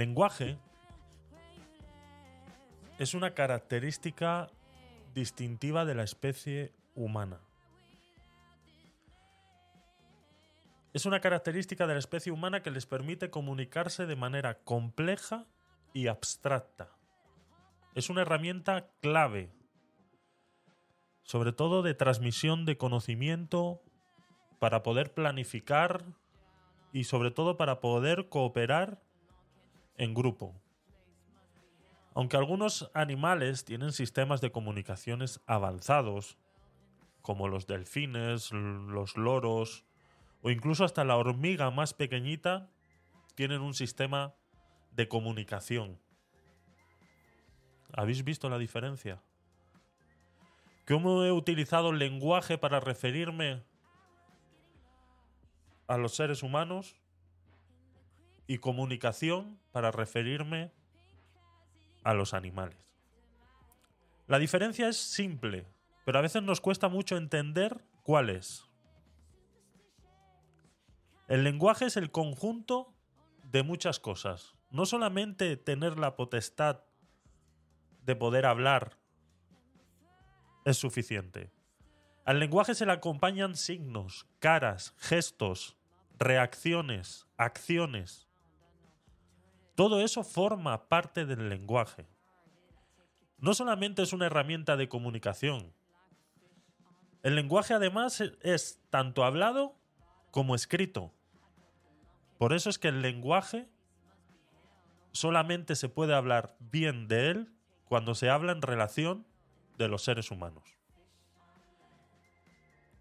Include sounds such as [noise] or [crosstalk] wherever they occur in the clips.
lenguaje es una característica distintiva de la especie humana. Es una característica de la especie humana que les permite comunicarse de manera compleja y abstracta. Es una herramienta clave, sobre todo de transmisión de conocimiento para poder planificar y sobre todo para poder cooperar en grupo. Aunque algunos animales tienen sistemas de comunicaciones avanzados, como los delfines, los loros o incluso hasta la hormiga más pequeñita, tienen un sistema de comunicación. ¿Habéis visto la diferencia? ¿Cómo he utilizado el lenguaje para referirme a los seres humanos y comunicación para referirme a los animales. La diferencia es simple, pero a veces nos cuesta mucho entender cuál es. El lenguaje es el conjunto de muchas cosas. No solamente tener la potestad de poder hablar es suficiente. Al lenguaje se le acompañan signos, caras, gestos, reacciones, acciones. Todo eso forma parte del lenguaje. No solamente es una herramienta de comunicación. El lenguaje además es tanto hablado como escrito. Por eso es que el lenguaje solamente se puede hablar bien de él cuando se habla en relación de los seres humanos.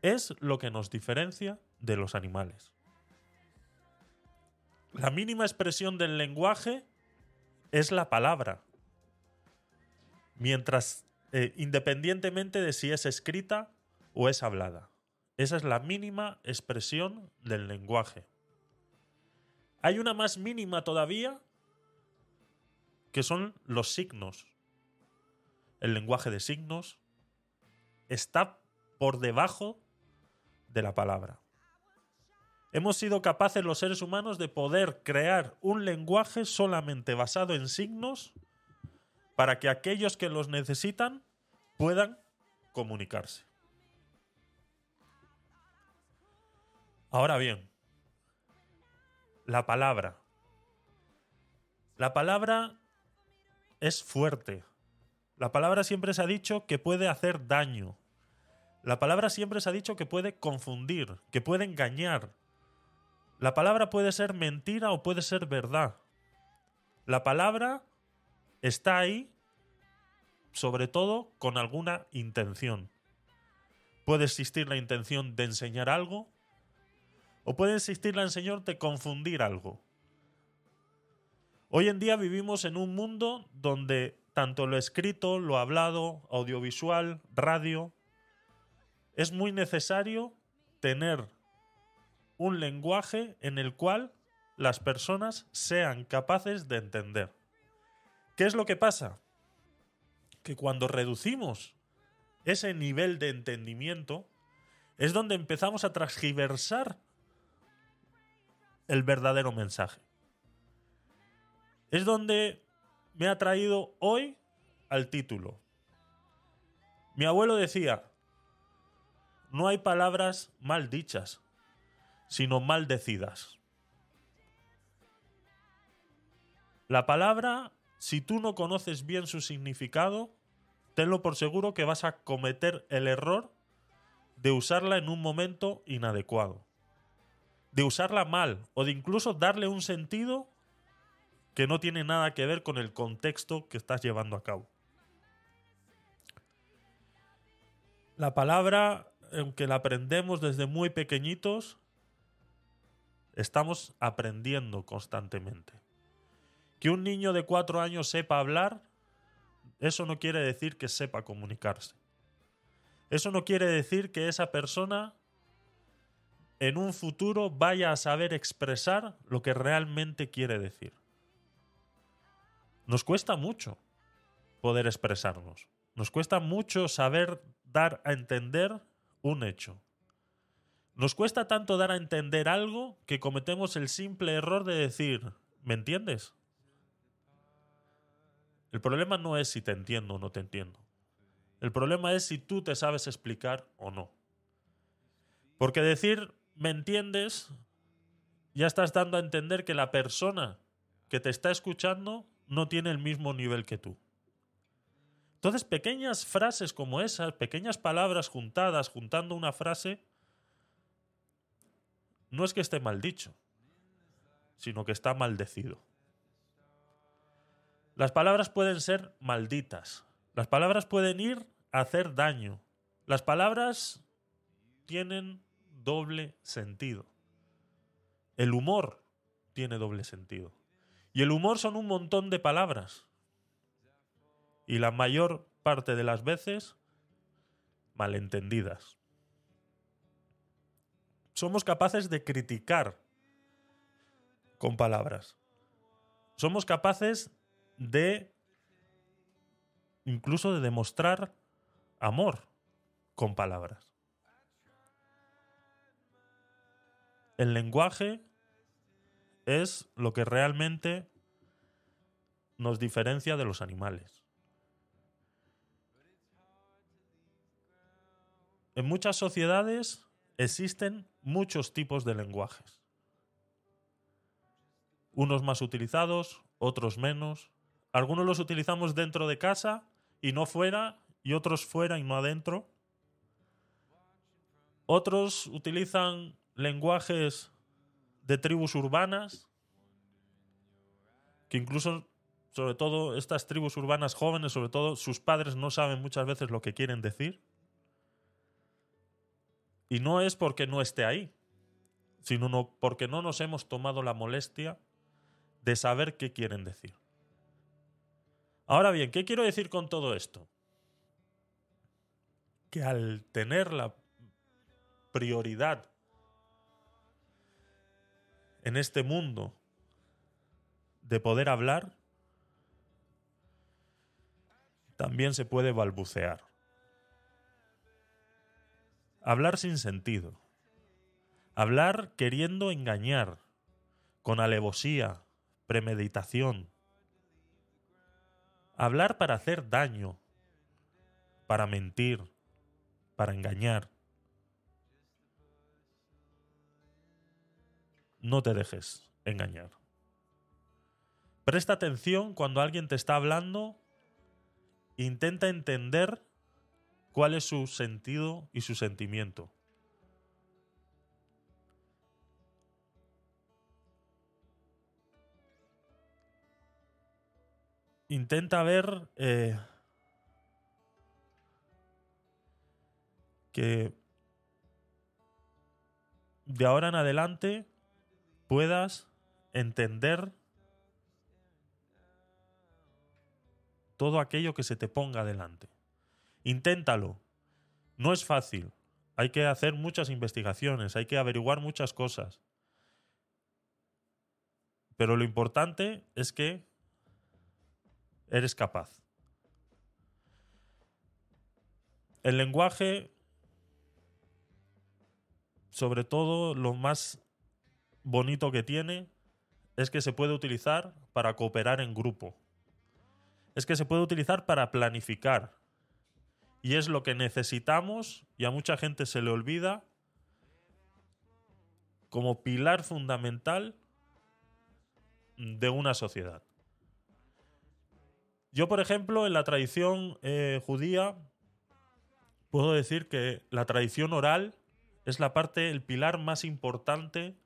Es lo que nos diferencia de los animales. La mínima expresión del lenguaje es la palabra. Mientras, eh, independientemente de si es escrita o es hablada. Esa es la mínima expresión del lenguaje. Hay una más mínima todavía, que son los signos. El lenguaje de signos está por debajo de la palabra. Hemos sido capaces los seres humanos de poder crear un lenguaje solamente basado en signos para que aquellos que los necesitan puedan comunicarse. Ahora bien, la palabra. La palabra es fuerte. La palabra siempre se ha dicho que puede hacer daño. La palabra siempre se ha dicho que puede confundir, que puede engañar, la palabra puede ser mentira o puede ser verdad. La palabra está ahí, sobre todo, con alguna intención. Puede existir la intención de enseñar algo o puede existir la intención de confundir algo. Hoy en día vivimos en un mundo donde tanto lo escrito, lo hablado, audiovisual, radio, es muy necesario tener un lenguaje en el cual las personas sean capaces de entender. ¿Qué es lo que pasa? Que cuando reducimos ese nivel de entendimiento, es donde empezamos a transgiversar el verdadero mensaje. Es donde me ha traído hoy al título. Mi abuelo decía, no hay palabras mal dichas, sino maldecidas. La palabra, si tú no conoces bien su significado, tenlo por seguro que vas a cometer el error de usarla en un momento inadecuado. De usarla mal o de incluso darle un sentido que no tiene nada que ver con el contexto que estás llevando a cabo. La palabra, aunque la aprendemos desde muy pequeñitos, Estamos aprendiendo constantemente. Que un niño de cuatro años sepa hablar, eso no quiere decir que sepa comunicarse. eso no quiere decir que esa persona en un futuro vaya a saber expresar lo que realmente quiere decir. Nos cuesta mucho poder expresarnos. Nos cuesta mucho saber dar a entender un hecho. Nos cuesta tanto dar a entender algo que cometemos el simple error de decir, ¿me entiendes? El problema no es si te entiendo o no te entiendo. El problema es si tú te sabes explicar o no. Porque decir, ¿me entiendes? Ya estás dando a entender que la persona que te está escuchando no tiene el mismo nivel que tú. Entonces, pequeñas frases como esas, pequeñas palabras juntadas, juntando una frase, no es que esté mal dicho, sino que está maldecido. Las palabras pueden ser malditas. Las palabras pueden ir a hacer daño. Las palabras tienen doble sentido. El humor tiene doble sentido. Y el humor son un montón de palabras. Y la mayor parte de las veces malentendidas somos capaces de criticar con palabras. Somos capaces de incluso de demostrar amor con palabras. El lenguaje es lo que realmente nos diferencia de los animales. En muchas sociedades existen muchos tipos de lenguajes. Unos más utilizados, otros menos. Algunos los utilizamos dentro de casa y no fuera, y otros fuera y no adentro. Otros utilizan lenguajes de tribus urbanas, que incluso, sobre todo, estas tribus urbanas jóvenes, sobre todo, sus padres no saben muchas veces lo que quieren decir. Y no es porque no esté ahí, sino porque no nos hemos tomado la molestia de saber qué quieren decir. Ahora bien, ¿qué quiero decir con todo esto? Que al tener la prioridad en este mundo de poder hablar, también se puede balbucear. Hablar sin sentido. Hablar queriendo engañar, con alevosía, premeditación. Hablar para hacer daño, para mentir, para engañar. No te dejes engañar. Presta atención cuando alguien te está hablando. Intenta entender cuál es su sentido y su sentimiento. Intenta ver eh, que de ahora en adelante puedas entender todo aquello que se te ponga delante. Inténtalo. No es fácil. Hay que hacer muchas investigaciones, hay que averiguar muchas cosas. Pero lo importante es que eres capaz. El lenguaje, sobre todo lo más bonito que tiene, es que se puede utilizar para cooperar en grupo. Es que se puede utilizar para planificar. Y es lo que necesitamos, y a mucha gente se le olvida, como pilar fundamental de una sociedad. Yo, por ejemplo, en la tradición eh, judía, puedo decir que la tradición oral es la parte, el pilar más importante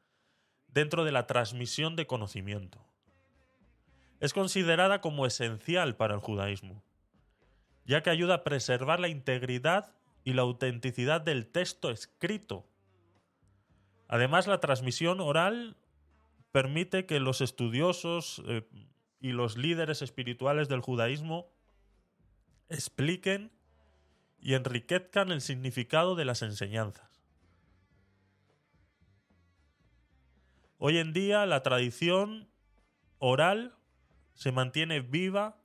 dentro de la transmisión de conocimiento. Es considerada como esencial para el judaísmo ya que ayuda a preservar la integridad y la autenticidad del texto escrito. Además, la transmisión oral permite que los estudiosos eh, y los líderes espirituales del judaísmo expliquen y enriquezcan el significado de las enseñanzas. Hoy en día la tradición oral se mantiene viva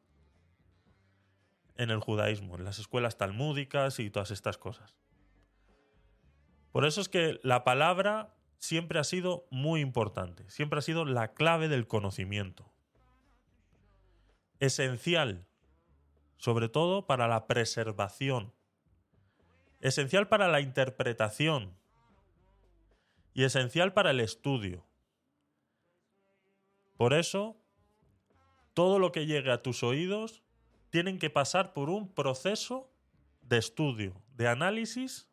en el judaísmo, en las escuelas talmúdicas y todas estas cosas. Por eso es que la palabra siempre ha sido muy importante, siempre ha sido la clave del conocimiento. Esencial, sobre todo para la preservación, esencial para la interpretación y esencial para el estudio. Por eso, todo lo que llegue a tus oídos tienen que pasar por un proceso de estudio, de análisis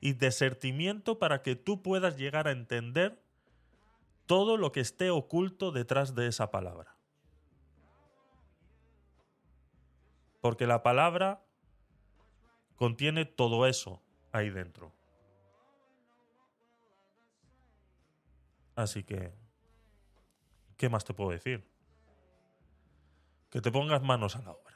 y de sentimiento para que tú puedas llegar a entender todo lo que esté oculto detrás de esa palabra. Porque la palabra contiene todo eso ahí dentro. Así que, ¿qué más te puedo decir? Que te pongas manos a la obra.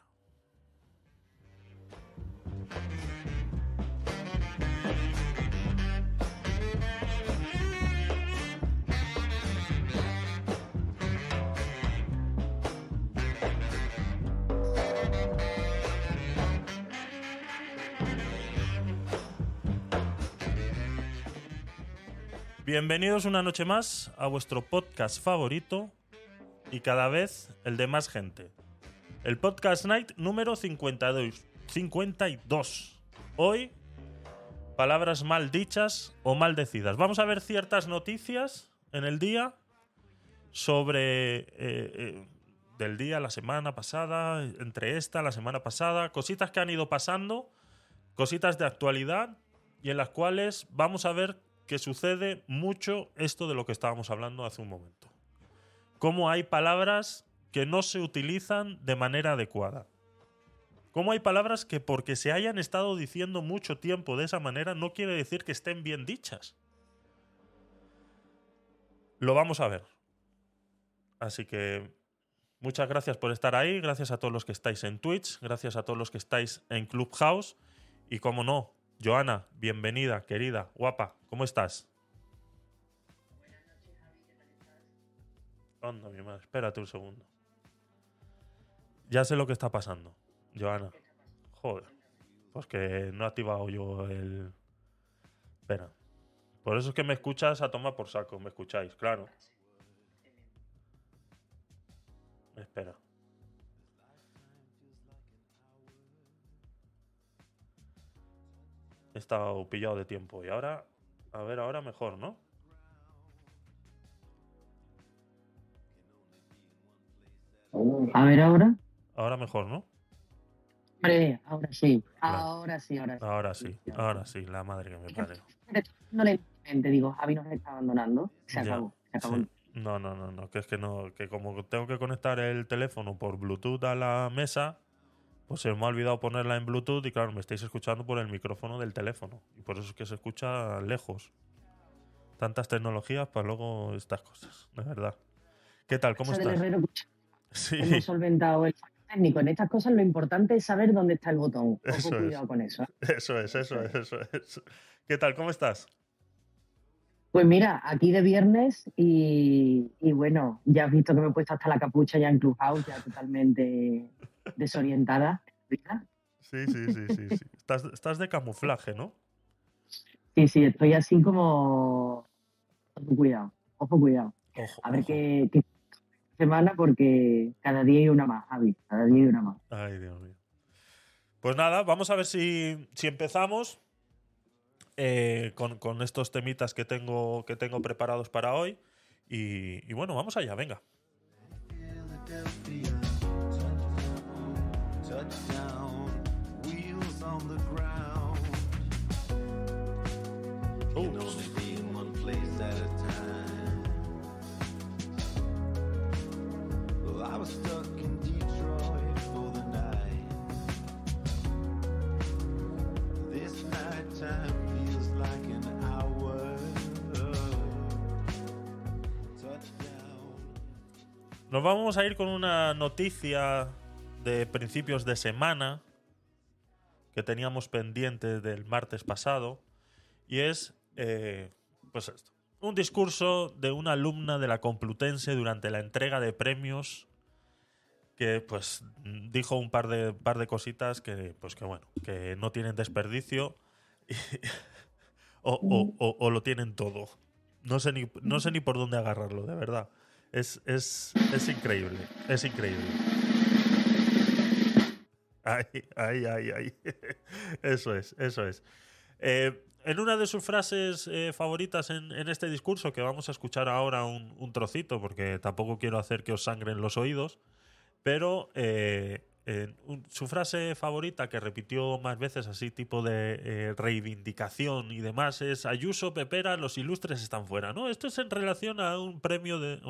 Bienvenidos una noche más a vuestro podcast favorito y cada vez el de más gente. El Podcast Night número 52. 52. Hoy, palabras mal dichas o maldecidas. Vamos a ver ciertas noticias en el día sobre eh, eh, del día, la semana pasada, entre esta, la semana pasada, cositas que han ido pasando, cositas de actualidad y en las cuales vamos a ver que sucede mucho esto de lo que estábamos hablando hace un momento. Cómo hay palabras que no se utilizan de manera adecuada. Cómo hay palabras que porque se hayan estado diciendo mucho tiempo de esa manera no quiere decir que estén bien dichas. Lo vamos a ver. Así que muchas gracias por estar ahí, gracias a todos los que estáis en Twitch, gracias a todos los que estáis en Clubhouse y como no, Joana, bienvenida, querida, guapa, ¿cómo estás? Anda, mi madre, espérate un segundo. Ya sé lo que está pasando, Joana. Joder. Pues que no he activado yo el. Espera. Por eso es que me escuchas a tomar por saco, me escucháis, claro. Espera. Estado pillado de tiempo y ahora, a ver, ahora mejor, ¿no? A ver ahora. Ahora mejor, ¿no? Hombre, ahora sí. Ahora sí, ahora sí. Ahora sí, ahora sí, la madre que me parió. No le digo, Javi nos está abandonando. Se Ya, acabó. Se acabó. sí. No, no, no, no, que es que no, que como tengo que conectar el teléfono por Bluetooth a la mesa, pues se me ha olvidado ponerla en Bluetooth y claro, me estáis escuchando por el micrófono del teléfono. Y por eso es que se escucha lejos. Tantas tecnologías para luego estas cosas, de verdad. ¿Qué tal? ¿Cómo estás? Sí, Hemos solventado el técnico. En estas cosas lo importante es saber dónde está el botón. Ojo, Eso es. cuidado con eso. ¿eh? eso es, eso es, eso es. ¿Qué tal? ¿Cómo estás? Pues mira, aquí de viernes y, y bueno, ya has visto que me he puesto hasta la capucha ya en Clubhouse, ya totalmente desorientada. Sí, sí, sí, sí. sí. Estás, estás de camuflaje, ¿no? Sí, sí, estoy así como... Ojo, cuidado, ojo, cuidado. Ojo. A ver ojo. qué, qué semana porque cada día hay una más, Javi, cada día hay una más. Ay, Dios mío. Pues nada, vamos a ver si, si empezamos eh, con, con estos temitas que tengo, que tengo preparados para hoy. Y, y bueno, vamos allá, venga. Nos vamos a ir con una noticia de principios de semana que teníamos pendiente del martes pasado y es, eh, pues esto, un discurso de una alumna de la Complutense durante la entrega de premios que pues dijo un par de, par de cositas que, pues que bueno, que no tienen desperdicio [laughs] o, o- o- o lo tienen todo. No sé, ni, no sé ni por dónde agarrarlo, de verdad. Es, es, es increíble, es increíble. Ay, ay, ay, ay. [laughs] Eso es, eso es. Eh, en una de sus frases eh, favoritas en, en este discurso, que vamos a escuchar ahora un, un trocito, porque tampoco quiero hacer que os sangren los oídos, pero eh, su frase favorita, que repitió más veces así, tipo de eh, reivindicación y demás, es Ayuso, Pepera, los ilustres están fuera. ¿no? Esto es en relación a un premio de...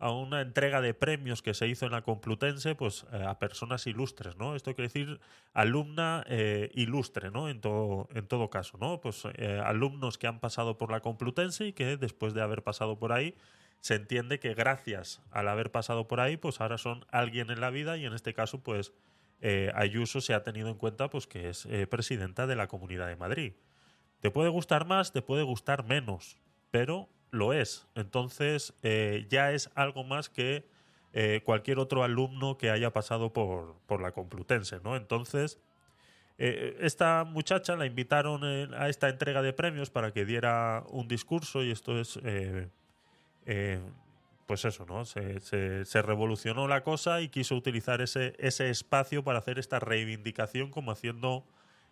a una entrega de premios que se hizo en la Complutense pues eh, a personas ilustres, ¿no? Esto quiere decir alumna eh, ilustre, ¿no? En todo, en todo caso, ¿no? Pues eh, alumnos que han pasado por la Complutense y que después de haber pasado por ahí se entiende que gracias al haber pasado por ahí, pues ahora son alguien en la vida y en este caso, pues eh, Ayuso se ha tenido en cuenta pues que es eh, presidenta de la Comunidad de Madrid. Te puede gustar más, te puede gustar menos, pero lo es. Entonces eh, ya es algo más que cualquier otro alumno que haya pasado por, por la Complutense, ¿no? Entonces, esta muchacha la invitaron a esta entrega de premios para que diera un discurso y esto es, eh, pues eso, ¿no? Se, revolucionó la cosa y quiso utilizar ese, ese espacio para hacer esta reivindicación como haciendo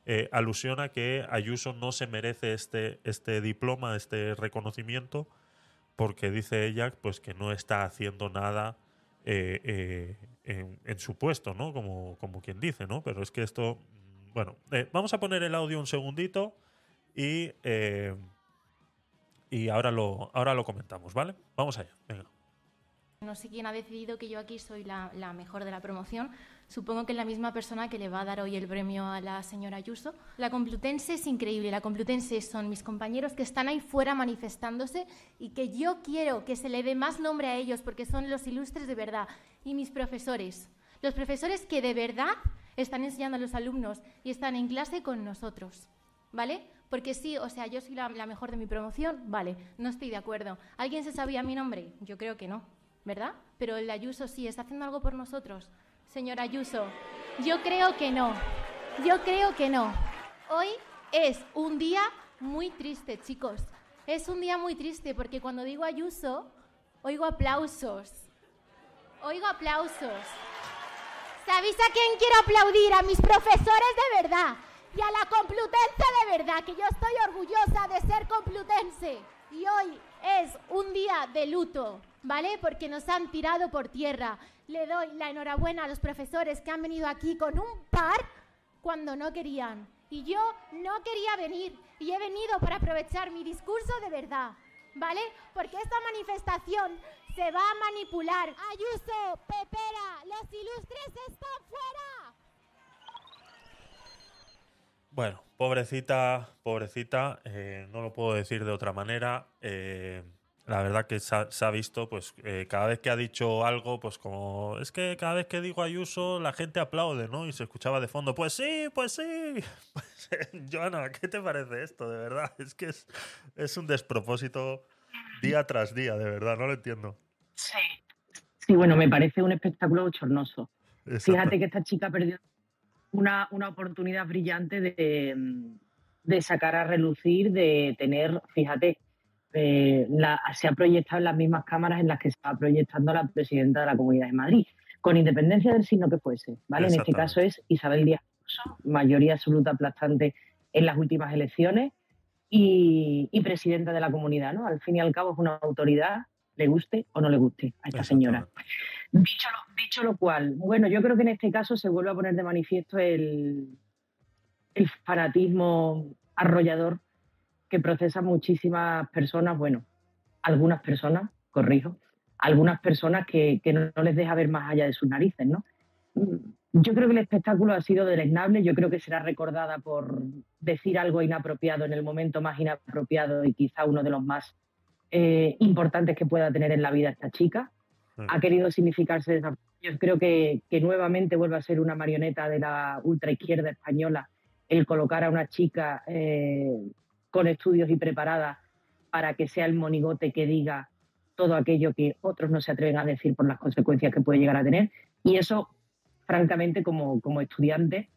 eh, alusión a que Ayuso no se merece este, este diploma, este reconocimiento, porque dice ella pues que no está haciendo nada eh, eh, en, su puesto, ¿no? Como, como quien dice, ¿no? Pero es que esto, bueno, vamos a poner el audio un segundito y, y ahora, lo, ahora lo comentamos, ¿vale? Vamos allá, venga. No sé quién ha decidido que yo aquí soy la, la mejor de la promoción. Supongo que es la misma persona que le va a dar hoy el premio a la señora Ayuso. La Complutense es increíble. La Complutense son mis compañeros que están ahí fuera manifestándose y que yo quiero que se le dé más nombre a ellos porque son los ilustres de verdad. Y mis profesores. Los profesores que de verdad están enseñando a los alumnos y están en clase con nosotros. ¿Vale? Porque sí, o sea, yo soy la, mejor de mi promoción, vale, no estoy de acuerdo. ¿Alguien se sabía mi nombre? Yo creo que no, ¿verdad? Pero el Ayuso sí, ¿está haciendo algo por nosotros? Señor Ayuso, yo creo que no, yo creo que no. Hoy es un día muy triste, chicos. Es un día muy triste porque cuando digo Ayuso, oigo aplausos. Oigo aplausos. ¿Sabéis a quién quiero aplaudir? A mis profesores de verdad. Y a la Complutense de verdad, que yo estoy orgullosa de ser complutense. Y hoy es un día de luto, ¿vale? Porque nos han tirado por tierra. Le doy la enhorabuena a los profesores que han venido aquí con un par cuando no querían. Y yo no quería venir. Y he venido para aprovechar mi discurso de verdad, ¿vale? Porque esta manifestación se va a manipular. Ayuso, Pepera, los ilustres están fuera. Bueno, pobrecita, pobrecita, eh, no lo puedo decir de otra manera. eh, la verdad que se ha, se ha visto, pues eh, cada vez que ha dicho algo, pues como es que cada vez que digo Ayuso la gente aplaude, ¿no? Y se escuchaba de fondo, pues sí, pues sí. [laughs] Pues, Joana, ¿qué te parece esto? De verdad, [laughs] es que es, es un despropósito día tras día, de verdad, no lo entiendo. Sí. Sí, bueno, me parece un espectáculo bochornoso. Fíjate que esta chica perdió una, una oportunidad brillante de, de sacar a relucir, de tener, fíjate, eh, la- se ha proyectado en las mismas cámaras en las que se está proyectando la presidenta de la Comunidad de Madrid, con independencia del signo que fuese, ¿vale? En este caso es Isabel Díaz Ayuso, mayoría absoluta aplastante en las últimas elecciones y, y presidenta de la comunidad, ¿no? Al fin y al cabo es una autoridad, le guste o no le guste a esta señora. Dicho lo, dicho lo cual, bueno, yo creo que en este caso se vuelve a poner de manifiesto el, el fanatismo arrollador que procesa muchísimas personas, bueno, algunas personas, corrijo, algunas personas que, que no, no les deja ver más allá de sus narices, ¿no? Yo creo que el espectáculo ha sido deleznable, yo creo que será recordada por decir algo inapropiado en el momento más inapropiado y quizá uno de los más eh, importantes que pueda tener en la vida esta chica. Mm. ha querido significarse de. Yo creo que, que nuevamente vuelve a ser una marioneta de la ultraizquierda española el colocar a una chica eh, con estudios y preparada para que sea el monigote que diga todo aquello que otros no se atreven a decir por las consecuencias que puede llegar a tener. Y eso, francamente, como, como estudiante,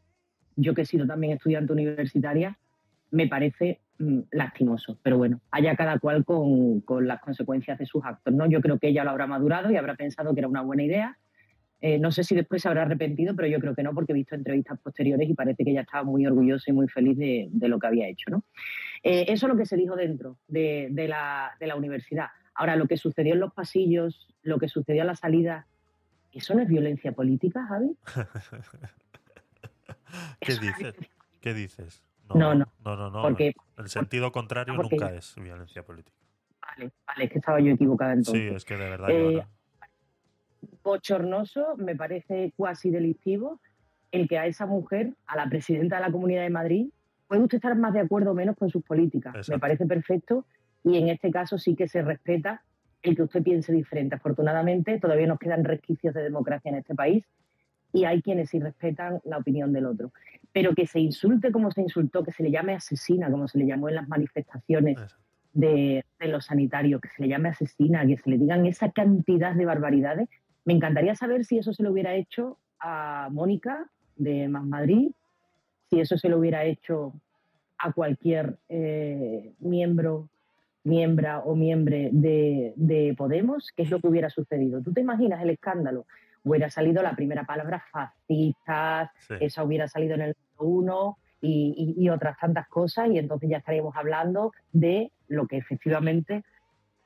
yo que he sido también estudiante universitaria, me parece mm, lastimoso. Pero bueno, haya cada cual con, con las consecuencias de sus actos. ¿no? Yo creo que ella lo habrá madurado y habrá pensado que era una buena idea. Eh, no sé si después se habrá arrepentido, pero yo creo que no, porque he visto entrevistas posteriores y parece que ella estaba muy orgullosa y muy feliz de, de lo que había hecho. ¿no? Eh, eso es lo que se dijo dentro de, de la, de la universidad. Ahora, lo que sucedió en los pasillos, lo que sucedió a la salida, ¿eso no es violencia política, Javi? [laughs] ¿Qué dices? ¿Qué dices? No, no. No, no, no. Porque- el sentido contrario porque- nunca es violencia política. Vale, vale, es que estaba yo equivocada entonces. Sí, es que de verdad, Eh, bochornoso, me parece cuasi delictivo el que a esa mujer, a la presidenta de la Comunidad de Madrid, puede usted estar más de acuerdo o menos con sus políticas. Exacto. Me parece perfecto y en este caso sí que se respeta el que usted piense diferente. Afortunadamente, todavía nos quedan resquicios de democracia en este país y hay quienes sí respetan la opinión del otro. Pero que se insulte como se insultó, que se le llame asesina, como se le llamó en las manifestaciones de, de los sanitarios, que se le llame asesina, que se le digan esa cantidad de barbaridades. Me encantaría saber si eso se lo hubiera hecho a Mónica de Más Madrid, si eso se lo hubiera hecho a cualquier eh, miembro, miembra o miembre de, de Podemos, ¿qué es lo que hubiera sucedido? ¿Tú te imaginas el escándalo? Hubiera salido la primera palabra fascistas, Sí. esa hubiera salido en el uno y, y- y otras tantas cosas y entonces ya estaríamos hablando de lo que efectivamente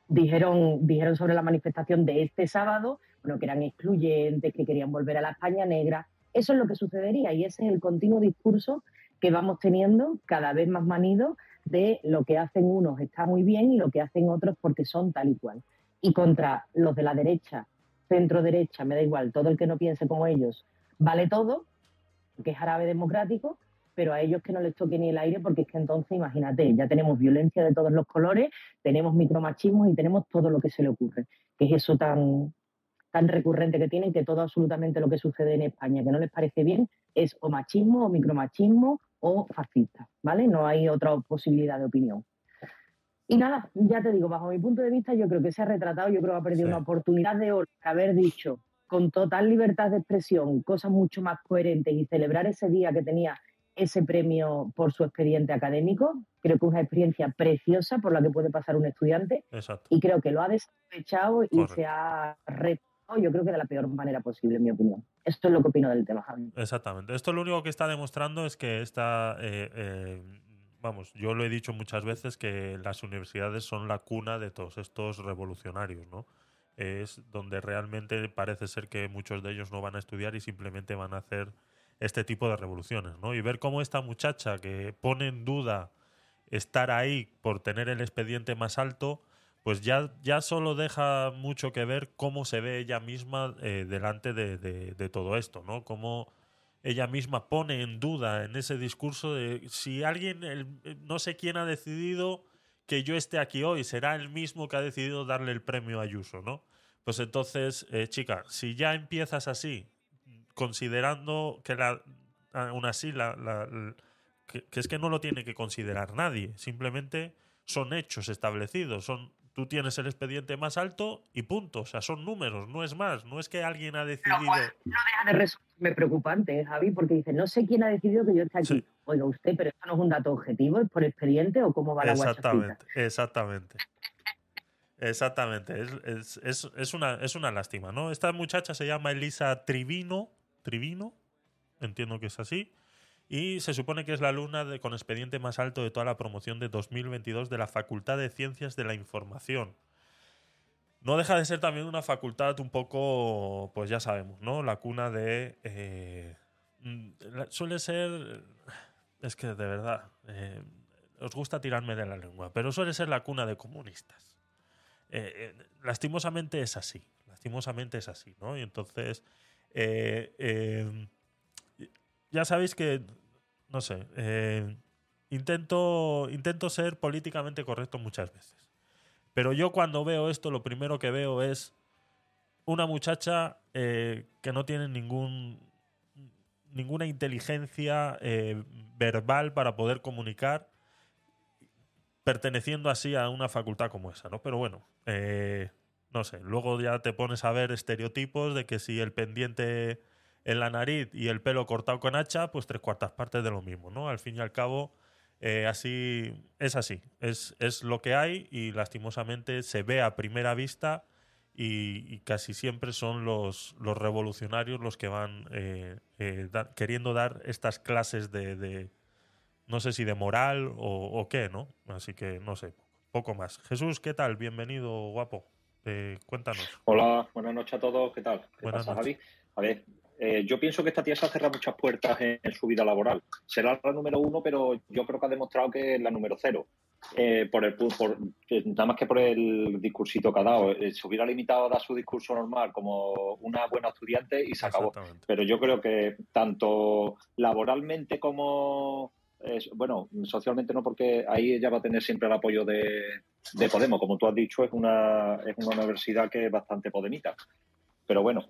dijeron, dijeron sobre la manifestación de este sábado, bueno, que eran excluyentes, que querían volver a la España negra. Eso es lo que sucedería y ese es el continuo discurso que vamos teniendo cada vez más manido de lo que hacen unos está muy bien y lo que hacen otros porque son tal y cual. Y contra los de la derecha, centro derecha, me da igual, todo el que no piense como ellos, vale todo, que es árabe democrático, pero a ellos que no les toque ni el aire, porque es que entonces, imagínate, ya tenemos violencia de todos los colores, tenemos micromachismos y tenemos todo lo que se le ocurre, que es eso tan, tan recurrente que tienen, que todo absolutamente lo que sucede en España, que no les parece bien, es o machismo, o micromachismo, o fascista, ¿vale? No hay otra posibilidad de opinión. Y nada, ya te digo, bajo mi punto de vista, yo creo que se ha retratado, yo creo que ha perdido Sí. una oportunidad de oro de haber dicho con total libertad de expresión cosas mucho más coherentes y celebrar ese día que tenía ese premio por su expediente académico. Creo que es una experiencia preciosa por la que puede pasar un estudiante Exacto. y creo que lo ha desaprovechado y Correcto. se ha retratado, yo creo que de la peor manera posible, en mi opinión. Esto es lo que opino del tema, Javi. Exactamente. Esto lo único que está demostrando es que esta, eh, eh, vamos, yo lo he dicho muchas veces que las universidades son la cuna de todos estos revolucionarios, ¿no? Es donde realmente parece ser que muchos de ellos no van a estudiar y simplemente van a hacer este tipo de revoluciones, ¿no? Y ver cómo esta muchacha que pone en duda estar ahí por tener el expediente más alto, pues ya, ya solo deja mucho que ver cómo se ve ella misma eh, delante de, todo esto, ¿no? Cómo ella misma pone en duda en ese discurso de si alguien, el- no sé quién ha decidido que yo esté aquí hoy, será el mismo que ha decidido darle el premio a Ayuso, ¿no? Pues entonces, eh, chica, si ya empiezas así, considerando que la, aún así la, que es que no lo tiene que considerar nadie, simplemente son hechos establecidos, son tú tienes el expediente más alto y punto, o sea, son números, no es más, no es que alguien ha decidido No deja de resultarme preocupante, ¿eh, Javi, porque dice, no sé quién ha decidido que yo esté aquí. Sí. Oiga, usted, pero esto no es un dato objetivo, es por expediente o cómo va la. Exactamente, exactamente. Exactamente, es, es- es- es una, es una lástima, ¿no? Esta muchacha se llama Elisa Trivino, Trivino, entiendo que es así, y se supone que es la alumna de, con expediente más alto de toda la promoción de 2022 de la Facultad de Ciencias de la Información. No deja de ser también una facultad un poco, pues ya sabemos, ¿no? La cuna de... eh, mm, suele ser... Es que de verdad, eh, os gusta tirarme de la lengua, pero suele ser la cuna de comunistas. Eh, lastimosamente es así, lastimosamente es así, ¿no? Y entonces, ya sabéis que, no sé, eh, intento, intento ser políticamente correcto muchas veces. Pero yo cuando veo esto, lo primero que veo es una muchacha eh, que no tiene ningún ninguna inteligencia eh, verbal para poder comunicar, perteneciendo así a una facultad como esa, ¿no? Pero bueno, eh, no sé, luego ya te pones a ver estereotipos de que si el pendiente en la nariz y el pelo cortado con hacha, pues tres cuartas partes de lo mismo, ¿no? Al fin y al cabo, eh, así es así, es, es lo que hay y lastimosamente se ve a primera vista y, y casi siempre son los, los revolucionarios los que van eh, eh, da- queriendo dar estas clases de, de- no sé si de moral o, o qué, ¿no? Así que no sé, poco más. Jesús, ¿qué tal? Bienvenido, guapo. Eh, cuéntanos. Hola, buenas noches a todos. ¿Qué tal? ¿Qué Buenas pasa, noches. Javi? A ver, eh, yo pienso que esta tía se ha cerrado muchas puertas en, en su vida laboral. Será la número uno, pero yo creo que ha demostrado que es la número cero. Eh, por el, por, eh, nada más que por el discursito que ha dado. Eh, se hubiera limitado a dar su discurso normal como una buena estudiante y se acabó. Pero yo creo que tanto laboralmente como, bueno, socialmente no, porque ahí ella va a tener siempre el apoyo de, de Podemos. Como tú has dicho, es una, es una universidad que es bastante podemita. Pero bueno,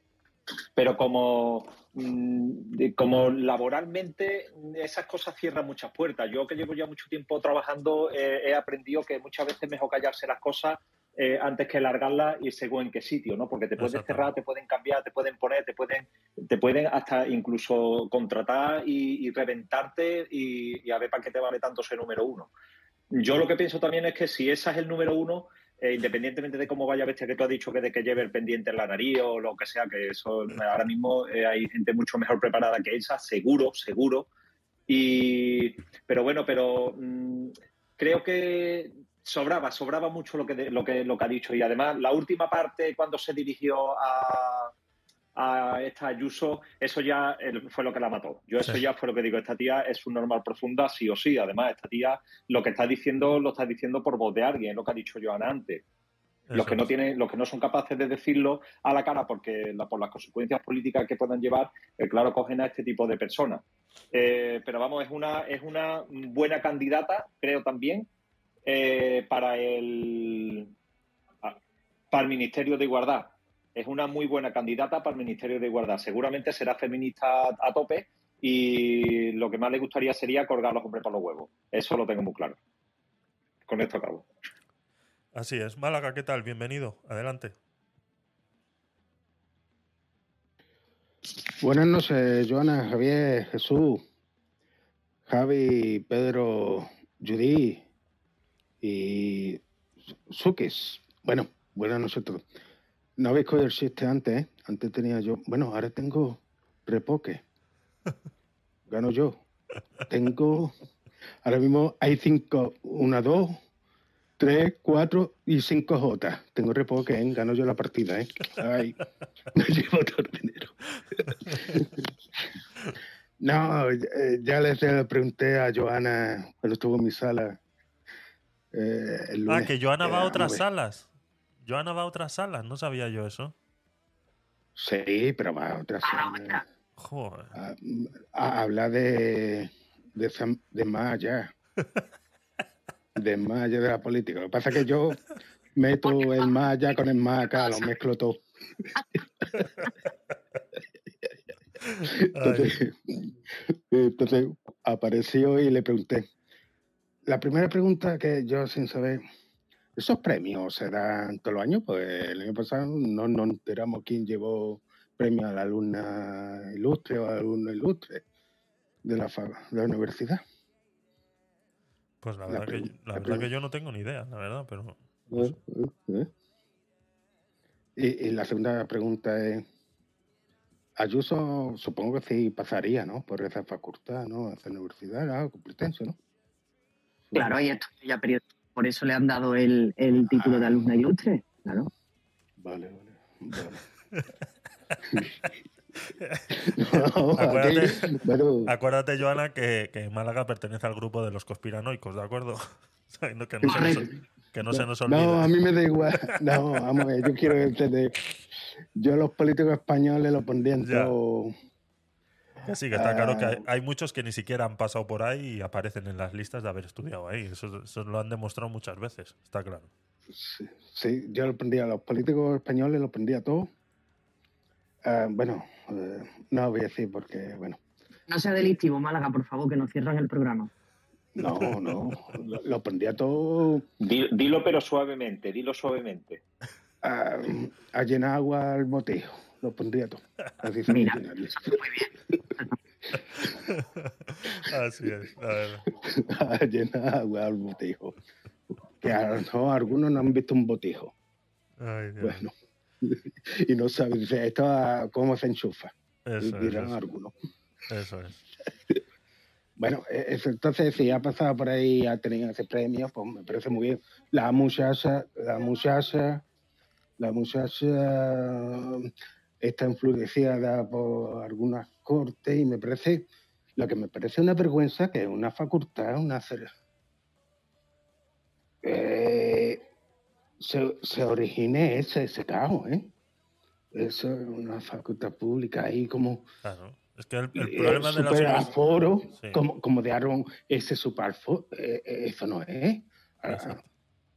pero como, mm, como laboralmente esas cosas cierran muchas puertas. Yo que llevo ya mucho tiempo trabajando eh, he aprendido que muchas veces es mejor callarse las cosas eh, antes que largarlas y según en qué sitio, ¿no? Porque te Exactamente. cerrar, te pueden cambiar, te pueden poner, te pueden, te pueden hasta incluso contratar y, y reventarte y, y a ver para qué te vale tanto ser número uno. Yo lo que pienso también es que si esa es el número uno, eh, independientemente de cómo vaya bestia que tú has dicho que de que lleve el pendiente en la nariz o lo que sea, que eso ahora mismo eh, hay gente mucho mejor preparada que esa, seguro, seguro. Y, pero bueno, pero mm, creo que sobraba, sobraba mucho lo que, de- lo, que, lo que ha dicho. Y además, la última parte, cuando se dirigió a, a esta Ayuso, eso ya eh, fue lo que la mató. Yo eso Sí. ya fue lo que digo, esta tía es un normal profunda, sí o sí. Además, esta tía lo que está diciendo lo está diciendo por voz de alguien, lo que ha dicho Joana antes. Los que no tienen, los que no son capaces de decirlo a la cara porque la- por las consecuencias políticas que puedan llevar, eh, claro, cogen a este tipo de personas. Eh, pero vamos, es una, es una buena candidata, creo también, eh, para el ah, para el Ministerio de Igualdad. Es una muy buena candidata para el Ministerio de Igualdad. Seguramente será feminista a, tope y lo que más le gustaría sería colgar a los hombres por los huevos. Eso lo tengo muy claro. Con esto acabo. Así es. Málaga, ¿qué tal? Bienvenido. Adelante. Buenas noches, Joana, Javier, Jesús, Javi, Pedro, Judy y Sukis. Bueno, buenas noches a todos. No habéis cogido el chiste antes, ¿eh? Antes tenía yo. Bueno, ahora tengo repoque. [laughs] Gano yo. Tengo. Ahora mismo hay cinco, una, dos, tres, cuatro y cinco J. Tengo repoque, ¿eh? Gano yo la partida, ¿eh? Ay, [laughs] me llevo todo el dinero. [laughs] No, eh, ya les pregunté a Joana cuando estuvo en mi sala. eh, el Ah, que Joana va a otras salas. Joana va a otras salas. No sabía yo eso. Sí, pero va a otras salas. Joder. A, a- habla de, de, de más allá. [laughs] De más allá de la política. Lo que pasa es que yo meto el más allá con el más acá, lo mezclo todo. [laughs] Entonces, entonces apareció y le pregunté. La primera pregunta que yo sin saber, ¿esos premios se dan todos los años? Pues el año pasado no nos enteramos quién llevó premio a la alumna ilustre o al alumno ilustre de la, de la universidad. Pues la La verdad, que, pregu- yo- la la verdad que yo no tengo ni idea, la verdad, pero. Eh, eh, eh. Y, y la segunda pregunta es, Ayuso supongo que sí pasaría, ¿no? Por esa facultad, ¿no? Esa universidad, ah, Complutense, ¿no? Claro, ahí está ya periodo. Por eso le han dado el, el título de alumna ilustre. Claro. Vale, vale. vale. No, [laughs] Acuérdate- bueno, Acuérdate, Joana, que, que Málaga pertenece al grupo de los conspiranoicos, ¿de acuerdo? [laughs] Sabiendo que no, se nos, que no se nos olvide. No, a mí me da igual. No, vamos a ver, yo quiero entender. Yo los políticos españoles los pondría en Ya. todo. Que sí, que está claro que hay, Ah. hay muchos que ni siquiera han pasado por ahí y aparecen en las listas de haber estudiado ahí. Eso, eso lo han demostrado muchas veces, está claro. Sí, sí, yo lo pondría a los políticos españoles, los pondría a todos Ah, bueno, eh, no voy a decir porque, bueno, No sea delictivo, Málaga, por favor, que nos cierran el programa. no, no, lo, lo pondría todo Di- Dilo pero suavemente, dilo suavemente. a, a llenar agua al botejo. Lo pondría todo. Así se Mira, muy bien. [laughs] Así es, la verdad. [laughs] a llenar agua al botejo. Que a lo mejor algunos no han visto un botejo. Ay, Dios. Bueno, [laughs] y no saben, esto a- cómo se enchufa. Eso es, dirán eso, algunos. eso es. Bueno, e- eso, entonces si ha pasado por ahí, ha tenido ese premio, pues me parece muy bien. La muchacha, la muchacha, la muchacha está influenciada por algunas cortes y me parece, lo que me parece una vergüenza que una facultad, una eh, se, se origine ese, ese caos, ¿eh? Eso es una facultad pública ahí como Claro. Es que el, el eh, problema de las super univers- aforo, Sí. como, como de Aaron, ese superaforo, eh, eh, eso no es. A- Exacto.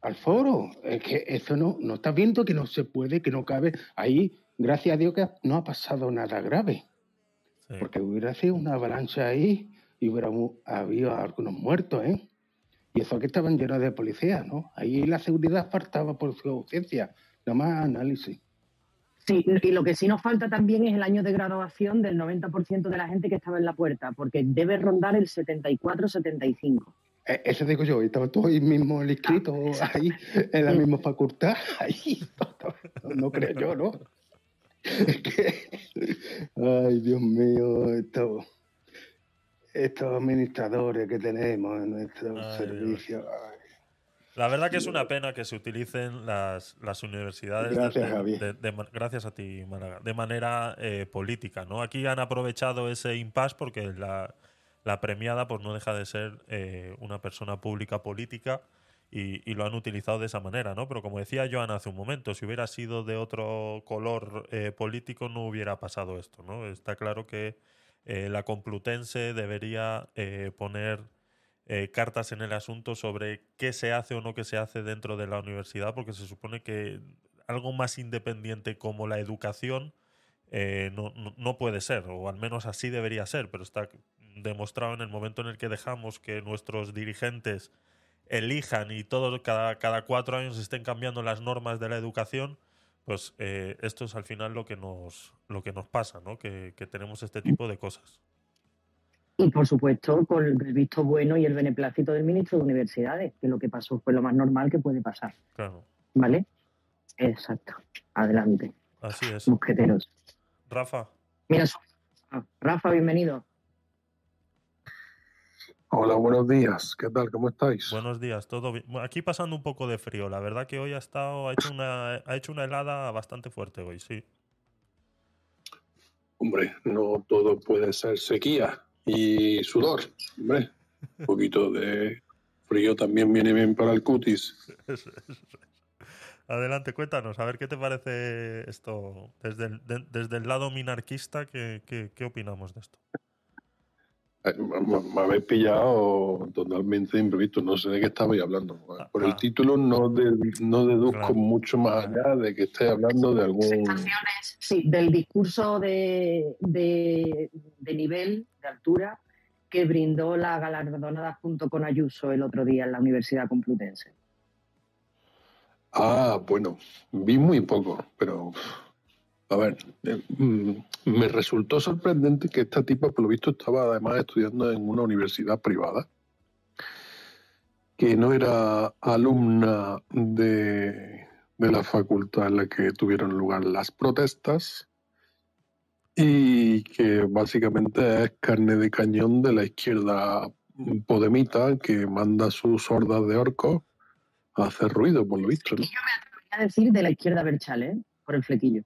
al foro, es que eso no, no está viendo que no se puede, que no cabe. Ahí, gracias a Dios que no ha pasado nada grave, Sí. porque hubiera sido una avalancha ahí y hubiera habido algunos muertos, ¿eh? Y eso que estaban llenos de policías, ¿no? Ahí la seguridad faltaba por su ausencia, nada más análisis. Sí, y lo que sí nos falta también es el año de graduación del 90% de la gente que estaba en la puerta, porque debe rondar el 74-75. Eh, Eso digo yo, estaba todo ahí mismo el inscrito, ahí, en la misma facultad, [laughs] ahí, no, no creo yo, ¿no? Es que, ay, Dios mío, estos, estos administradores que tenemos en nuestro servicio. La verdad que es una pena que se utilicen las, las universidades. de- Gracias, de- gracias a ti, Málaga. De manera eh, política, ¿no? Aquí han aprovechado ese impasse porque la, la premiada pues no deja de ser eh, una persona pública política y, y lo han utilizado de esa manera, ¿no? Pero como decía Joan hace un momento, si hubiera sido de otro color eh, político no hubiera pasado esto, ¿no? Está claro que eh, la Complutense debería eh, poner eh, cartas en el asunto sobre qué se hace o no que se hace dentro de la universidad, porque se supone que algo más independiente como la educación no- no puede ser, o al menos así debería ser, pero está demostrado en el momento en el que dejamos que nuestros dirigentes elijan y todo, cada, cada cuatro años estén cambiando las normas de la educación, pues eh, esto es al final lo que nos, lo que nos pasa, ¿no? que, que tenemos este tipo de cosas. Y por supuesto, con el visto bueno y el beneplácito del ministro de Universidades, que lo que pasó fue lo más normal que puede pasar. Claro, ¿Vale? Exacto. Adelante, así es. mosqueteros. Rafa. Mira, Rafa, bienvenido. Hola, buenos días. ¿Qué tal? ¿Cómo estáis? Buenos días, todo bien. Aquí pasando un poco de frío. La verdad que hoy ha estado, ha hecho una, ha hecho una helada bastante fuerte hoy, sí. Hombre, no todo puede ser sequía y sudor. Hombre, un poquito de frío también viene bien para el cutis. [laughs] Adelante, cuéntanos, a ver qué te parece esto desde el, de- desde el lado minarquista, ¿qué, qué, qué opinamos de esto? Eh, Me, habéis pillado totalmente de imprevisto. No sé de qué estabais hablando. Por Ah. el título no, de- no deduzco Claro. mucho más allá de que estéis hablando de algún... Sensaciones, sí, del discurso de, de, de nivel, de altura, que brindó la galardonada junto con Ayuso el otro día en la Universidad Complutense. Ah, bueno, vi muy poco, pero a ver, eh, mm, me resultó sorprendente que esta tipa, por lo visto, estaba además estudiando en una universidad privada, que no era alumna de, la facultad en la que tuvieron lugar las protestas y que básicamente es carne de cañón de la izquierda podemita que manda sus hordas de orcos a hacer ruido, por lo visto, yo me atrevería a decir de la izquierda Berchal, ¿eh? por el flequillo.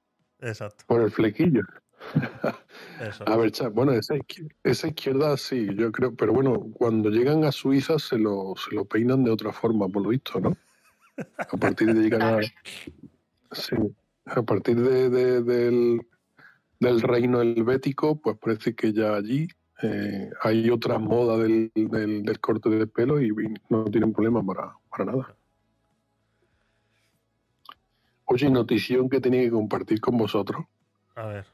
Exacto. Por el flequillo. Eso A ver, bueno, esa izquierda, esa izquierda sí, yo creo, pero bueno, cuando llegan a Suiza se lo, se lo peinan de otra forma, por lo visto, ¿no? A partir de llegar a, sí, a partir de, de- del, del reino helvético, pues parece que ya allí eh, hay otra moda del, del, del corte de pelo y no tienen problema para, para nada. Oye, notición que tenía que compartir con vosotros. A ver,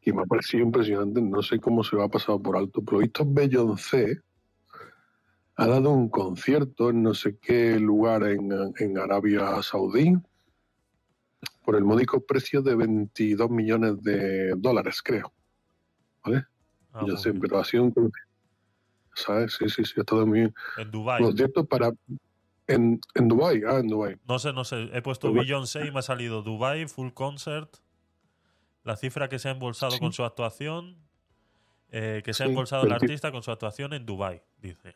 que me ha parecido impresionante, no sé cómo se lo ha pasado por alto, pero visto Beyoncé ha dado un concierto en no sé qué lugar en, en Arabia Saudí por el módico precio de 22 millones de dólares, creo. ¿Vale? Ah, Yo sé, bien. pero ha sido un. ¿Sabes? Sí, sí, sí, ha estado muy bien. En Dubai. Concierto para. En, en Dubái, ah, en Dubái. No sé, no sé. He puesto Dubai. Beyoncé y me ha salido Dubai, full concert. La cifra que se ha embolsado Sí. con su actuación. eh, que se ha Sí, embolsado el 20. artista con su actuación en Dubai, dice.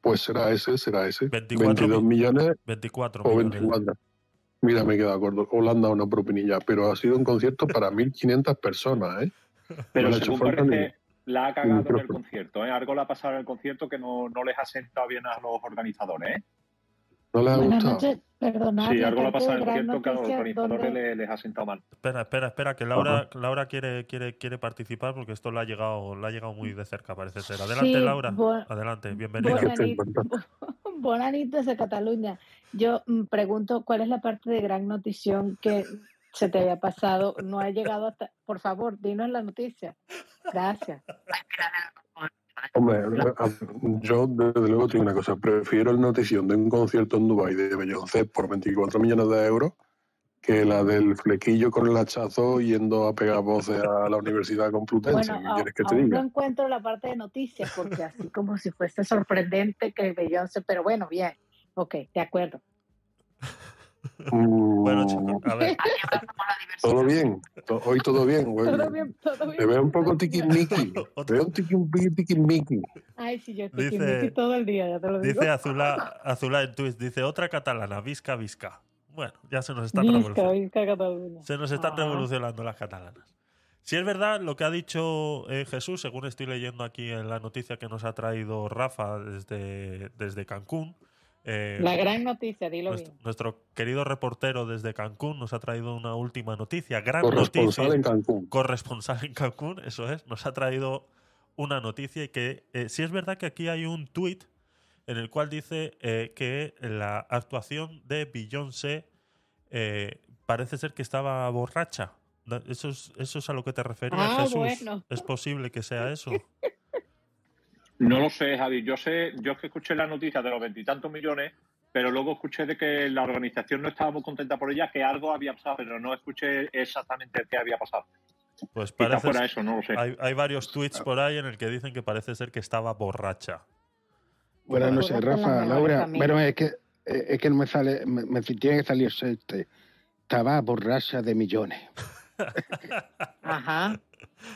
Pues será ese, será ese. 24 22 mil- millones 24 o millones. 24. Mira, me he quedado corto. O le han dado una propinilla, pero ha sido un concierto para 1.500 personas, ¿eh? Pero No le ha hecho según parece, la ha cagado en el concierto. ¿eh? Algo le ha pasado en el concierto que no, no les ha sentado bien a los organizadores. ¿eh? ¿No les ha Buenas gustado? noches, perdonad. Sí, algo le ha pasado en el concierto que a los organizadores ¿dónde- le- les ha sentado mal. Espera, espera, espera, que Laura, Laura quiere, quiere, quiere participar porque esto le ha llegado, le ha llegado muy de cerca, parece ser. Adelante, Sí, Laura. bu- Adelante, bienvenida. Bona [laughs] nit desde Cataluña. Yo mm, pregunto, ¿cuál es la parte de Gran Notición que se te había pasado? No ha llegado hasta... Por favor, dinos la noticia. Gracias. Hombre, a- yo desde luego tengo una cosa. Prefiero el notición de un concierto en Dubái de Beyoncé por 24 millones de euros que la del flequillo con el hachazo yendo a pegar voces a la Universidad Complutense. Bueno, ¿Qué a- quieres que te aún no diga? encuentro la parte de noticias porque así como si fuese sorprendente que Beyoncé, pero bueno, bien. Ok, de acuerdo. Bueno, Mm, chicos, a ver. Todo bien, hoy todo bien. güey. Todo bien, todo bien. Te veo un poco tiquismiqui. [laughs] Te veo un tiqui- tiquismiqui. Ay, sí, yo dice, todo el día, ya te lo digo. Dice Azula, Azula en Twitch, dice otra catalana, Visca, Visca. Bueno, ya se nos están Visca, revolucionando. Visca, Cataluña. Se nos están Ah. revolucionando las catalanas. Si es verdad lo que ha dicho eh, Jesús, según estoy leyendo aquí en la noticia que nos ha traído Rafa desde, desde Cancún. Eh, La gran noticia, dilo nuestro, bien. nuestro querido reportero desde Cancún nos ha traído una última noticia, gran Corresponsal noticia. en Cancún. corresponsal en Cancún, eso es, nos ha traído una noticia y que eh, sí es verdad que aquí hay un tuit en el cual dice eh, que la actuación de Beyoncé eh, parece ser que estaba borracha. ¿Eso es, ¿Eso es a lo que te referías, Ah, Jesús? bueno. ¿Es posible que sea eso? [laughs] No lo sé, Javi. Yo sé, yo es que escuché la noticia de los veintitantos millones, pero luego escuché de que la organización no estaba muy contenta por ella, que algo había pasado, pero no escuché exactamente qué había pasado. Pues parece fuera eso, no lo sé. hay, hay varios tweets por ahí en el que dicen que parece ser que estaba borracha. Bueno, no sé, Todas con las Rafa, Laura, bueno, es que, es que no me sale, me, me tiene que salir este. Estaba borracha de millones. [laughs] Ajá.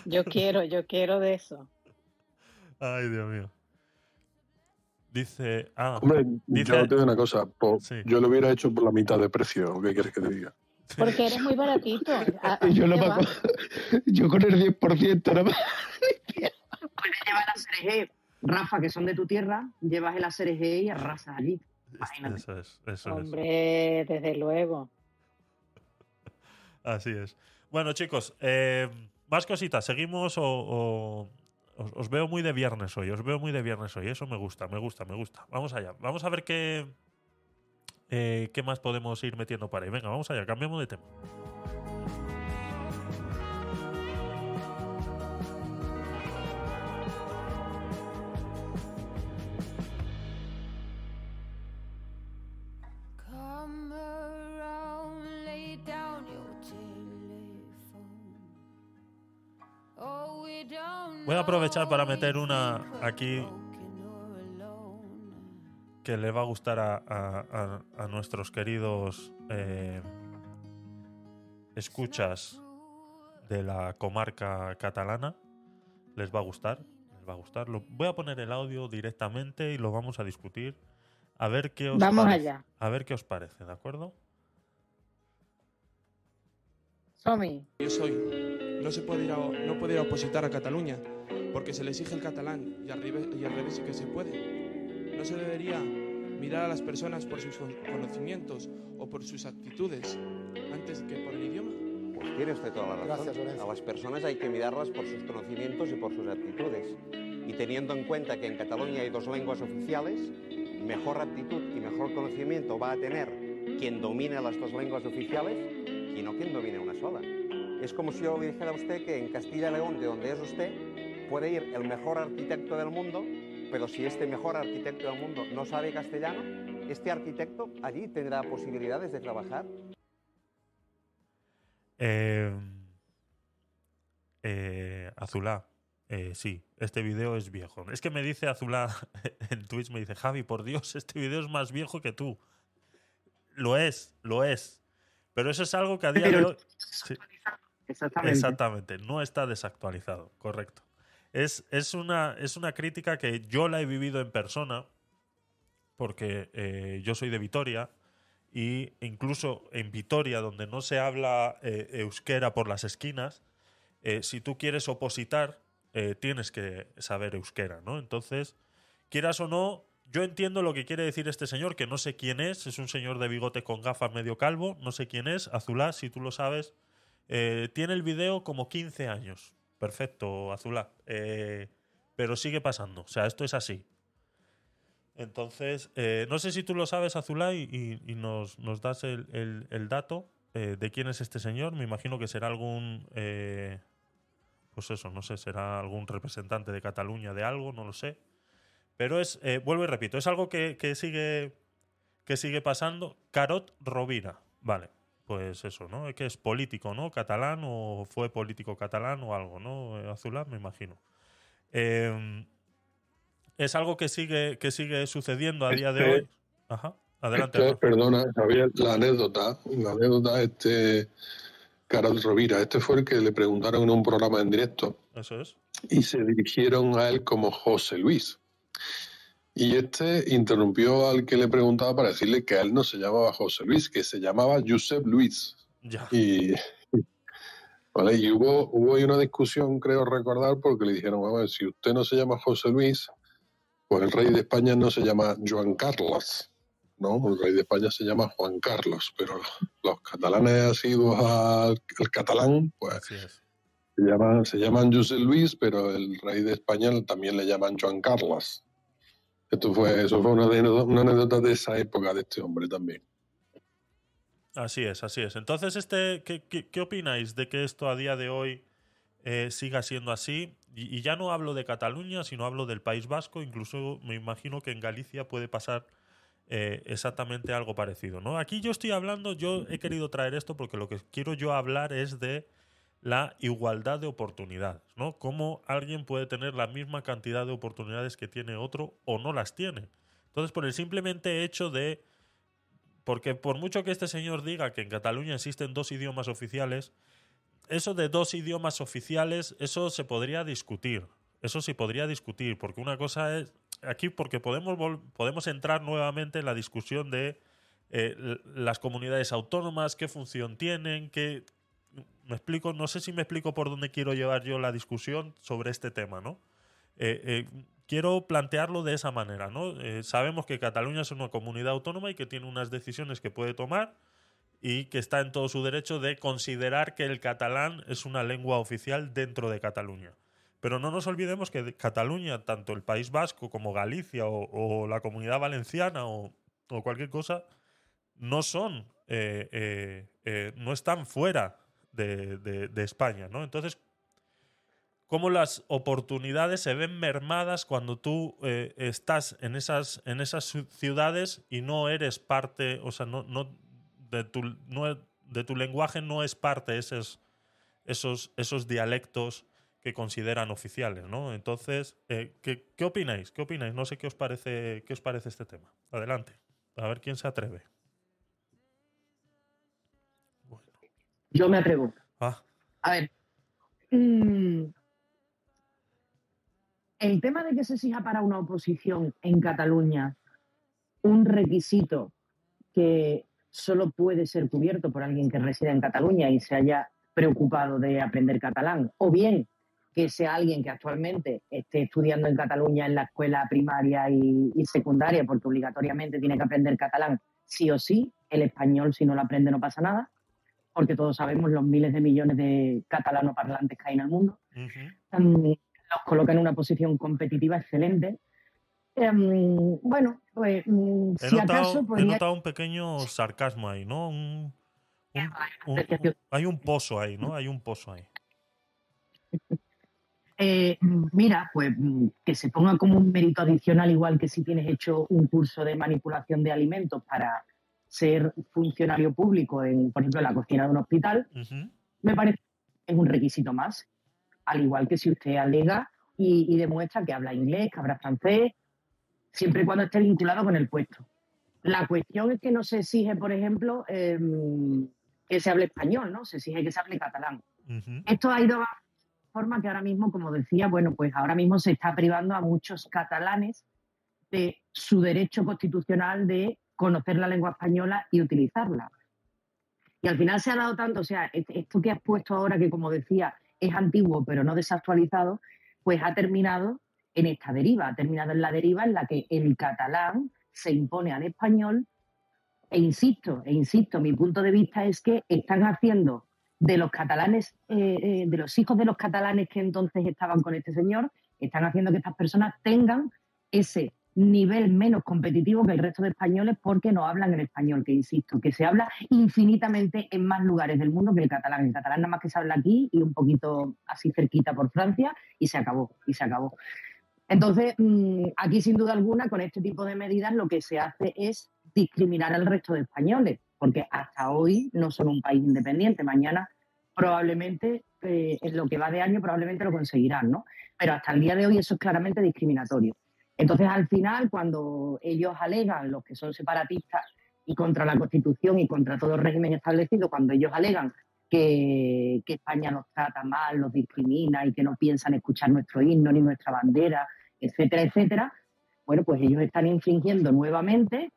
Yo quiero, yo quiero de eso. Ay, Dios mío. Dice. Ah, Hombre, Dice- yo te digo una cosa. po- Sí. Yo lo hubiera hecho por la mitad de precio. ¿Qué quieres que te diga? Porque eres muy baratito. ¿A- [laughs] a Y yo, qué lo va? pago- [laughs] yo con el 10% nada más. Puedes llevar la cereje, Rafa, que son de tu tierra, llevas el cereje y arrasas allí. Imagínate. eso es, eso es. Hombre, desde luego. Así es. Bueno, chicos, eh, más cositas. ¿Seguimos o, o- os, veo muy de viernes hoy? Os veo muy de viernes hoy. Eso me gusta, me gusta, me gusta. Vamos allá. Vamos a ver qué, eh, qué más podemos ir metiendo para ahí. Venga, vamos allá. Cambiamos de tema. Aprovechar para meter una aquí que le va a gustar a, a- a- a nuestros queridos eh, escuchas de la comarca catalana. Les va a gustar, les va a gustar. Lo- voy a poner el audio directamente y lo vamos a discutir. A ver qué os Vamos parece. allá. A ver qué os parece, ¿de acuerdo? Somi, Yo soy. No se puede ir a, no puede ir a opositar a Cataluña porque se le exige el catalán y al, revés, y al revés sí que se puede. No se debería mirar a las personas por sus conocimientos o por sus actitudes antes que por el idioma. Pues tiene usted toda la razón. Gracias, a las personas hay que mirarlas por sus conocimientos y por sus actitudes. Y teniendo en cuenta que en Cataluña hay dos lenguas oficiales, mejor actitud y mejor conocimiento va a tener quien domine las dos lenguas oficiales y no quien domine una sola. Es como si yo le dijera a usted que en Castilla y León, de donde es usted, puede ir el mejor arquitecto del mundo, pero si este mejor arquitecto del mundo no sabe castellano, este arquitecto allí tendrá posibilidades de trabajar. Eh, eh, Azulá, eh, sí, este video es viejo. Es que me dice Azulá [laughs] en Twitch, me dice, Javi, por Dios, este video es más viejo que tú. Lo es, lo es. Pero eso es algo que a día de hoy... Sí. Exactamente. Exactamente, no está desactualizado, correcto. Es, es, una, es una crítica que yo la he vivido en persona, porque eh, yo soy de Vitoria, y incluso en Vitoria, donde no se habla eh, euskera por las esquinas, eh, si tú quieres opositar, tienes que saber euskera, ¿no? Entonces, quieras o no, yo entiendo lo que quiere decir este señor, que no sé quién es, es un señor de bigote con gafas medio calvo, no sé quién es, Azulá, si tú lo sabes, tiene el video como 15 años. Perfecto, Azulá. Eh, pero sigue pasando. O sea, esto es así. Entonces, eh, no sé si tú lo sabes, Azulá, y, nos, das el, dato eh, de quién es este señor. Me imagino que será algún. eh, pues eso, no sé, será algún representante de Cataluña de algo, no lo sé. Pero es, vuelvo y repito, es algo que, que sigue que sigue pasando. Carot Rovira. Vale, pues eso, ¿no? Es que es político, ¿no? Catalán o fue político catalán o algo, ¿no? Eh, Azulá, me imagino. Eh, es algo que sigue, que sigue sucediendo a día de Este- hoy. Ajá. Adelante. Esto es, Rafa. perdona, Javier, la anécdota, la anécdota, este Carol Rovira, este fue el que le preguntaron en un programa en directo Eso es. y se dirigieron a él como José Luis. Y este interrumpió al que le preguntaba para decirle que a él no se llamaba José Luis, que se llamaba Josep Luis. Ya. Y, [laughs] vale, y hubo, hubo ahí una discusión, creo recordar, porque le dijeron, a ver, si usted no se llama José Luis, pues el rey de España no se llama Joan Carlos, ¿no? El rey de España se llama Juan Carlos, pero los catalanes asiduos al, al catalán, pues se llaman, se llaman José Luis, pero el rey de España también le llaman Joan Carlos. Esto fue, eso fue una anécdota, de esa época de este hombre también. Así es, así es. Entonces, este, ¿qué, opináis de que esto a día de hoy eh, siga siendo así? Y, y ya no hablo de Cataluña, sino hablo del País Vasco. Incluso me imagino que en Galicia puede pasar eh, exactamente algo parecido. ¿no? Aquí yo estoy hablando, yo he querido traer esto porque lo que quiero yo hablar es de la igualdad de oportunidades, ¿no? Cómo alguien puede tener la misma cantidad de oportunidades que tiene otro o no las tiene. Entonces, por el simplemente hecho de porque por mucho que este señor diga que en Cataluña existen dos idiomas oficiales, eso de dos idiomas oficiales, eso se podría discutir. Eso sí podría discutir, porque una cosa es aquí porque podemos podemos entrar nuevamente en la discusión de eh, las comunidades autónomas, qué función tienen, qué me explico, no sé si me explico por dónde quiero llevar yo la discusión sobre este tema, ¿no? Eh, eh, quiero plantearlo de esa manera, ¿no? Eh, sabemos que Cataluña es una comunidad autónoma y que tiene unas decisiones que puede tomar y que está en todo su derecho de considerar que el catalán es una lengua oficial dentro de Cataluña. Pero no nos olvidemos que Cataluña, tanto el País Vasco como Galicia o, la Comunidad Valenciana o, o cualquier cosa, no son, no están fuera de, de- España, ¿no? Entonces, cómo las oportunidades se ven mermadas cuando tú eh, estás en esas, en esas ciu- ciudades y no eres parte, o sea, no, no, de, tu, no de tu lenguaje no es parte esos, esos, esos dialectos que consideran oficiales, ¿no? Entonces, eh, ¿qué, qué opináis? ¿Qué opináis? No sé qué os parece, qué os parece este tema. Adelante. A ver quién se atreve. Yo me atrevo. Ah, A ver. mm, el tema de que se exija para una oposición en Cataluña un requisito que solo puede ser cubierto por alguien que resida en Cataluña y se haya preocupado de aprender catalán, o bien que sea alguien que actualmente esté estudiando en Cataluña en la escuela primaria y, y secundaria, porque obligatoriamente tiene que aprender catalán sí o sí, el español si no lo aprende no pasa nada, porque todos sabemos los miles de millones de catalano parlantes que hay en el mundo. Mm, los coloca en una posición competitiva excelente. Em, bueno, pues mm, He si notado, acaso he podría... notado un pequeño sarcasmo ahí, ¿no? Un, Un- un- un- hay un pozo ahí, ¿no? Hay un pozo ahí. [laughs] Eh, mira, pues mm, que se ponga como un mérito adicional, igual que si tienes hecho un curso de manipulación de alimentos para ser funcionario público, en, por ejemplo, en la cocina de un hospital, me parece que es un requisito más. Al igual que si usted alega y, y demuestra que habla inglés, que habla francés, siempre y cuando esté vinculado con el puesto. La cuestión es que no se exige, por ejemplo, em, que se hable español, ¿no? Se exige que se hable catalán. Esto ha ido de forma que ahora mismo, como decía, bueno, pues ahora mismo se está privando a muchos catalanes de su derecho constitucional de conocer la lengua española y utilizarla. Y al final se ha dado tanto, o sea, est- esto que has puesto ahora, que como decía, es antiguo pero no desactualizado, pues ha terminado en esta deriva, ha terminado en la deriva en la que el catalán se impone al español e insisto, e insisto, mi punto de vista es que están haciendo de los catalanes, eh, eh, de los hijos de los catalanes que entonces estaban con este señor, están haciendo que estas personas tengan ese nivel menos competitivo que el resto de españoles porque no hablan el español, que insisto, que se habla infinitamente en más lugares del mundo que el catalán. El catalán nada más que se habla aquí y un poquito así cerquita por Francia y se acabó, y se acabó. Entonces, mm, aquí sin duda alguna, con este tipo de medidas lo que se hace es discriminar al resto de españoles, porque hasta hoy no son un país independiente. Mañana probablemente, eh, en lo que va de año, probablemente lo conseguirán, ¿no? Pero hasta el día de hoy eso es claramente discriminatorio. Entonces, al final, cuando ellos alegan, los que son separatistas y contra la Constitución y contra todo el régimen establecido, cuando ellos alegan que, que España nos trata mal, los discrimina y que no piensan escuchar nuestro himno ni nuestra bandera, etcétera, etcétera, bueno, pues ellos están infringiendo nuevamente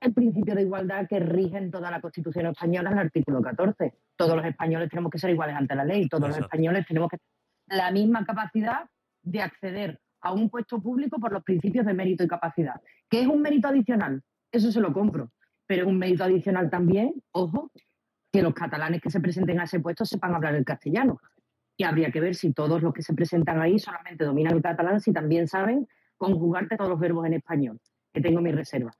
el principio de igualdad que rige en toda la Constitución española, en el artículo 14. Todos los españoles tenemos que ser iguales ante la ley, todos los españoles tenemos que tener la misma capacidad de acceder a un puesto público por los principios de mérito y capacidad. ¿Qué es un mérito adicional? Eso se lo compro. Pero es un mérito adicional también, ojo, que los catalanes que se presenten a ese puesto sepan hablar el castellano. Y habría que ver si todos los que se presentan ahí solamente dominan el catalán, si también saben conjugarte todos los verbos en español, que tengo mi reserva.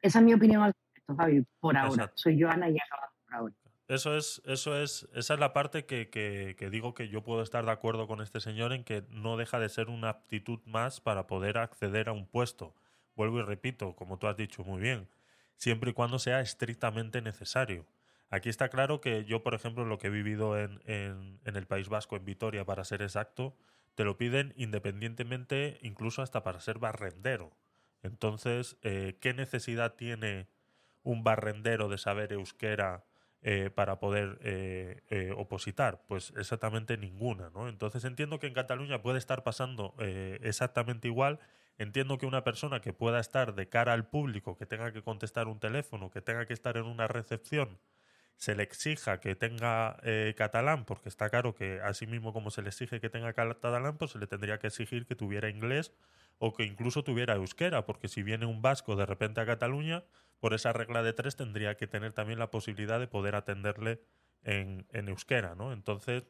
Esa es mi opinión al respecto, Javi, por ahora. Exacto. Soy Joana y acabado por ahora. Eso es, eso es, esa es la parte que, que- digo que yo puedo estar de acuerdo con este señor en que no deja de ser una aptitud más para poder acceder a un puesto. Vuelvo y repito, como tú has dicho muy bien, siempre y cuando sea estrictamente necesario. Aquí está claro que yo, por ejemplo, lo que he vivido en, en- en el País Vasco, en Vitoria, para ser exacto, te lo piden independientemente, incluso hasta para ser barrendero. Entonces, eh, ¿qué necesidad tiene un barrendero de saber euskera eh, para poder eh, eh, opositar? Pues exactamente ninguna, ¿no? Entonces entiendo que en Cataluña puede estar pasando exactamente igual. Entiendo que una persona que pueda estar de cara al público, que tenga que contestar un teléfono, que tenga que estar en una recepción, se le exija que tenga catalán, porque está claro que así mismo como se le exige que tenga catalán, pues se le tendría que exigir que tuviera inglés o que incluso tuviera euskera, porque si viene un vasco de repente a Cataluña, por esa regla de tres tendría que tener también la posibilidad de poder atenderle en, euskera, ¿no? Entonces,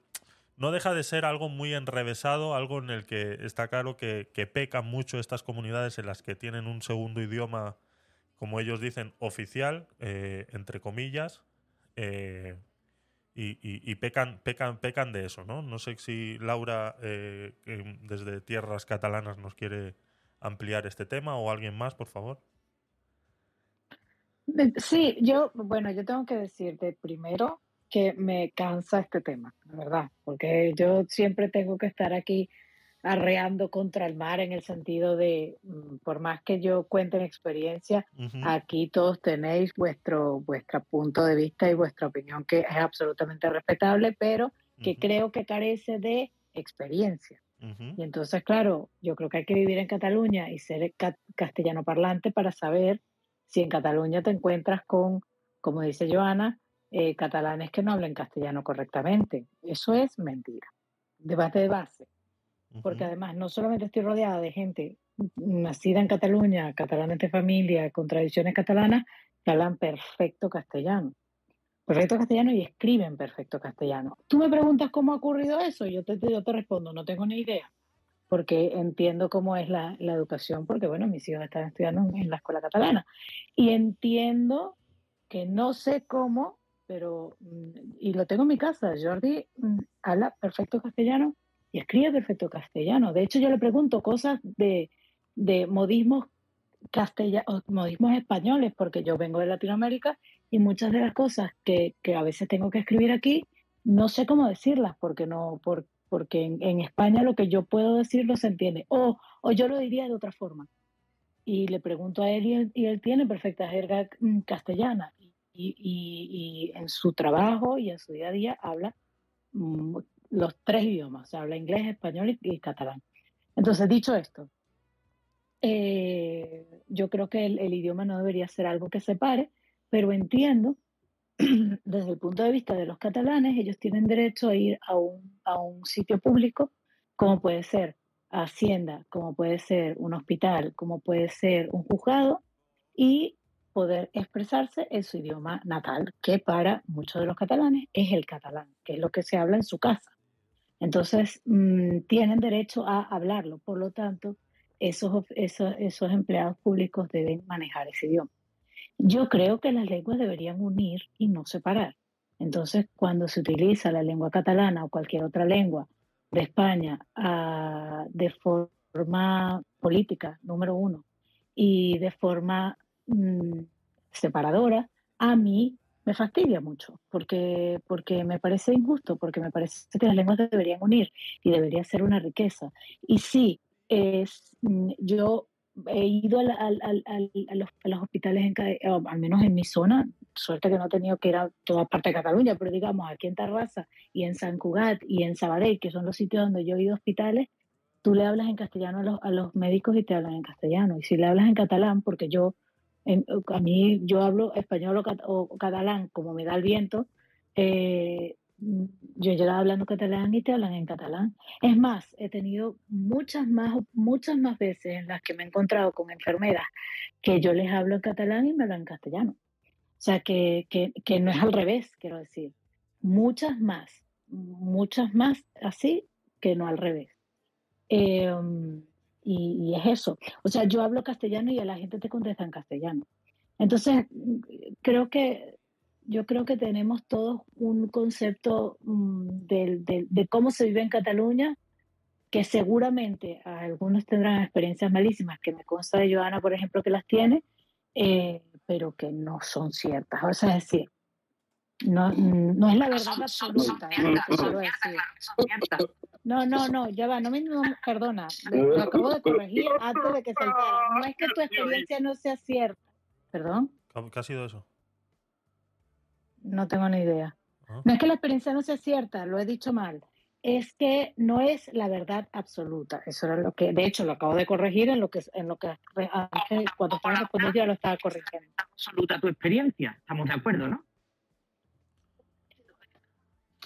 no deja de ser algo muy enrevesado, algo en el que está claro que, pecan mucho estas comunidades en las que tienen un segundo idioma, como ellos dicen, oficial, eh, entre comillas, eh, y, pecan, pecan, pecan de eso, ¿no? No sé si Laura, eh, que desde tierras catalanas, nos quiere ampliar este tema o alguien más, por favor. Sí, yo, bueno, yo tengo que decirte primero que me cansa este tema, la verdad, porque yo siempre tengo que estar aquí arreando contra el mar en el sentido de, mm, por más que yo cuente mi experiencia, Ujú. aquí todos tenéis vuestro, vuestro punto de vista y vuestra opinión, que es absolutamente respetable, pero que Ujú. creo que carece de experiencia. Ujú. Y entonces, claro, yo creo que hay que vivir en Cataluña y ser ca- castellano parlante para saber si en Cataluña te encuentras con, como dice Joana, eh, catalanes que no hablen castellano correctamente. Eso es mentira. Debate de base. Porque además no solamente estoy rodeada de gente nacida en Cataluña, catalanes de familia, con tradiciones catalanas, que hablan perfecto castellano. Perfecto castellano y escriben perfecto castellano. Tú me preguntas cómo ha ocurrido eso, y yo te, yo te respondo, no tengo ni idea, porque entiendo cómo es la, la educación, porque bueno, mis hijos están estudiando en, la escuela catalana. Y entiendo que no sé cómo pero, mm, y lo tengo en mi casa, Jordi mm, habla perfecto castellano y escribe perfecto castellano. De hecho, yo le pregunto cosas de, de modismos castellanos, modismos españoles, porque yo vengo de Latinoamérica y muchas de las cosas que, que a veces tengo que escribir aquí, no sé cómo decirlas, porque no, por, porque en, España lo que yo puedo decir no se entiende. O, o yo lo diría de otra forma. Y le pregunto a él y él, tiene perfecta jerga mm, castellana. Y, y- y en su trabajo y en su día a día habla mm, los tres idiomas, o habla inglés, español y, y catalán. Entonces, dicho esto, eh, yo creo que el, el idioma no debería ser algo que separe, pero entiendo [clears throat] desde el punto de vista de los catalanes, ellos tienen derecho a ir a un, sitio público, como puede ser Hacienda, como puede ser un hospital, como puede ser un juzgado, y poder expresarse en su idioma natal, que para muchos de los catalanes es el catalán, que es lo que se habla en su casa. Entonces, mm, tienen derecho a hablarlo, por lo tanto, esos empleados públicos deben manejar ese idioma. Yo creo que las lenguas deberían unir y no separar. Entonces, cuando se utiliza la lengua catalana o cualquier otra lengua de España ah, de forma política, número uno, y de forma mm, separadora, a mí me fastidia mucho, porque, porque me parece injusto, porque me parece que las lenguas deberían unir y debería ser una riqueza. Y sí, es, mm, yo he ido al- al- al- a, los, a los hospitales, en, al menos en mi zona, suerte que no he tenido que ir a toda parte de Cataluña, pero digamos aquí en Tarrasa y en San Cugat y en Sabadell, que son los sitios donde yo he ido a hospitales, tú le hablas en castellano a los, a los médicos y te hablan en castellano. Y si le hablas en catalán, porque yo, en- a mí, yo hablo español o, o catalán como me da el viento, eh, yo he llegado hablando catalán y te hablan en catalán. Es más, he tenido muchas más, muchas más veces en las que me he encontrado con enfermeras que yo les hablo en catalán y me hablan en castellano. O sea, que, que, que no es al revés, quiero decir. Muchas más, muchas más así que no al revés. Eh, y, y es eso. O sea, yo hablo castellano y a la gente te contesta en castellano. Entonces, creo que yo creo que tenemos todos un concepto mm, del- del- de cómo se vive en Cataluña, que seguramente algunos tendrán experiencias malísimas, que me consta de Joana, por ejemplo, que las tiene, eh, pero que no son ciertas. O sea, es decir, no, no es la verdad absoluta. lo que quiero decir. No, no, no, ya va, no me no, perdona, lo acabo de corregir antes de que saltara. No es que tu experiencia no sea cierta. Perdón, ¿Qué qué ha sido eso? No tengo ni idea. Ah. No es que la experiencia no sea cierta, lo he dicho mal. Es que no es la verdad absoluta. Eso era lo que, de hecho, lo acabo de corregir en lo que, en lo que antes, cuando estaba respondiendo, ya lo estaba corrigiendo. absoluta tu experiencia. Estamos de acuerdo, ¿no?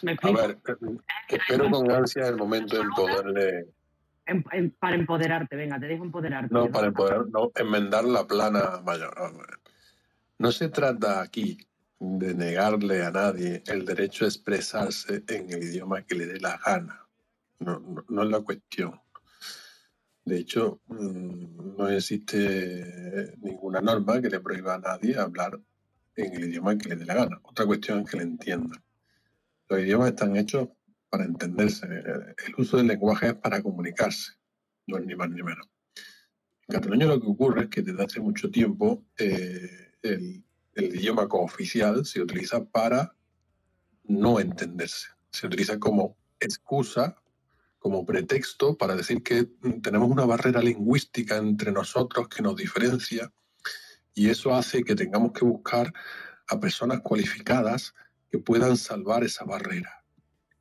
Me A ver, espero con ansia el momento en poderle, Em- em- para empoderarte, venga, te dejo empoderarte. no, para poder no, enmendar la plana mayor. No se trata aquí de negarle a nadie el derecho a expresarse en el idioma que le dé la gana. No, no, no es la cuestión. De hecho, mm, no existe ninguna norma que le prohíba a nadie hablar en el idioma que le dé la gana. Otra cuestión es que le entiendan. Los idiomas están hechos para entenderse. El uso del lenguaje es para comunicarse, no es ni más ni menos. En Cataluña lo que ocurre es que desde hace mucho tiempo eh, el, el idioma cooficial se utiliza para no entenderse. Se utiliza como excusa, como pretexto para decir que mm, tenemos una barrera lingüística entre nosotros que nos diferencia y eso hace que tengamos que buscar a personas cualificadas que puedan salvar esa barrera,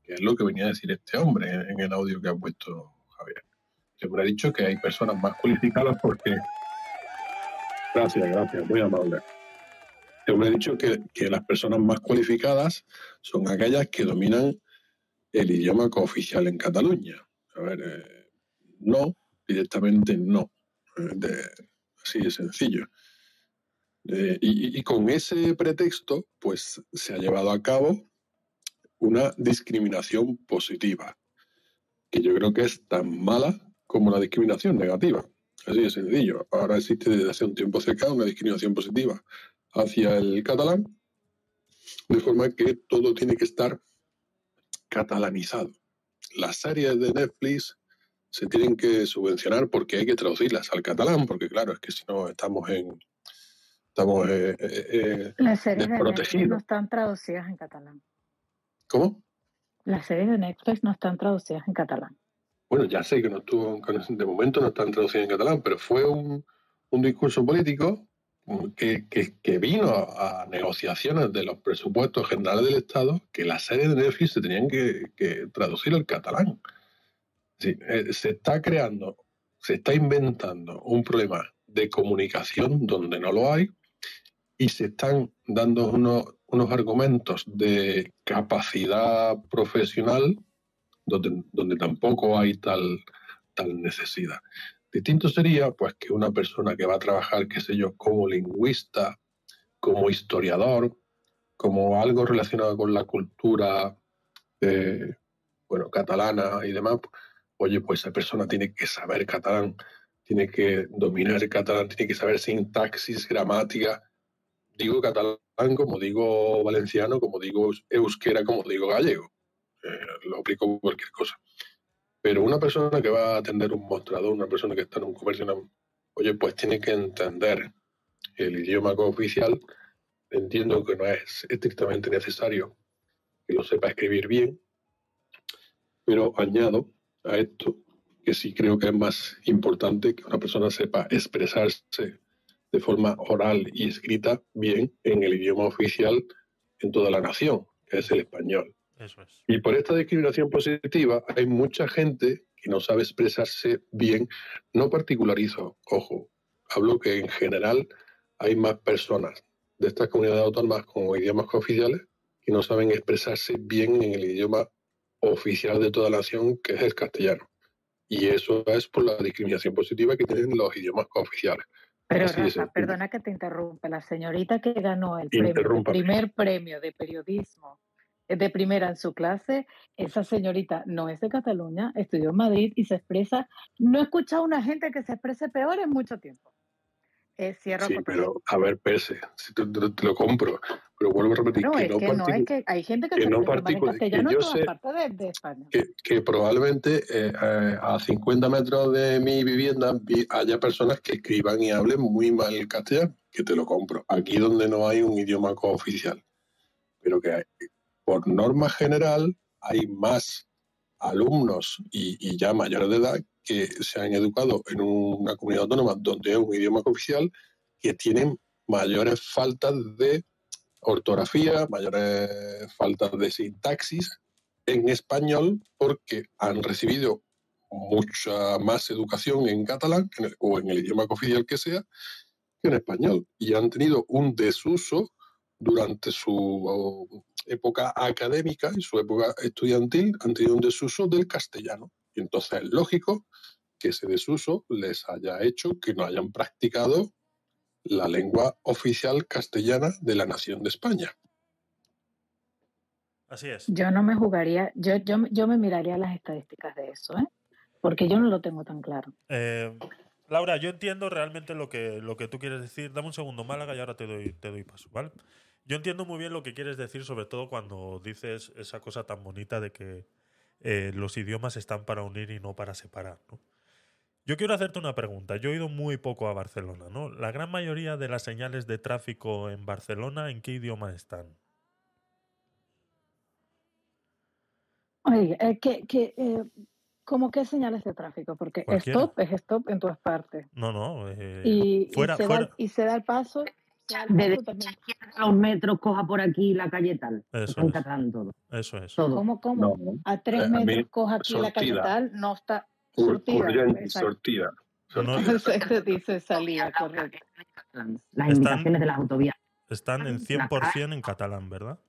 que es lo que venía a decir este hombre en el audio que ha puesto Javier. Siempre ha dicho que hay personas más cualificadas porque... Gracias, gracias, muy amable. Siempre he dicho que, las personas más cualificadas son aquellas que dominan el idioma cooficial en Cataluña. A ver, eh, no, directamente no. Eh, así de sencillo. Y, y con ese pretexto, pues se ha llevado a cabo una discriminación positiva, que yo creo que es tan mala como la discriminación negativa. Así de sencillo. Ahora existe desde hace un tiempo cerca una discriminación positiva hacia el catalán, De forma que todo tiene que estar catalanizado. Las series de Netflix se tienen que subvencionar porque hay que traducirlas al catalán, porque claro, es que si no estamos en estamos eh, eh, eh, Las series de Netflix no están traducidas en catalán. ¿Cómo? Las series de Netflix no están traducidas en catalán. Bueno, ya sé que no estuvo, de momento no están traducidas en catalán, pero fue un, un discurso político que, vino a, negociaciones de los presupuestos generales del Estado que las series de Netflix se tenían que, que traducir al catalán. Sí, eh, se está creando, se está inventando un problema de comunicación donde no lo hay y se están dando unos, unos argumentos de capacidad profesional donde, donde tampoco hay tal, tal necesidad. Distinto sería pues que una persona que va a trabajar, qué sé yo, como lingüista, como historiador, como algo relacionado con la cultura eh, bueno, catalana y demás, oye, pues esa persona tiene que saber catalán, tiene que dominar catalán, tiene que saber sintaxis, gramática. Digo catalán como digo valenciano, como digo euskera, como digo gallego. Eh, lo aplico cualquier cosa. Pero una persona que va a atender un mostrador, una persona que está en un comercio, oye, pues tiene que entender el idioma cooficial. Entiendo que no es estrictamente necesario que lo sepa escribir bien, pero añado a esto que sí creo que es más importante que una persona sepa expresarse de forma oral y escrita bien en el idioma oficial en toda la nación, que es el español. Eso es. Y por esta discriminación positiva hay mucha gente que no sabe expresarse bien. No particularizo, ojo, hablo que en general hay más personas de estas comunidades autónomas con idiomas cooficiales que no saben expresarse bien en el idioma oficial de toda la nación, que es el castellano. Y eso es por la discriminación positiva que tienen los idiomas cooficiales. Pero Rafa, perdona que te interrumpa, la señorita que ganó el premio, el primer premio de periodismo de primera en su clase, esa señorita no es de Cataluña, estudió en Madrid y se expresa, no he escuchado a una gente que se exprese peor en mucho tiempo. Eh, cierro Sí, pero a ver, pese, si te, te- te lo compro, pero vuelvo a repetir No, que es no, que no, es que hay gente que, que se no expresa mal en particu- que en todas partes de, de España. que, que probablemente eh, eh, a 50 metros de mi vivienda vi- haya personas que escriban y hablen muy mal el castellano, que te lo compro. Aquí donde no hay un idioma cooficial. Pero que hay- por norma general hay más alumnos y, y ya mayores de edad que se han educado en una comunidad autónoma donde es un idioma cooficial que tienen mayores faltas de ortografía, mayores faltas de sintaxis en español porque han recibido mucha más educación en catalán o en el idioma oficial que sea que en español. Y han tenido un desuso durante su época académica y su época estudiantil han tenido un desuso del castellano y entonces es lógico que ese desuso les haya hecho que no hayan practicado la lengua oficial castellana de la nación de España. Así es. Yo no me jugaría, yo, yo, yo me miraría las estadísticas de eso, ¿eh? porque yo no lo tengo tan claro. Eh, Laura, yo entiendo realmente lo que, lo que tú quieres decir. Dame un segundo, Málaga, y ahora te doy, te doy paso, ¿vale? Yo entiendo muy bien lo que quieres decir, sobre todo cuando dices esa cosa tan bonita de que eh, los idiomas están para unir y no para separar, ¿no? Yo quiero hacerte una pregunta. Yo he ido muy poco a Barcelona, ¿no? La gran mayoría de las señales de tráfico en Barcelona, ¿en qué idioma están? Oye, eh, que, que, eh, ¿cómo qué señales de tráfico? Porque Cualquiera. stop es stop en todas partes. No, no. eh, Y, y fuera, se fuera. Da, y se da el paso, paso también. a los metros, coja por aquí la calle tal. Eso es. catalán todo. Eso es. todo. ¿Cómo, cómo? No. A tres Eh, a mí, metros coja aquí la calle sortida. tal, no está urgente, sortida. No, Se dice salida, correcto. Las Están- indicaciones de las autovías. están en 100% en catalán, ¿verdad?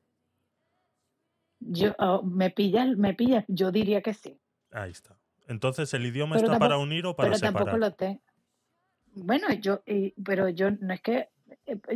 Yo, oh, me pillas, me pillas, yo diría que sí. Ahí está. Entonces, ¿el idioma Pero está para tampoco- unir o para pero tampoco separar? lo tengo. Bueno, yo, y- pero yo no es que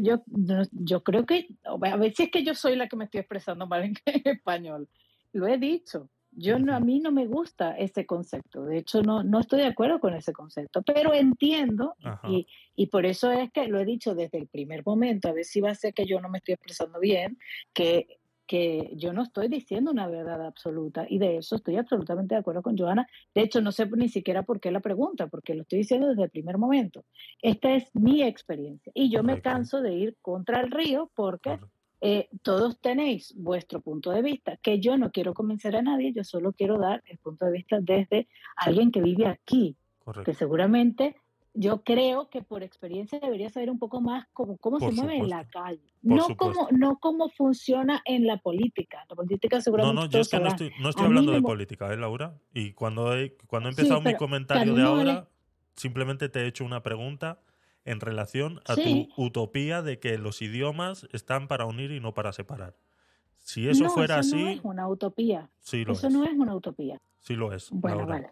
yo, no- yo creo que a ver si es que yo soy la que me estoy expresando mal en [laughs] español. Lo he dicho. Yo no, a mí no me gusta ese concepto. De hecho, no, no estoy de acuerdo con ese concepto, pero entiendo y, y por eso es que lo he dicho desde el primer momento, a ver si va a ser que yo no me estoy expresando bien, que, que yo no estoy diciendo una verdad absoluta y de eso estoy absolutamente de acuerdo con Joana. De hecho, no sé ni siquiera por qué la pregunta, porque lo estoy diciendo desde el primer momento. Esta es mi experiencia y yo me canso de ir contra el río porque eh, todos tenéis vuestro punto de vista, que yo no quiero convencer a nadie, yo solo quiero dar el punto de vista desde alguien que vive aquí, Correcto. que seguramente yo creo que por experiencia debería saber un poco más cómo, cómo se mueve en la calle, Por no supuesto. cómo, no cómo funciona en la política. La política No, seguramente no, yo todos es que no estoy, no estoy hablando de política, ¿eh, Laura? Y cuando he, cuando he Sí, empezado mi comentario de vale- ahora, simplemente te he hecho una pregunta en relación a Sí. tu utopía de que los idiomas están para unir y no para separar. Si eso no, fuera eso así, no es una utopía. sí lo Eso es. no es una utopía. Sí lo es. Bueno, Laura. vale.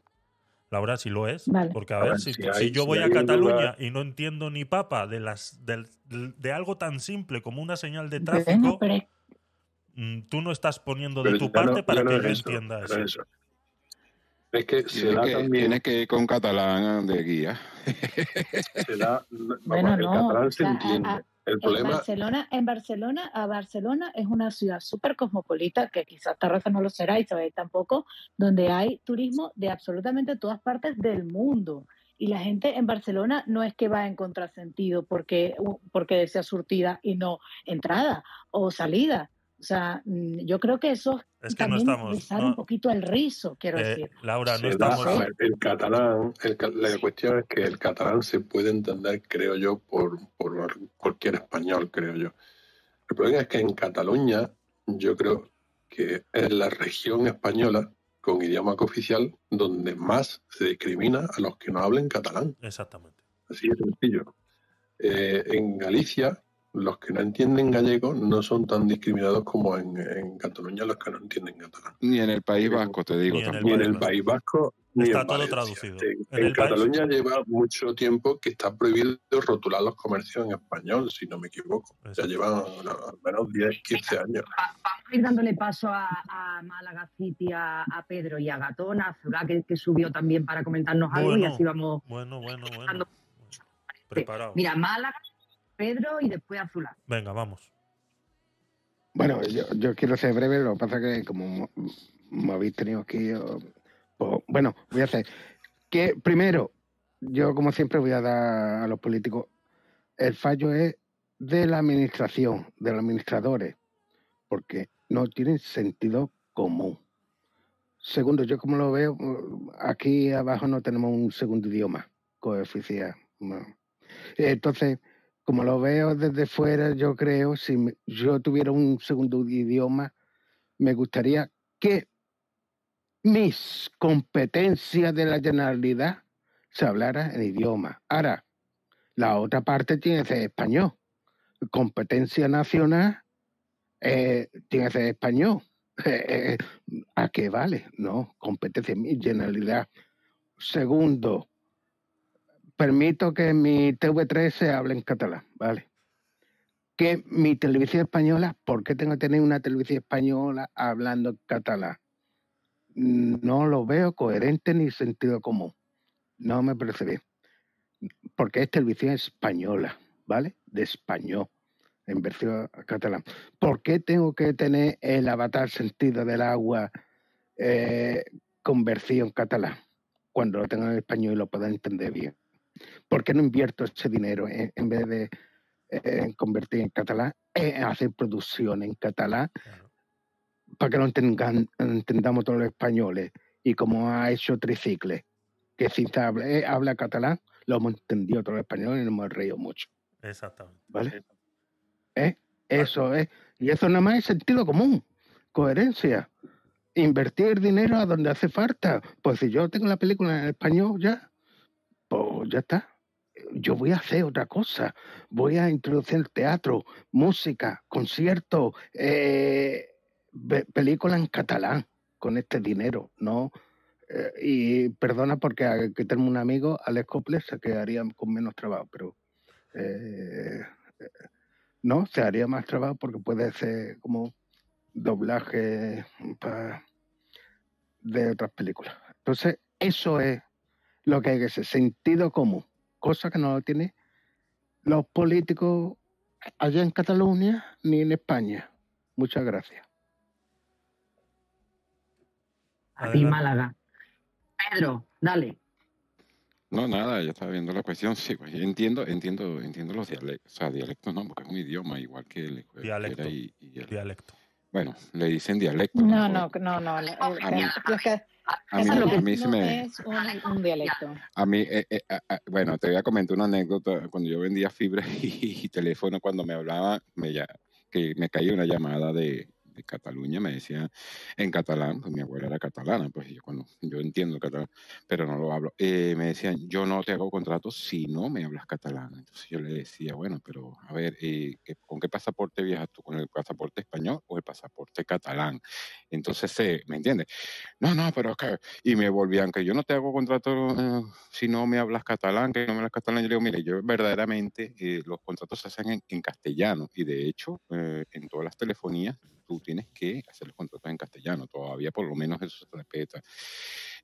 Laura, sí lo es. Vale. Porque, a A ver, ver, si, si si yo si voy a Cataluña y no entiendo ni papa de, las, de algo tan simple como una señal de tráfico, pero mm, tú no estás poniendo de tu parte no- para no que yo eso, entienda eso. es eso. Es que se da que, también, tienes que ir con catalán de guía. se da, [laughs] Bueno, el no, catalán o se a- entiende. a- el En problema, Barcelona, en Barcelona, a Barcelona es una ciudad súper cosmopolita, que quizás Tarrasa no lo será y Sabadell tampoco, donde hay turismo de absolutamente todas partes del mundo. Y la gente en Barcelona no es que va en contrasentido porque, porque desea surtida y no entrada o salida. O sea, mm, yo creo que eso Es que no también estamos. rizar no- un poquito el rizo, quiero eh, decir. Laura, no da, estamos. el catalán, el la cuestión es que el catalán se puede entender, creo yo, por, por cualquier español, creo yo. El problema es que en Cataluña, yo creo que es la región española con idioma cooficial donde más se discrimina a los que no hablen catalán. Exactamente. Así de sencillo. Eh, en Galicia, los que no entienden gallego no son tan discriminados como en, en Cataluña los que no entienden catalán. Ni en el País Vasco, te digo Ni en el Ni tampoco. en el. País Vasco ni Está en todo Valencia. traducido. En, En en el país- Cataluña lleva mucho tiempo que está prohibido rotular los comercios en español, si no me equivoco. Ya Exacto. llevan no, al menos 10, 15 años. Vamos a ir dándole paso a, a Málaga City, a, a Pedro y a Gatón, a Zurá, que, que subió también para comentarnos algo y Bueno. así vamos. Bueno, bueno, bueno. Preparado. Mira, Málaga, Pedro y después Azulá. Venga, vamos. Bueno, yo, yo quiero ser breve, lo que pasa que como me habéis tenido aquí, yo- pues, bueno, voy a hacer que primero, yo como siempre voy a dar a los políticos, el fallo es de la administración, de los administradores, porque no tienen sentido común. Segundo, yo como lo veo, aquí abajo no tenemos un segundo idioma, coeficiente. no. Entonces, como lo veo desde fuera, yo creo, si yo tuviera un segundo idioma, me gustaría que mis competencias de la generalidad se hablara en idioma. Ahora, la otra parte tiene que ser español. Competencia nacional eh, tiene que ser español. [laughs] Eh, eh, ¿A qué vale? No, competencia, mi generalidad. Segundo, permito que en mi TV3 se hable en catalán, ¿vale? Que mi televisión española, ¿por qué tengo que tener una televisión española hablando en catalán? No lo veo coherente ni sentido común. No me parece bien. Porque es televisión española, ¿vale? De español, en versión catalán. ¿Por qué tengo que tener el avatar sentido del agua eh, con versión catalán? Cuando lo tengo en español y lo pueda entender bien. ¿Por qué no invierto ese dinero en, en vez de eh, convertir en catalán, en hacer producción en catalán, para que lo entengan- entendamos todos los españoles? Y como ha hecho Tricicle, que si habla, eh, habla catalán, lo hemos entendido todos los españoles y nos hemos reído mucho. Exactamente. ¿Vale? ¿Eh? Eso es. Y eso nada más es sentido común, coherencia. Invertir dinero a donde hace falta. Pues si yo tengo la película en español ya, pues ya está. Yo voy a hacer otra cosa. Voy a introducir teatro, música, conciertos, eh, película en catalán con este dinero, ¿no? Eh, y perdona porque aquí tenemos un amigo, Alex Copler, se quedaría con menos trabajo, pero eh, eh, no, se haría más trabajo porque puede ser como doblaje de otras películas. Entonces, eso es lo que hay que ser, sentido común, cosa que no lo tienen los políticos allá en Cataluña ni en España. Muchas gracias. A ti, Málaga. Pedro, dale. No, nada, yo estaba viendo la cuestión. Sí, pues, entiendo, entiendo, entiendo los dialectos. O sea, dialectos no, porque es un idioma igual que el Dialecto. y, y el- Dialecto. Bueno, le dicen dialecto. No, no, no, no. mí- el- los que- a mí- a mí se me- es un, un dialecto. A mí, eh, eh, bueno, te voy a comentar una anécdota. Cuando yo vendía fibra [laughs] y, teléfono, cuando me hablaba, me, ya- que me caía una llamada de, de Cataluña, me decía en catalán, pues mi abuela era catalana, pues yo, cuando, yo entiendo el catalán, pero no lo hablo. Eh, me decían, yo no te hago contrato si no me hablas catalán. Entonces yo le decía, bueno, pero a ver, eh, ¿qué- ¿con qué pasaporte viajas tú? ¿Con el pasaporte español o el pasaporte catalán? Entonces, eh, ¿me entiendes? No, no, pero es y me volvían que yo no te hago contrato eh, si no me hablas catalán, que no me hablas catalán. Yo le digo, mire, yo verdaderamente eh, los contratos se hacen en, en castellano y de hecho eh, en todas las telefonías tú tienes que hacer los contratos en castellano. Todavía por lo menos eso se respeta.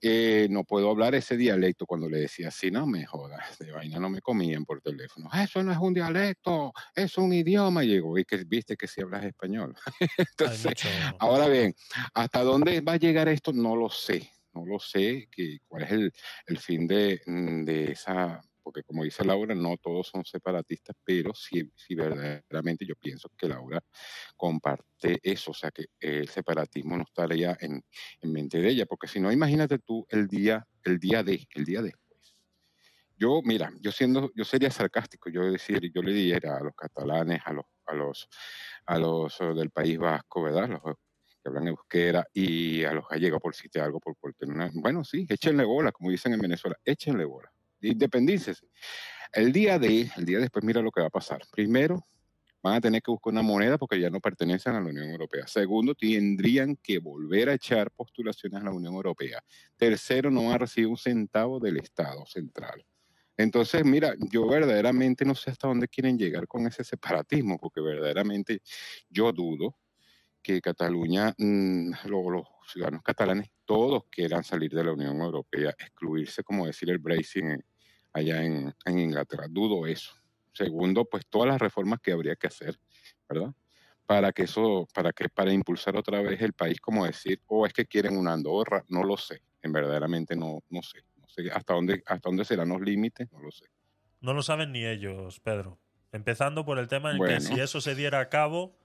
Eh, no puedo hablar ese dialecto cuando le decía así, no me jodas, de vaina no me comían por teléfono. Eso no es un dialecto, es un idioma. Llegó, y que viste que si hablas español. [laughs] Entonces, ahora bien, ¿hasta dónde va a llegar esto? No lo sé. No lo sé que, cuál es el, el fin de, mm, de esa, porque como dice Laura, no todos son separatistas, pero sí, sí verdaderamente yo pienso que Laura comparte eso, o sea que el separatismo no estaría en, en mente de ella, porque si no, imagínate tú el día, el día de, el día después. Yo, mira, yo siendo, yo sería sarcástico, yo decir, yo le diría a los catalanes, a los, a los, a los eh, del País Vasco, ¿verdad? Los que hablan euskera y a los gallegos por decirte algo, por, por tener una- bueno, sí, échenle bola, como dicen en Venezuela, échenle bola, independícense. El día de, el día después, mira lo que va a pasar. Primero, van a tener que buscar una moneda porque ya no pertenecen a la Unión Europea. Segundo, tendrían que volver a echar postulaciones a la Unión Europea. Tercero, no van a recibir un centavo del Estado central. Entonces, mira, yo verdaderamente no sé hasta dónde quieren llegar con ese separatismo, porque verdaderamente yo dudo que Cataluña, mm, lo- los ciudadanos catalanes, todos quieran salir de la Unión Europea, excluirse, como decir el Brexit en- allá en, en Inglaterra. Dudo eso. Segundo, pues todas las reformas que habría que hacer, ¿verdad? Para que eso, para que, para impulsar otra vez el país, como decir, o es que quieren una Andorra, no lo sé, en verdaderamente no, no sé, no sé hasta dónde, hasta dónde serán los límites, no lo sé. No lo saben ni ellos, Pedro. Empezando por el tema en Bueno. que si eso se diera a cabo,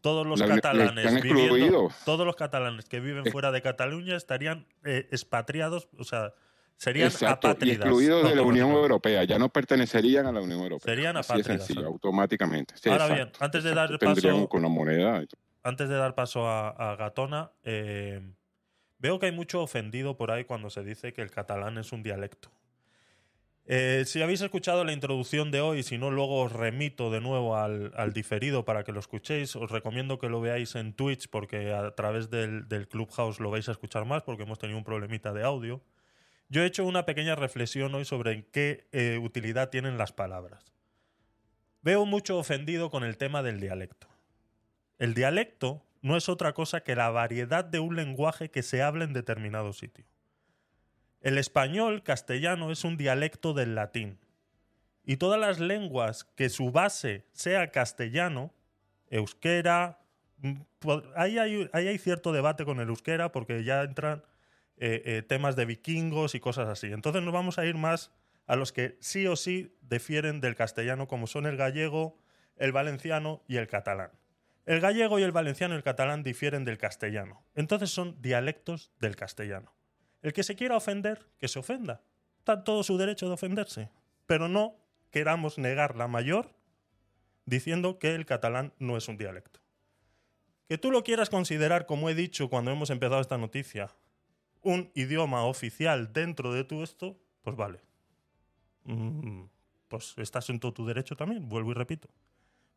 todos los La- catalanes viviendo, todos los catalanes que viven Eh. fuera de Cataluña estarían eh, expatriados, o sea, serían Exacto, y apátridas. de la Unión. Europea, ya no pertenecerían a la Unión Europea. Serían Así apátridas, sencillo, automáticamente. Sí, Ahora exacto, bien, antes de exacto. dar Tendrían paso- con una moneda. y todo. Antes de dar paso a, a Gatona, eh, veo que hay mucho ofendido por ahí cuando se dice que el catalán es un dialecto. Eh, si habéis escuchado la introducción de hoy, si no, luego os remito de nuevo al, al diferido para que lo escuchéis. Os recomiendo que lo veáis en Twitch porque a través del, del Clubhouse lo vais a escuchar más porque hemos tenido un problemita de audio. Yo he hecho una pequeña reflexión hoy sobre qué eh, utilidad tienen las palabras. Veo mucho ofendido con el tema del dialecto. El dialecto no es otra cosa que la variedad de un lenguaje que se habla en determinado sitio. El español castellano es un dialecto del latín. Y todas las lenguas que su base sea castellano, euskera, mm, ahí hay cierto debate con el euskera porque ya entran eh, eh, temas de vikingos y cosas así. Entonces nos vamos a ir más a los que sí o sí difieren del castellano, como son el gallego, el valenciano y el catalán. El gallego y el valenciano y el catalán difieren del castellano. Entonces son dialectos del castellano. El que se quiera ofender, que se ofenda. Está todo su derecho de ofenderse. Pero no queramos negar la mayor diciendo que el catalán no es un dialecto. Que tú lo quieras considerar, como he dicho cuando hemos empezado esta noticia, un idioma oficial dentro de tu esto, pues vale. Mm, Pues estás en todo tu derecho también, vuelvo y repito.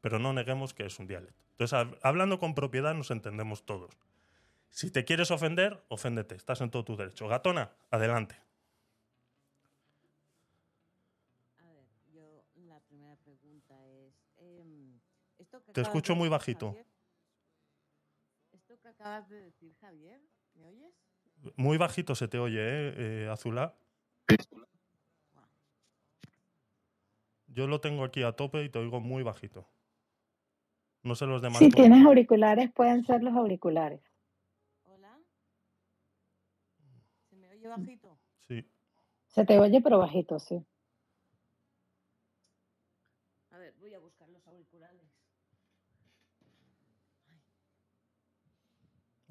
Pero no neguemos que es un dialecto. Entonces, hab- hablando con propiedad nos entendemos todos. Si te quieres ofender, oféndete, estás en todo tu derecho. Gatona, adelante. A ver, yo la primera pregunta es, em, esto que Te escucho muy bajito. Javier, esto que acabas de decir, Javier, ¿me oyes? Muy bajito se te oye, ¿eh, eh, Azulá? Yo lo tengo aquí a tope y te oigo muy bajito. No sé los demás. Si tienes auriculares, pueden ser los auriculares. Hola. ¿Se me oye bajito? Sí. Se te oye, pero bajito, sí. A ver, voy a buscar los auriculares.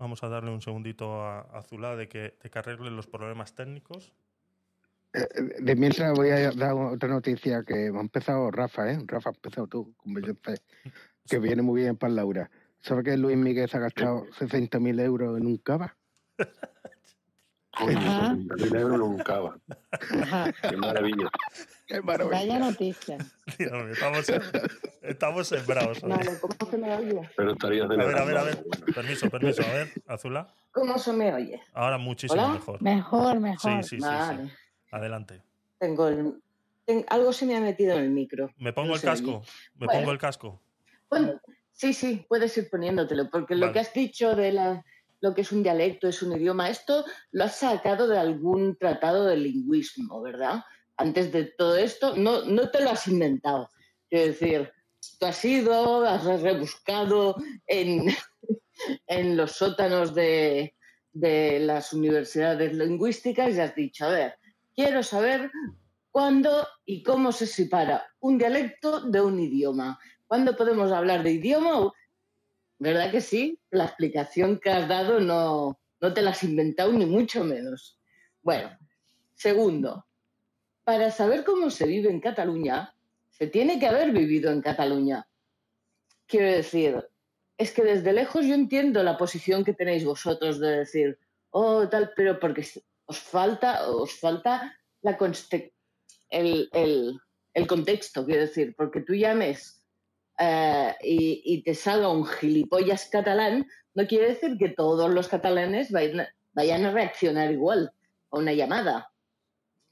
Vamos a darle un segundito a a Azulá de que, de que arregle los problemas técnicos. Eh, De mientras voy a dar otra noticia que ha empezado Rafa, ¿eh? Rafa, ha empezado tú, con Beyoncé, que viene muy bien para Laura. ¿Sabes que Luis Miguel se ha gastado 60.000 euros en un cava? Coño, Ajá. 60.000 euros en un cava. Qué maravilla. ¡Qué Vaya maravilla! noticia. [laughs] Dios mío, estamos, estamos sembrados. Vale, ¿cómo se me oye? Pero estaría A ver, a ver, a ver. Permiso, permiso. A ver, Azulá. ¿Cómo se me oye? Ahora muchísimo ¿Hola? mejor. Mejor, Sí, mejor. sí, sí, Vale. sí. Adelante. Tengo el... ten- Algo se me ha metido en el micro. ¿Me pongo No el casco? ¿Me Bueno. pongo el casco? Bueno, sí, sí, puedes ir poniéndotelo, porque lo Vale. que has dicho de la, lo que es un dialecto, es un idioma, esto lo has sacado de algún tratado de lingüismo, ¿verdad? Antes de todo esto, no, no te lo has inventado. Quiero decir, tú has ido, has rebuscado en, [laughs] en los sótanos de, de las universidades lingüísticas y has dicho, a ver, quiero saber cuándo y cómo se separa un dialecto de un idioma. ¿Cuándo podemos hablar de idioma? ¿Verdad que sí? La explicación que has dado no, no te la has inventado ni mucho menos. Bueno, segundo, para saber cómo se vive en Cataluña, se tiene que haber vivido en Cataluña. Quiero decir, es que desde lejos yo entiendo la posición que tenéis vosotros de decir, oh, tal, pero porque os falta, os falta la el, el- contexto, quiero decir, porque tú llames eh, y, te salga un gilipollas catalán, no quiere decir que todos los catalanes vayan a reaccionar igual a una llamada.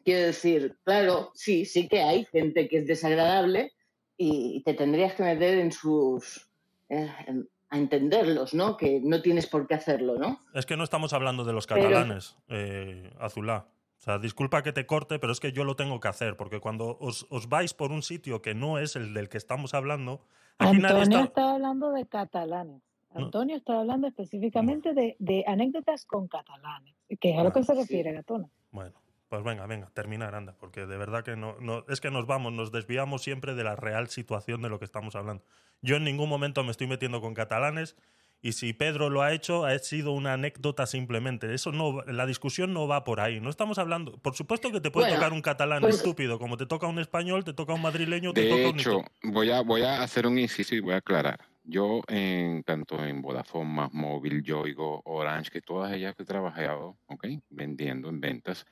Quiero decir, claro, sí, sí que hay gente que es desagradable y te tendrías que meter en sus... eh, en- a entenderlos, ¿no? Que no tienes por qué hacerlo, ¿no? Es que no estamos hablando de los Pero- catalanes, eh, Azulá. O sea, disculpa que te corte, pero es que yo lo tengo que hacer, porque cuando os, os vais por un sitio que no es el del que estamos hablando, aquí nadie Antonio está... está hablando de catalanes. No. Antonio está hablando específicamente de, de anécdotas con catalanes, que es a lo que se refiere Gatona. Bueno, pues venga, venga, terminar, anda, porque de verdad que no, no, es que nos vamos, nos desviamos siempre de la real situación de lo que estamos hablando. Yo en ningún momento me estoy metiendo con catalanes y si Pedro lo ha hecho, ha sido una anécdota simplemente. Eso no, la discusión no va por ahí. No estamos hablando. Por supuesto que te puede Bueno, tocar un catalán pues- estúpido, como te toca un español, te toca un madrileño, te De toca un hecho, voy a, voy a hacer un inciso y voy a aclarar. Yo, en, tanto en Vodafone, Más Móvil, Yoigo, Orange, que todas ellas que he trabajado, ¿ok? Vendiendo en ventas,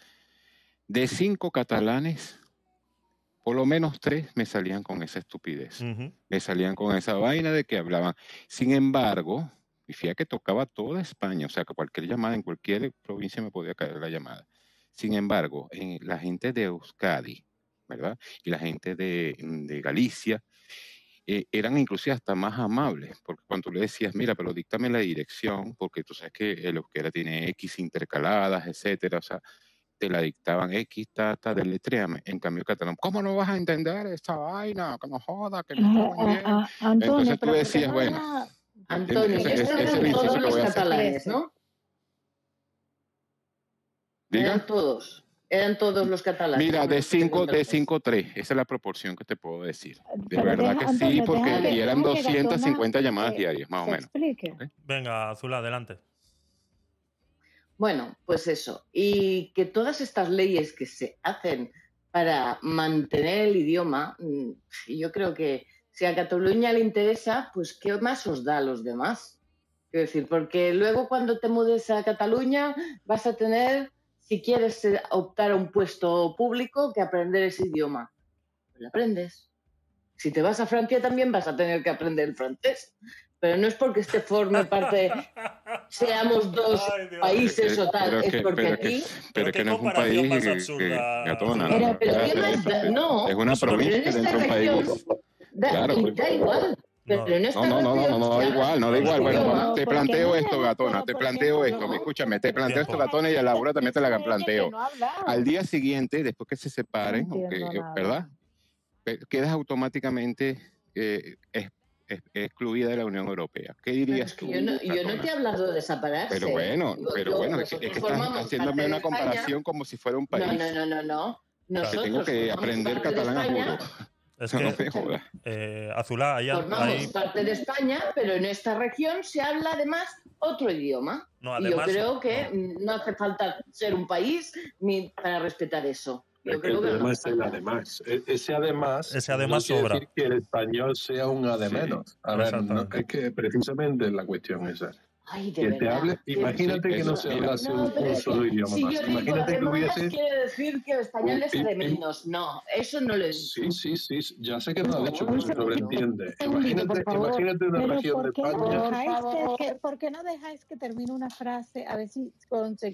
de cinco catalanes, por lo menos tres me salían con esa estupidez. Me salían con esa vaina de que hablaban. Sin embargo, y fíjate que tocaba toda España, o sea que cualquier llamada en cualquier provincia me podía caer la llamada. Sin embargo, en la gente de Euskadi, ¿verdad? Y la gente de, de Galicia eh, eran inclusive hasta más amables, porque cuando tú le decías, mira, pero díctame la dirección, porque tú sabes que el euskera tiene X intercaladas, etcétera, o sea, te la dictaban X, ta, ta, deletréame. En cambio, catalán, ¿cómo no vas a entender esta vaina? Que no joda, que no [laughs] bien. Ah, ah, Antonio, Entonces tú decías, ¿por qué bueno, no habla- Antonio, ese- y ese- esto ese es el eran inciso todos los catalanes, ¿no? Diga. Eran todos, eran todos los catalanes. Mira, de Los que 5 tengo de 5 3, esa es la proporción que te puedo decir. De Pero verdad deja- que sí, Antonio, porque eran deja que 250 Gatona, llamadas eh, diarias, más o menos. Venga, Azul, adelante. Bueno, pues eso. Y que todas estas leyes que se hacen para mantener el idioma, mm, yo creo que si a Cataluña le interesa, pues ¿qué más os da a los demás? Quiero decir, porque luego cuando te mudes a Cataluña vas a tener, si quieres eh, optar a un puesto público, que aprender ese idioma. Pues lo aprendes. Si te vas a Francia también vas a tener que aprender el francés. Pero no es porque este forme parte, [laughs] seamos dos países o tal, Pero es que, porque pero que, aquí pero que no es un país que- absurda, que, Gatona, Pero- ¿no? pero ¿qué más da? No, es una pero provincia dentro de un país. Da, Claro, y da igual. Pero en esta No, no, no, no, no, no, da igual, no da igual. Bueno, No, bueno, te ¿por qué planteo no? esto, Gatona, te planteo esto. me- Escúchame, te planteo esto, Gatona, y a Laura también te la planteo. Al día siguiente, después que se separen, No. ¿verdad? Quedas automáticamente eh, excluida de la Unión Europea. ¿Qué dirías tú? Yo no, yo no Gatona? te he hablado de separarse. Pero bueno, Digo, pero yo- bueno, es que, es que estás haciéndome una comparación como si fuera un país. No, no, no, no, no. que Nosotros tengo que formamos aprender parte de catalán a España, juro. Es [laughs] No que, me jodas. eh, Azulá, ahí, Formamos ahí- parte de España, pero en esta región se habla además otro idioma. No, y yo creo que no hace falta ser un país ni para respetar eso. Es que el que problema no. es el además. E- Ese además. Ese además no quiere sobra. decir que el español sea un de Sí, menos. A ver, no, es que precisamente la cuestión esa. Ay, de Que te hable, que- imagínate Sí, que no se hablase No, un, un es solo que idioma si más. yo digo Imagínate que además, hubiese. quiere decir que el español es de menos. No, eso no lo he. Sí, sí, sí, ya sé que lo ha dicho, pero se sobreentiende. Imagínate, favor. imagínate una Pero región de ¿por qué, no España. que, que- por qué no dejáis que termine una frase? A ver si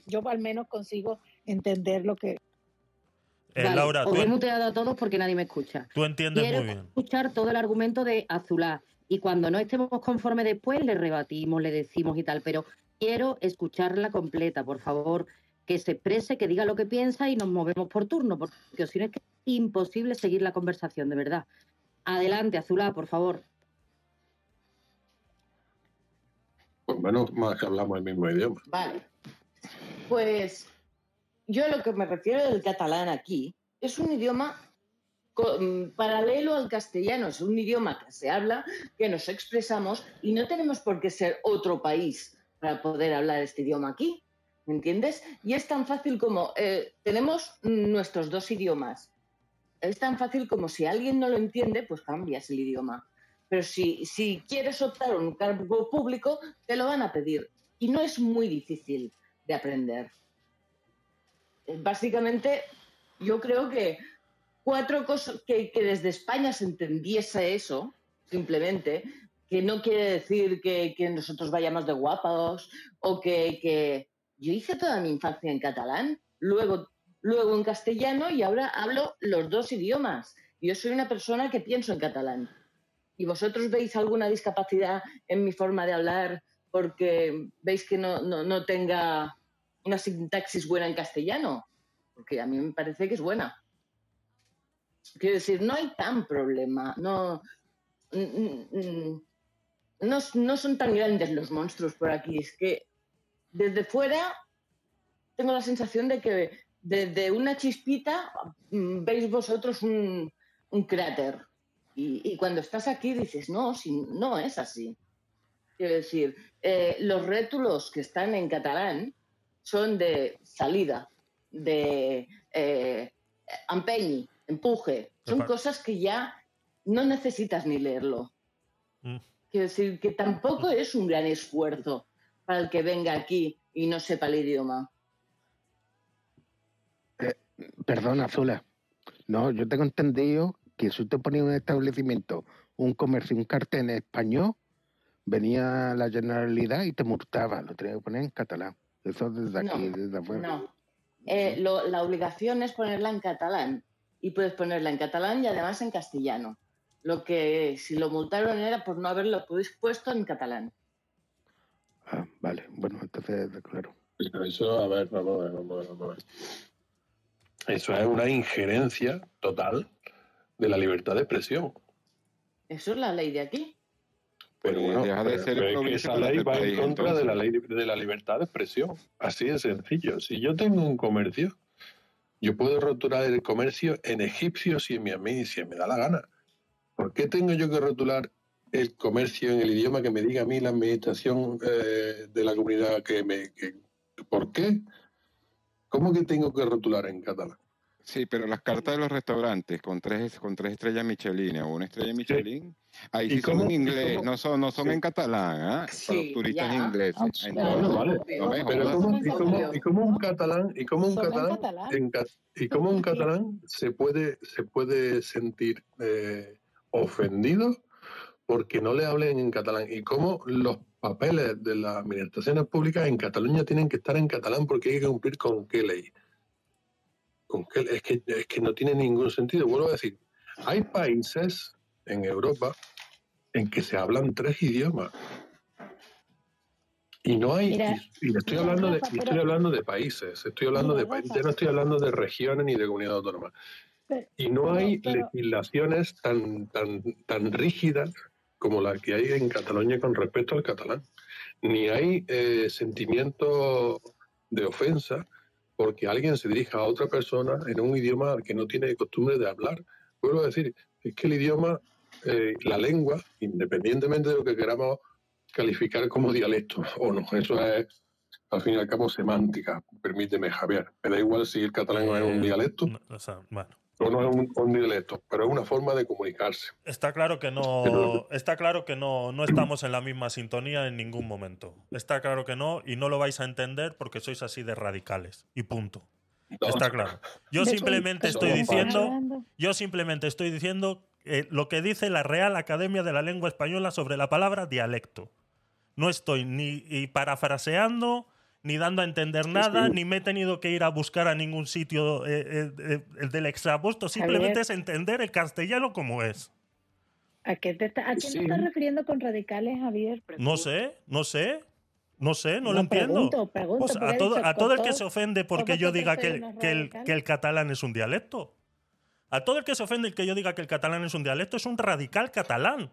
yo al menos consigo entender lo que... eh, Vale, Laura, os tú, he muteado a todos porque nadie me escucha. tú entiendes Quiero muy bien. escuchar todo el argumento de Azulá y cuando no estemos conformes después le rebatimos, le decimos y tal, pero quiero escucharla completa, por favor, que se exprese, que diga lo que piensa y nos movemos por turno, porque si no es que es imposible seguir la conversación, de verdad. Adelante, Azulá, por favor. Pues menos más que hablamos el mismo idioma. Vale. Pues yo a lo que me refiero del catalán aquí es un idioma mm, paralelo al castellano, es un idioma que se habla, que nos expresamos y no tenemos por qué ser otro país para poder hablar este idioma aquí, ¿me entiendes? Y es tan fácil como eh, tenemos nuestros dos idiomas. Es tan fácil como si alguien no lo entiende, pues cambias el idioma. Pero si, si quieres optar a un cargo público, te lo van a pedir. Y no es muy difícil de aprender. Básicamente, yo creo que cuatro cosas que, que desde España se entendiese eso, simplemente, que no quiere decir que, que nosotros vayamos de guapos o que, que yo hice toda mi infancia en catalán, luego, luego en castellano y ahora hablo los dos idiomas. Yo soy una persona que pienso en catalán. ¿Y vosotros veis alguna discapacidad en mi forma de hablar porque veis que no, no, no tenga una sintaxis buena en castellano? Porque a mí me parece que es buena. Quiero decir, no hay tan problema. No, mm, mm, no, no son tan grandes los monstruos por aquí. Es que desde fuera tengo la sensación de que desde una chispita mm, veis vosotros un, un cráter. Y, cuando estás aquí dices, no, si, no es así. Quiero decir, eh, los rétulos que están en catalán son de salida, de eh, empeñi, empuje. Son Epa. cosas que ya no necesitas ni leerlo. Mm. Quiero decir que tampoco es un gran esfuerzo para el que venga aquí y no sepa el idioma. Perdona, Zula. No, yo tengo entendido que si usted ponía un establecimiento, un comercio, un cartel en español, venía la Generalidad y te multaba. Lo tenía que poner en catalán. Eso desde aquí, No, desde afuera. No. Eh, lo- la obligación es ponerla en catalán. Y puedes ponerla en catalán y además en castellano. Lo que si lo multaron era por no haberlo pu- puesto en catalán. Ah, vale. Bueno, entonces, claro. Pero eso, a ver, vamos a ver, vamos a ver, vamos a ver. Eso es una injerencia total de la libertad de expresión. Eso es la ley de aquí. Pero bueno, deja de pero- ser pero es que esa ley va en contra de la ley de la libertad de expresión. Así de sencillo. Si yo tengo un comercio, yo puedo rotular el comercio en egipcio si me, a mí si me da la gana. ¿Por qué tengo yo que rotular el comercio en el idioma que me diga a mí la administración eh, de la comunidad que me... que- ¿Por qué? ¿Cómo que tengo que rotular en catalán? Sí, pero las cartas de los restaurantes con tres, con tres estrellas Michelin o una estrella Michelin, ahí ¿Y sí son en inglés, no son, no son Sí. en catalán. Para Sí, los turistas ya. ingleses. Ah, Entonces, vale. no me Pero. ¿cómo, y, cómo, obvio. y cómo un catalán, y cómo un catalán, catalán. en ca- y cómo un catalán se puede, se puede sentir eh, ofendido porque no le hablen en catalán y cómo los papeles de las administraciones públicas en Cataluña tienen que estar en catalán porque hay que cumplir con qué ley. Es, que, es que no tiene ningún sentido. Vuelvo a decir, hay países en Europa en que se hablan tres idiomas. Y no hay, Mira, y, y estoy hablando de, y estoy hablando de países, estoy hablando Mira, de países, ya no estoy hablando de regiones ni de comunidades autónomas. Pero- Y no hay pero- legislaciones tan, tan, tan rígidas como la que hay en Cataluña con respecto al catalán. Ni hay eh, sentimiento de ofensa porque alguien se dirija a otra persona en un idioma al que no tiene costumbre de hablar. Vuelvo a decir, es que el idioma, eh, la lengua, independientemente de lo que queramos calificar como dialecto o no, eso es al fin y al cabo semántica, permíteme Javier. Me da igual si el catalán es un Eh, dialecto no, o sea, bueno. O no es un, un dialecto, pero es una forma de comunicarse. Está claro que no, está claro que no, no estamos en la misma sintonía en ningún momento. Está claro que no, y no lo vais a entender porque sois así de radicales. Y punto. Está claro. Yo [laughs] simplemente estoy no diciendo, yo simplemente estoy diciendo eh, lo que dice la Real Academia de la Lengua Española sobre la palabra dialecto. No estoy ni y parafraseando, ni dando a entender nada, sí. ni me he tenido que ir a buscar a ningún sitio eh, eh, eh, el del extrapuesto. Simplemente Javier. es entender el castellano como es. ¿A qué te, está- a quién Sí. te estás refiriendo con radicales, Javier? No sé, no sé, no sé, no, lo entiendo. pregunto, porque a todo, dicho a todo el que se ofende porque yo diga que el, unos que, el, radicales. que el catalán es un dialecto. A todo el que se ofende el que yo diga que el catalán es un dialecto es un radical catalán.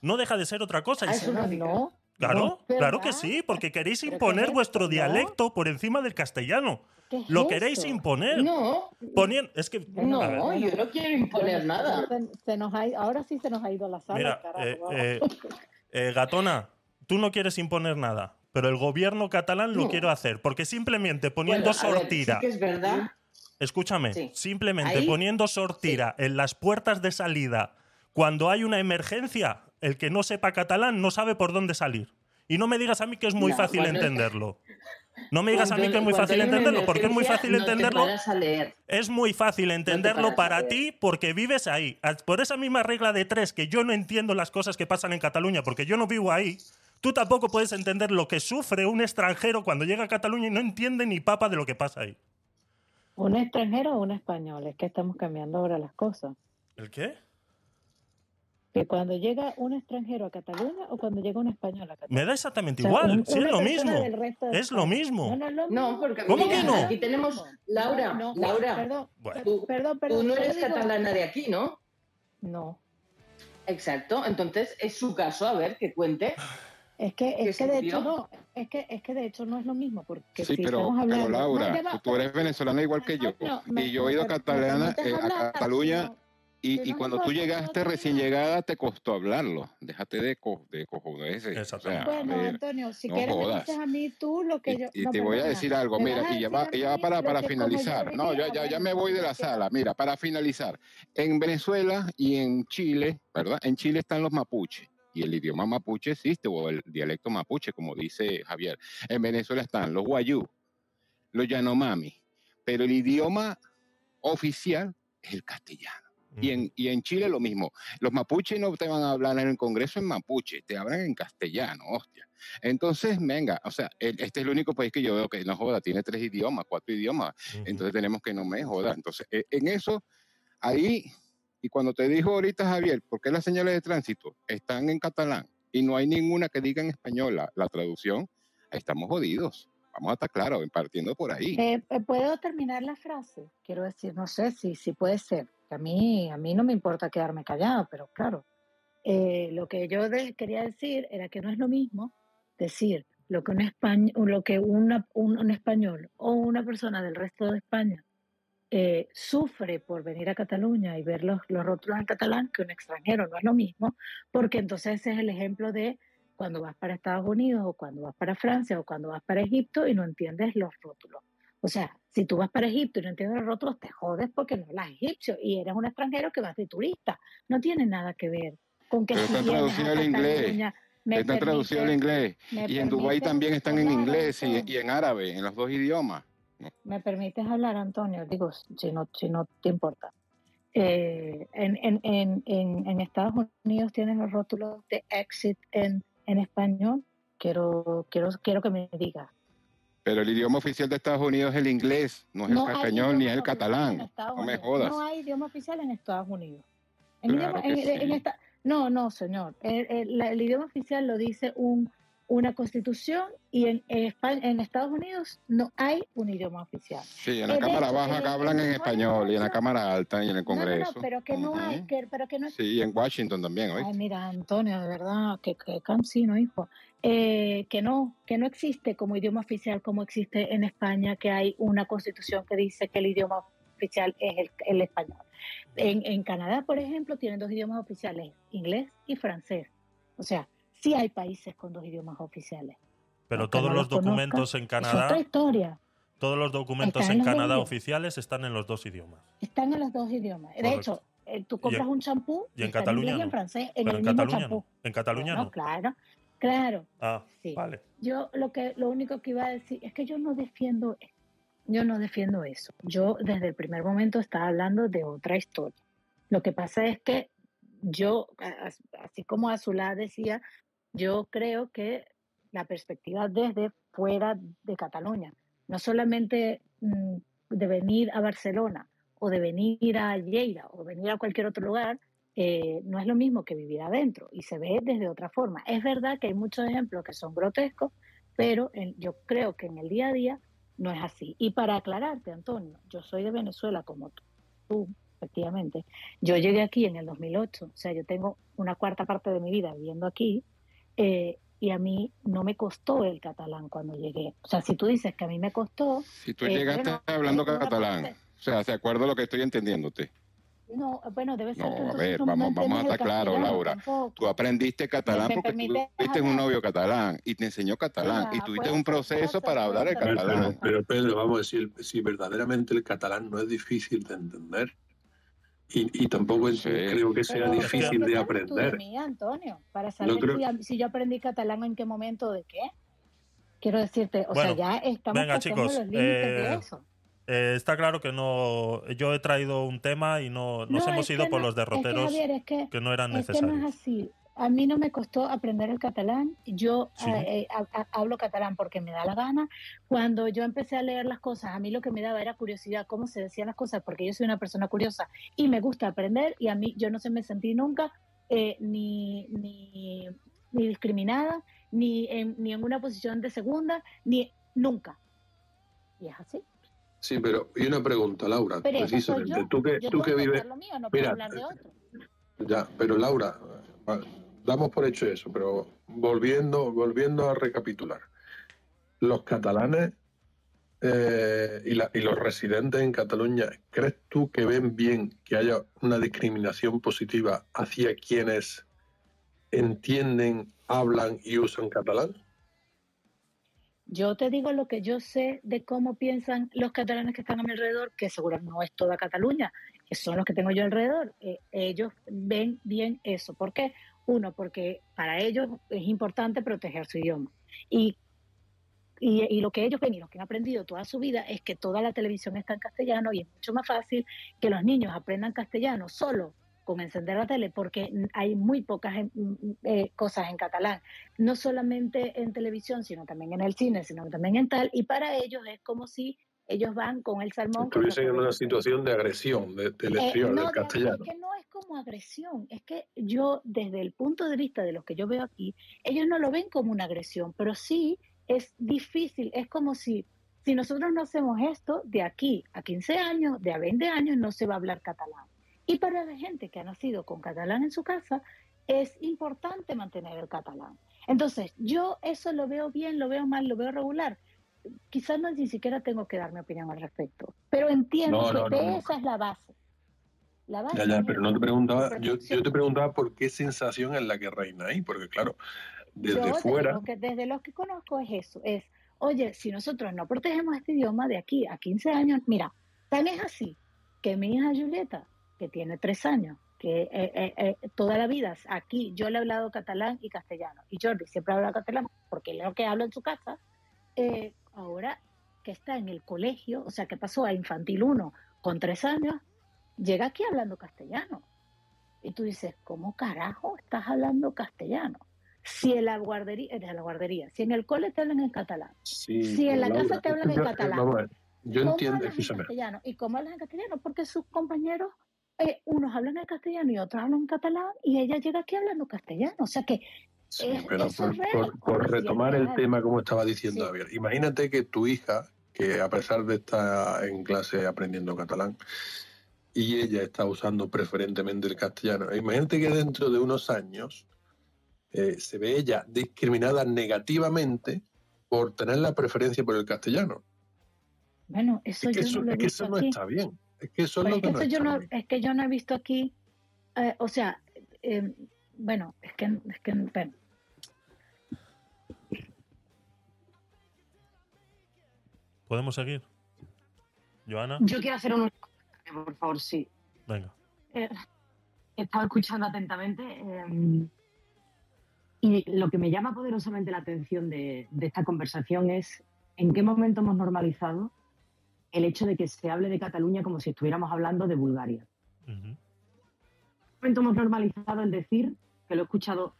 No deja de ser otra cosa. Ah, se- es un No, radical. no. Claro, no, claro que sí, porque queréis ¿Pero qué imponer es vuestro dialecto por encima del castellano. ¿Qué es Lo queréis imponer. No, Poniendo, es que, no, a ver, yo no quiero imponer nada. Se, se nos ha ahora sí se nos ha ido la sala. Mira, carajo, eh, eh, eh, Gatona, tú no quieres imponer nada, pero el gobierno catalán lo No. quiere hacer, porque simplemente poniendo Bueno, ver, sortira, sí que es verdad. escúchame, Sí. simplemente Ahí- poniendo sortira en las puertas de salida cuando hay una emergencia, el que no sepa catalán no sabe por dónde salir. Y no me digas a mí que es muy No, fácil cuando- entenderlo. No me digas a mí que es muy fácil entenderlo, porque es muy fácil no te entenderlo. paras a leer. Es muy fácil entenderlo para ti porque vives ahí. Por esa misma regla de tres, que yo no entiendo las cosas que pasan en Cataluña porque yo no vivo ahí, tú tampoco puedes entender lo que sufre un extranjero cuando llega a Cataluña y no entiende ni papa de lo que pasa ahí. ¿Un extranjero o un español? Es que estamos cambiando ahora las cosas. ¿El qué? Que cuando llega un extranjero a Cataluña o cuando llega un español a Cataluña. Me da exactamente O sea, igual, un- sí es lo mismo. de Es lo mismo. No, no, porque ¿Cómo mira, que no? aquí tenemos Laura, No, Laura, Perdón, Bueno. tú, perdón, perdón. tú no eres digo- catalana de aquí, ¿no? No. Exacto, entonces es su caso, a ver, que cuente. Es que, ¿Qué es que de hecho no, es que, es que de hecho no es lo mismo, porque Sí, si pero, estamos pero hablando. Laura, No, tú, eres venezolana igual que yo. Y yo he ido a catalana, eh, a Cataluña no, y, no cuando tú llegaste no recién llegada te costó hablarlo. Déjate de, co de cojones. O sea, Bueno, a ver, Antonio, si no quieres me jodas. dices a mí tú lo que yo. Y no, te voy a decir algo, mira, y ya va, ya mí para, yo finalizar. No, ya, ya, ya bueno, me voy de la sala. Mira, para finalizar. En Venezuela y en Chile, ¿verdad? En Chile están los mapuches. Y el idioma mapuche existe, o el dialecto mapuche, como dice Javier. En Venezuela están los guayú, los yanomami. Pero el idioma oficial es el castellano. Y en, y en Chile lo mismo. Los mapuches no te van a hablar en el Congreso en mapuche, te hablan en castellano, hostia. Entonces, venga, o sea, el- este es el único país que yo veo que no joda, tiene tres idiomas, cuatro idiomas. Entonces tenemos que no me joda. Entonces, e- en eso, ahí, y cuando te dijo ahorita Javier, ¿por qué las señales de tránsito están en catalán y no hay ninguna que diga en español la, la traducción? Estamos jodidos. Vamos a estar claros, partiendo por ahí. Eh, eh, ¿Puedo terminar la frase? Quiero decir, no sé si, si puede ser. A mí, a mí no me importa quedarme callada, pero claro. eh, lo que yo quería decir era que no es lo mismo decir lo que un, españ- lo que una- un, un español o una persona del resto de España eh, sufre por venir a Cataluña y ver los, los rótulos en catalán que un extranjero. No es lo mismo, porque entonces ese es el ejemplo de cuando vas para Estados Unidos o cuando vas para Francia o cuando vas para Egipto y no entiendes los rótulos. O sea, si tú vas para Egipto y no entiendes los rótulos, te jodes porque no hablas egipcio y eres un extranjero que vas de turista. No tiene nada que ver con que Pero si está vienes a traducido al inglés. Cataluña, me Está traducido al inglés. Y en Dubái también están en inglés y, en árabe, en los dos idiomas. ¿Me permites hablar, Antonio? Digo, si no, si no te importa. Eh, en, en, en, en, en Estados Unidos tienen los rótulos de exit en, en español. Quiero, quiero, quiero que me digas. Pero el idioma oficial de Estados Unidos es el inglés, no es No el español ni es el catalán. No me jodas. No hay idioma oficial en Estados Unidos. En Claro idioma- que en- en sí. esta- No, no, señor. El, el- la- el idioma oficial lo dice un, una constitución y en, en España, en Estados Unidos no hay un idioma oficial. Sí, en la Eh, Cámara hecho, Baja acá hablan en español y en la Cámara Alta y en el No, no, no, Congreso. pero que no hay, Ujú. que, pero que no Sí, y en Washington también, Ay, ¿oíste? mira, Antonio, de verdad, que, que cansino, hijo. Eh, que no, que no existe como idioma oficial como existe en España, que hay una constitución que dice que el idioma oficial es el, el español. En, en Canadá, por ejemplo, tienen dos idiomas oficiales, inglés y francés. O sea, sí hay países con dos idiomas oficiales. Pero Aunque todos no los conozca, documentos en Es otra Canadá, historia. todos los documentos Están en en Canadá oficiales están en los dos idiomas. Están en los dos idiomas. De Correcto. hecho, eh, tú compras en- un champú Y en está Cataluña inglés y en francés, en Pero el en mismo Cataluña champú. no. En Cataluña no. claro, claro. Ah, Sí. vale. Yo lo que lo único que iba a decir es que yo no defiendo yo no defiendo eso. Yo desde el primer momento estaba hablando de otra historia. Lo que pasa es que yo así como Azulá decía, yo creo que la perspectiva desde fuera de Cataluña, no solamente mm, de venir a Barcelona o de venir a Lleida o venir a cualquier otro lugar, eh, no es lo mismo que vivir adentro y se ve desde otra forma. Es verdad que hay muchos ejemplos que son grotescos, pero en- yo creo que en el día a día no es así. Y para aclararte, Antonio, yo soy de Venezuela como tú, tú, efectivamente. Yo llegué aquí en el 2008, o sea, yo tengo una cuarta parte de mi vida viviendo aquí eh, y a mí no me costó el catalán cuando llegué. O sea, si tú dices que a mí me costó, Si tú eh, llegaste bueno, hablando catalán, parte- o sea, ¿de acuerdo a lo que estoy entendiéndote? no, bueno, debe ser No, que a ver, vamos, vamos a estar claros, Laura. tampoco. Tú aprendiste catalán ¿Me porque tú tuviste un novio catalán y te enseñó catalán y Ah, tuviste pues, un proceso para hablar el catalán. pero, pero, Pedro, vamos a decir, si verdaderamente el catalán no es difícil de entender y, y tampoco es- creo que sea Pero, difícil pero de ¿qué sabes tú de aprender. mí, Antonio, para saber creo- si, yo aprendí catalán en qué momento de qué. Quiero decirte, o Bueno, sea, ya estamos venga, chicos, los límites de eh, eso. Eh, está claro que no. Yo he traído un tema y no nos No, hemos ido que por los derroteros es que, Javier, es que, que no eran es que no necesarios. es así. A mí no me costó aprender el catalán. Yo Sí. eh, eh, ha- ha- hablo catalán porque me da la gana. Cuando yo empecé a leer las cosas, a mí lo que me daba era curiosidad, cómo se decían las cosas, porque yo soy una persona curiosa y me gusta aprender. Y a mí, yo no se me sentí nunca eh, ni, ni, ni discriminada, ni en, ni en una posición de segunda, ni nunca. Y es así. Sí, pero y una pregunta, Laura, Pero precisamente. yo. tú que, tú que vives. mío, no puedo Mira, hablar de otro. Ya, pero Laura, damos por hecho eso, pero volviendo, volviendo a recapitular. Los catalanes eh, y, la- y los residentes en Cataluña, ¿crees tú que ven bien que haya una discriminación positiva hacia quienes entienden, hablan y usan catalán? Yo te digo lo que yo sé de cómo piensan los catalanes que están a mi alrededor, que seguro no es toda Cataluña, que son los que tengo yo alrededor. Eh, ellos ven bien eso. ¿Por qué? Uno, porque para ellos es importante proteger su idioma. Y, y, lo que ellos ven y lo que han aprendido toda su vida es que toda la televisión está en castellano y es mucho más fácil que los niños aprendan castellano solo con encender la tele porque hay muy pocas em, eh, cosas en catalán, no solamente en televisión, sino también en el cine, sino también en tal, y para ellos es como si ellos van con el salmón. Estuviesen en una situación de agresión de- del eh, no, del de- castellano. es que no es como agresión, es que yo, desde el punto de vista de los que yo veo aquí, ellos no lo ven como una agresión, pero sí es difícil, es como si, si nosotros no hacemos esto, de aquí a 15 años, de a 20 años, no se va a hablar catalán. Y para la gente que ha nacido con catalán en su casa, es importante mantener el catalán. Entonces, yo eso lo veo bien, lo veo mal, lo veo regular. Quizás no ni siquiera tengo que dar mi opinión al respecto, pero entiendo No, que no, esa es la base. La base Ya, ya, pero no te preguntaba, yo, yo te preguntaba por qué sensación es la que reina ahí, porque claro, desde Yo fuera, digo que desde los que conozco es eso, es, oye, si nosotros no protegemos este idioma de aquí a 15 años, mira, tan es así que mi hija Julieta, que tiene tres años, que eh, eh, eh, toda la vida aquí yo le he hablado catalán y castellano, y Jordi siempre habla catalán porque es lo que habla en su casa, eh, ahora que está en el colegio, o sea, que pasó a infantil 1 con tres años, llega aquí hablando castellano. Y tú dices, ¿cómo carajo estás hablando castellano? Si en la guardería, en la guardería, si en el cole te hablan en catalán, sí, si en la Laura, casa te hablan en yo- catalán, yo ¿cómo entiendo, hablas en castellano? ¿Y cómo hablas en castellano? Porque sus compañeros eh, unos hablan en castellano y otros hablan en catalán y ella llega aquí hablando castellano. O sea que Sí, pero por, retomar el tema, como estaba diciendo Sí. Javier, imagínate que tu hija, que a pesar de estar en clase aprendiendo catalán, y ella está usando preferentemente el castellano, imagínate que dentro de unos años eh, se ve ella discriminada negativamente por tener la preferencia por el castellano. Bueno, eso Es que yo eso, no lo he es que eso no está bien. Es que eso es Pues lo es, que que no yo no, bien. es que yo no he visto aquí, eh, o sea, eh, bueno, es que, es que bueno, ¿Podemos seguir? Joana, Yo quiero hacer un por favor, sí. venga. Eh, he estado escuchando atentamente eh, y lo que me llama poderosamente la atención de, de esta conversación es en qué momento hemos normalizado el hecho de que se hable de Cataluña como si estuviéramos hablando de Bulgaria. Ujú. ¿En qué momento hemos normalizado el decir, que lo he escuchado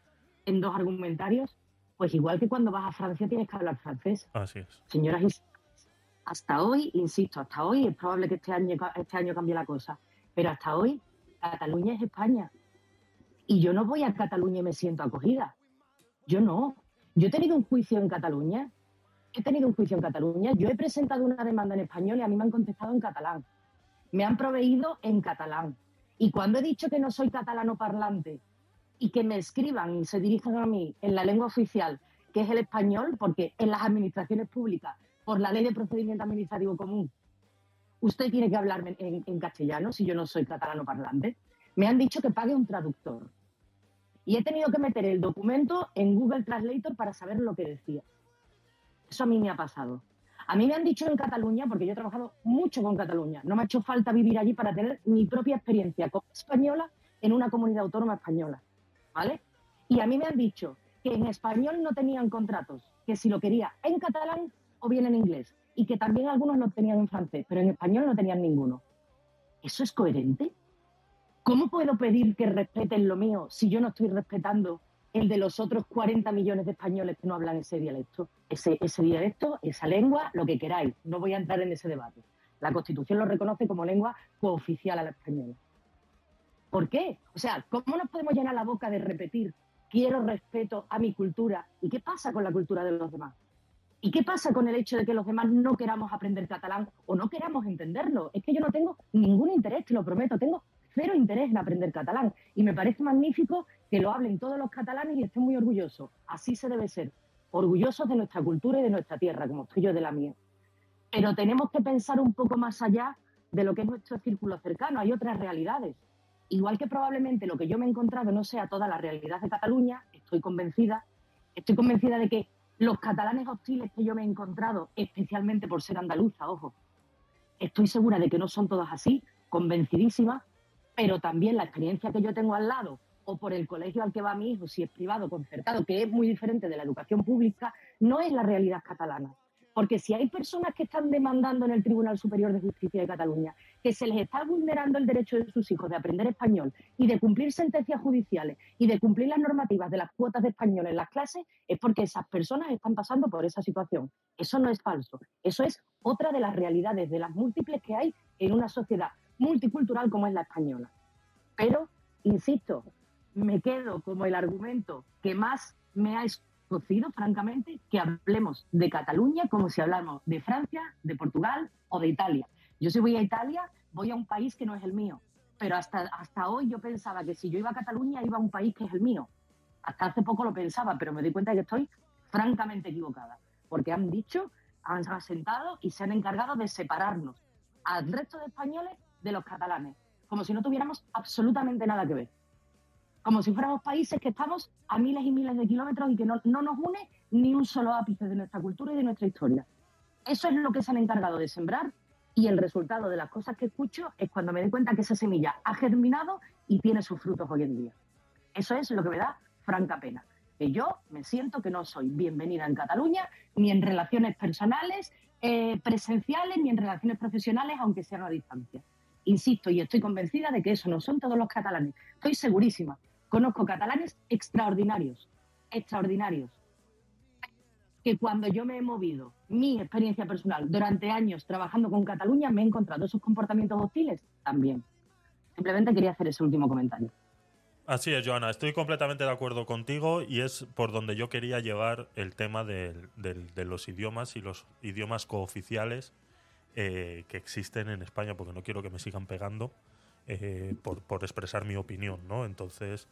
en dos argumentarios, pues igual que cuando vas a Francia tienes que hablar francés. Así es. Señoras y hasta hoy, insisto, hasta hoy es probable que este año, este año cambie la cosa, pero hasta hoy Cataluña es España. Y yo no voy a Cataluña y me siento acogida. Yo no. Yo he tenido un juicio en Cataluña. He tenido un juicio en Cataluña. Yo he presentado una demanda en español y a mí me han contestado en catalán. Me han proveído en catalán. Y cuando he dicho que no soy catalano parlante y que me escriban y se dirijan a mí en la lengua oficial, que es el español, porque en las administraciones públicas, por la ley de procedimiento administrativo común, usted tiene que hablarme en, castellano si yo no soy catalano parlante. Me han dicho que pague un traductor. Y he tenido que meter el documento en Google Translator para saber lo que decía. Eso a mí me ha pasado. A mí me han dicho en Cataluña, porque yo he trabajado mucho con Cataluña, no me ha hecho falta vivir allí para tener mi propia experiencia como española en una comunidad autónoma española. ¿Vale? Y a mí me han dicho que en español no tenían contratos, que si lo quería en catalán o bien en inglés, y que también algunos lo tenían en francés, pero en español no tenían ninguno. ¿Eso es coherente? ¿Cómo puedo pedir que respeten lo mío si yo no estoy respetando el de los otros 40 millones de españoles que no hablan ese dialecto? Ese, dialecto, esa lengua, lo que queráis. No voy a entrar en ese debate. La Constitución lo reconoce como lengua cooficial a la española. ¿Por qué? O sea, ¿cómo nos podemos llenar la boca de repetir quiero respeto a mi cultura? ¿Y qué pasa con la cultura de los demás? ¿Y qué pasa con el hecho de que los demás no queramos aprender catalán o no queramos entenderlo? Es que yo no tengo ningún interés, te lo prometo, tengo cero interés en aprender catalán. Y me parece magnífico que lo hablen todos los catalanes y estén muy orgullosos. Así se debe ser. Orgullosos de nuestra cultura y de nuestra tierra, como estoy yo de la mía. Pero tenemos que pensar un poco más allá de lo que es nuestro círculo cercano. Hay otras realidades. Igual que probablemente lo que yo me he encontrado no sea toda la realidad de Cataluña, estoy convencida, estoy convencida de que los catalanes hostiles que yo me he encontrado, especialmente por ser andaluza, ojo, estoy segura de que no son todas así, convencidísima, pero también la experiencia que yo tengo al lado o por el colegio al que va mi hijo, si es privado, concertado, que es muy diferente de la educación pública, no es la realidad catalana. Porque si hay personas que están demandando en el Tribunal Superior de Justicia de Cataluña que se les está vulnerando el derecho de sus hijos de aprender español y de cumplir sentencias judiciales y de cumplir las normativas de las cuotas de español en las clases, es porque esas personas están pasando por esa situación. Eso no es falso. Eso es otra de las realidades, de las múltiples que hay en una sociedad multicultural como es la española. Pero, insisto, me quedo como el argumento que más me ha francamente, que hablemos de Cataluña como si habláramos de Francia, de Portugal o de Italia. Yo si voy a Italia, voy a un país que no es el mío. Pero hasta, hasta hoy yo pensaba que si yo iba a Cataluña, iba a un país que es el mío. Hasta hace poco lo pensaba, pero me doy cuenta de que estoy francamente equivocada. Porque han dicho, han asentado y se han encargado de separarnos al resto de españoles de los catalanes, como si no tuviéramos absolutamente nada que ver. Como si fuéramos países que estamos a miles y miles de kilómetros y que no, no nos une ni un solo ápice de nuestra cultura y de nuestra historia. Eso es lo que se han encargado de sembrar y el resultado de las cosas que escucho es cuando me doy cuenta que esa semilla ha germinado y tiene sus frutos hoy en día. Eso es lo que me da franca pena. Que yo me siento que no soy bienvenida en Cataluña, ni en relaciones personales, eh, presenciales, ni en relaciones profesionales, aunque sean a distancia. Insisto y estoy convencida de que eso no son todos los catalanes. Estoy segurísima. Conozco catalanes extraordinarios, extraordinarios, que cuando yo me he movido, mi experiencia personal, durante años trabajando con Cataluña, me he encontrado esos comportamientos hostiles también. Simplemente quería hacer ese último comentario. Así es, Joana, estoy completamente de acuerdo contigo y es por donde yo quería llevar el tema del- del- de los idiomas y los idiomas cooficiales eh, que existen en España, porque no quiero que me sigan pegando eh, por, por expresar mi opinión, ¿no? Entonces,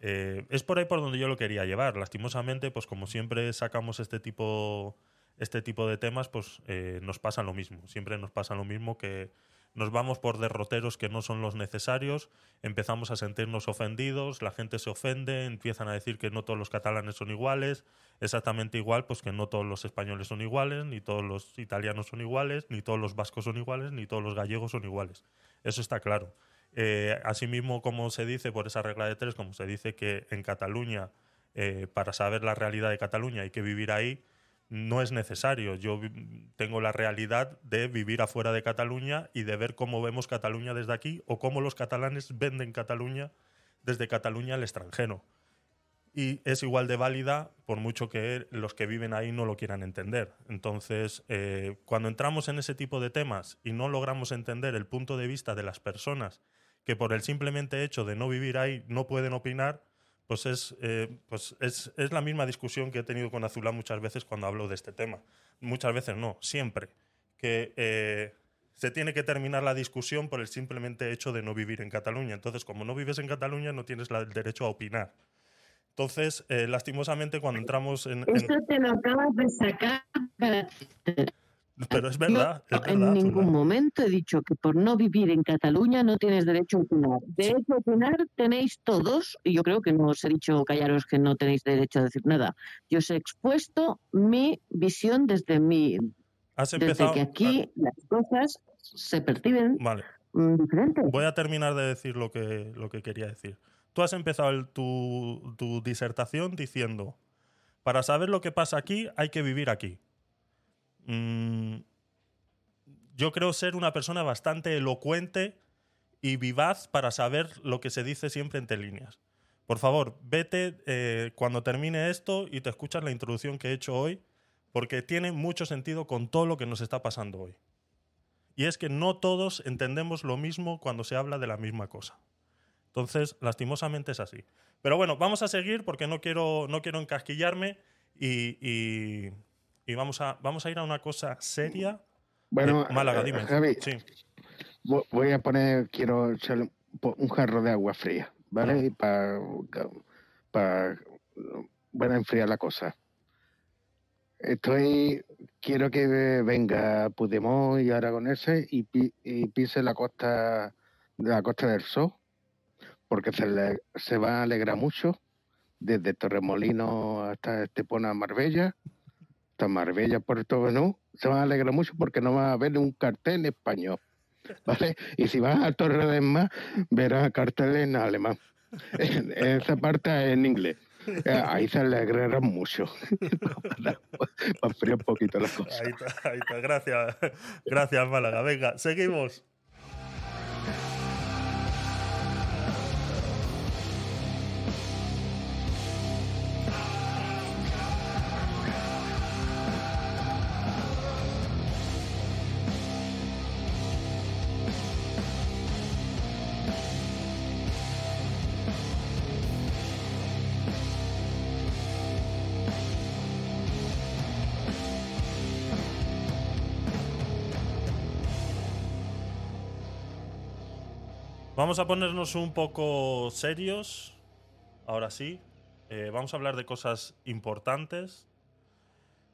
eh, es por ahí por donde yo lo quería llevar. Lastimosamente, pues como siempre sacamos este tipo, este tipo de temas, pues eh, nos pasa lo mismo. Siempre nos pasa lo mismo que nos vamos por derroteros que no son los necesarios, empezamos a sentirnos ofendidos, la gente se ofende, empiezan a decir que no todos los catalanes son iguales, exactamente igual, pues que no todos los españoles son iguales, ni todos los italianos son iguales, ni todos los vascos son iguales, ni todos los gallegos son iguales. Eso está claro. Eh, asimismo, como se dice por esa regla de tres, como se dice que en Cataluña, eh, para saber la realidad de Cataluña hay que vivir ahí, no es necesario. Yo tengo la realidad de vivir afuera de Cataluña y de ver cómo vemos Cataluña desde aquí o cómo los catalanes venden Cataluña desde Cataluña al extranjero. Y es igual de válida por mucho que los que viven ahí no lo quieran entender. Entonces, eh, cuando entramos en ese tipo de temas y no logramos entender el punto de vista de las personas que por el simplemente hecho de no vivir ahí no pueden opinar, pues es, eh, pues es, es la misma discusión que he tenido con Azulá muchas veces cuando hablo de este tema. Muchas veces no, siempre. Que eh, se tiene que terminar la discusión por el simplemente hecho de no vivir en Cataluña. Entonces, como no vives en Cataluña, no tienes la- el derecho a opinar. Entonces, eh, lastimosamente, cuando entramos en... en- Eso te lo acabas de sacar para Pero es verdad, es en verdad. ningún momento he dicho que por no vivir en Cataluña no tienes derecho a opinar. De hecho, opinar tenéis todos, y yo creo que no os he dicho callaros que no tenéis derecho a decir nada. Yo os he expuesto mi visión desde mi Has desde empezado... que aquí las cosas se perciben Vale. mm, diferentes. Voy a terminar de decir lo que, lo que quería decir. Tú has empezado el- tu, tu disertación diciendo, para saber lo que pasa aquí hay que vivir aquí. Mm, yo creo ser una persona bastante elocuente y vivaz para saber lo que se dice siempre entre líneas. Por favor, vete eh, cuando termine esto y te escuchas la introducción que he hecho hoy, porque tiene mucho sentido con todo lo que nos está pasando hoy. Y es que no todos entendemos lo mismo cuando se habla de la misma cosa. Entonces, lastimosamente es así. Pero bueno, vamos a seguir porque no quiero, no quiero encasquillarme y, y- y vamos, a, vamos a ir a una cosa seria. Bueno, Málaga, dime. Javi, Sí. vo- voy a poner, quiero echarle un jarro de agua fría, ¿vale? Para, para, bueno, enfriar la cosa. Estoy, quiero que venga Puigdemont y Aragonese y, pi- y pise la costa, la costa del Sol, porque se, le- se va a alegrar mucho, desde Torremolino hasta Estepona, Marbella, hasta Marbella, Puerto Benú, se van a alegrar mucho porque no va a haber un cartel en español, ¿vale? Y si vas a Torre del Mar, verás carteles en alemán. [laughs] Esa parte en inglés. Eh, Ahí se alegrarán mucho. [laughs] para, un poquito las cosas. Ahí está, ahí está. Gracias, gracias Málaga. Venga, seguimos. Vamos a ponernos un poco serios. Ahora sí. Eh, vamos a hablar de cosas importantes.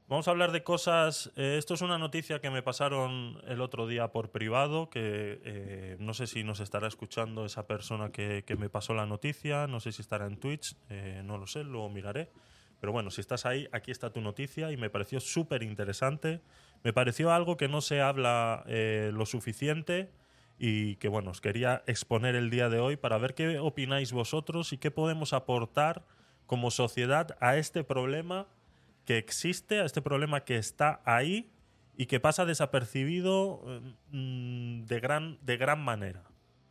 Vamos a hablar de cosas. eh, esto es una noticia que me pasaron el otro día por privado. Que eh, no sé si nos estará escuchando esa persona que, que me pasó la noticia. No sé si estará en Twitch. eh, no lo sé, luego miraré. Pero bueno, si estás ahí, aquí está tu noticia y me pareció súper interesante. Me pareció algo que no se habla eh, lo suficiente y que bueno, os quería exponer el día de hoy para ver qué opináis vosotros y qué podemos aportar como sociedad a este problema que existe, a este problema que está ahí y que pasa desapercibido eh, mm, de gran, de gran manera.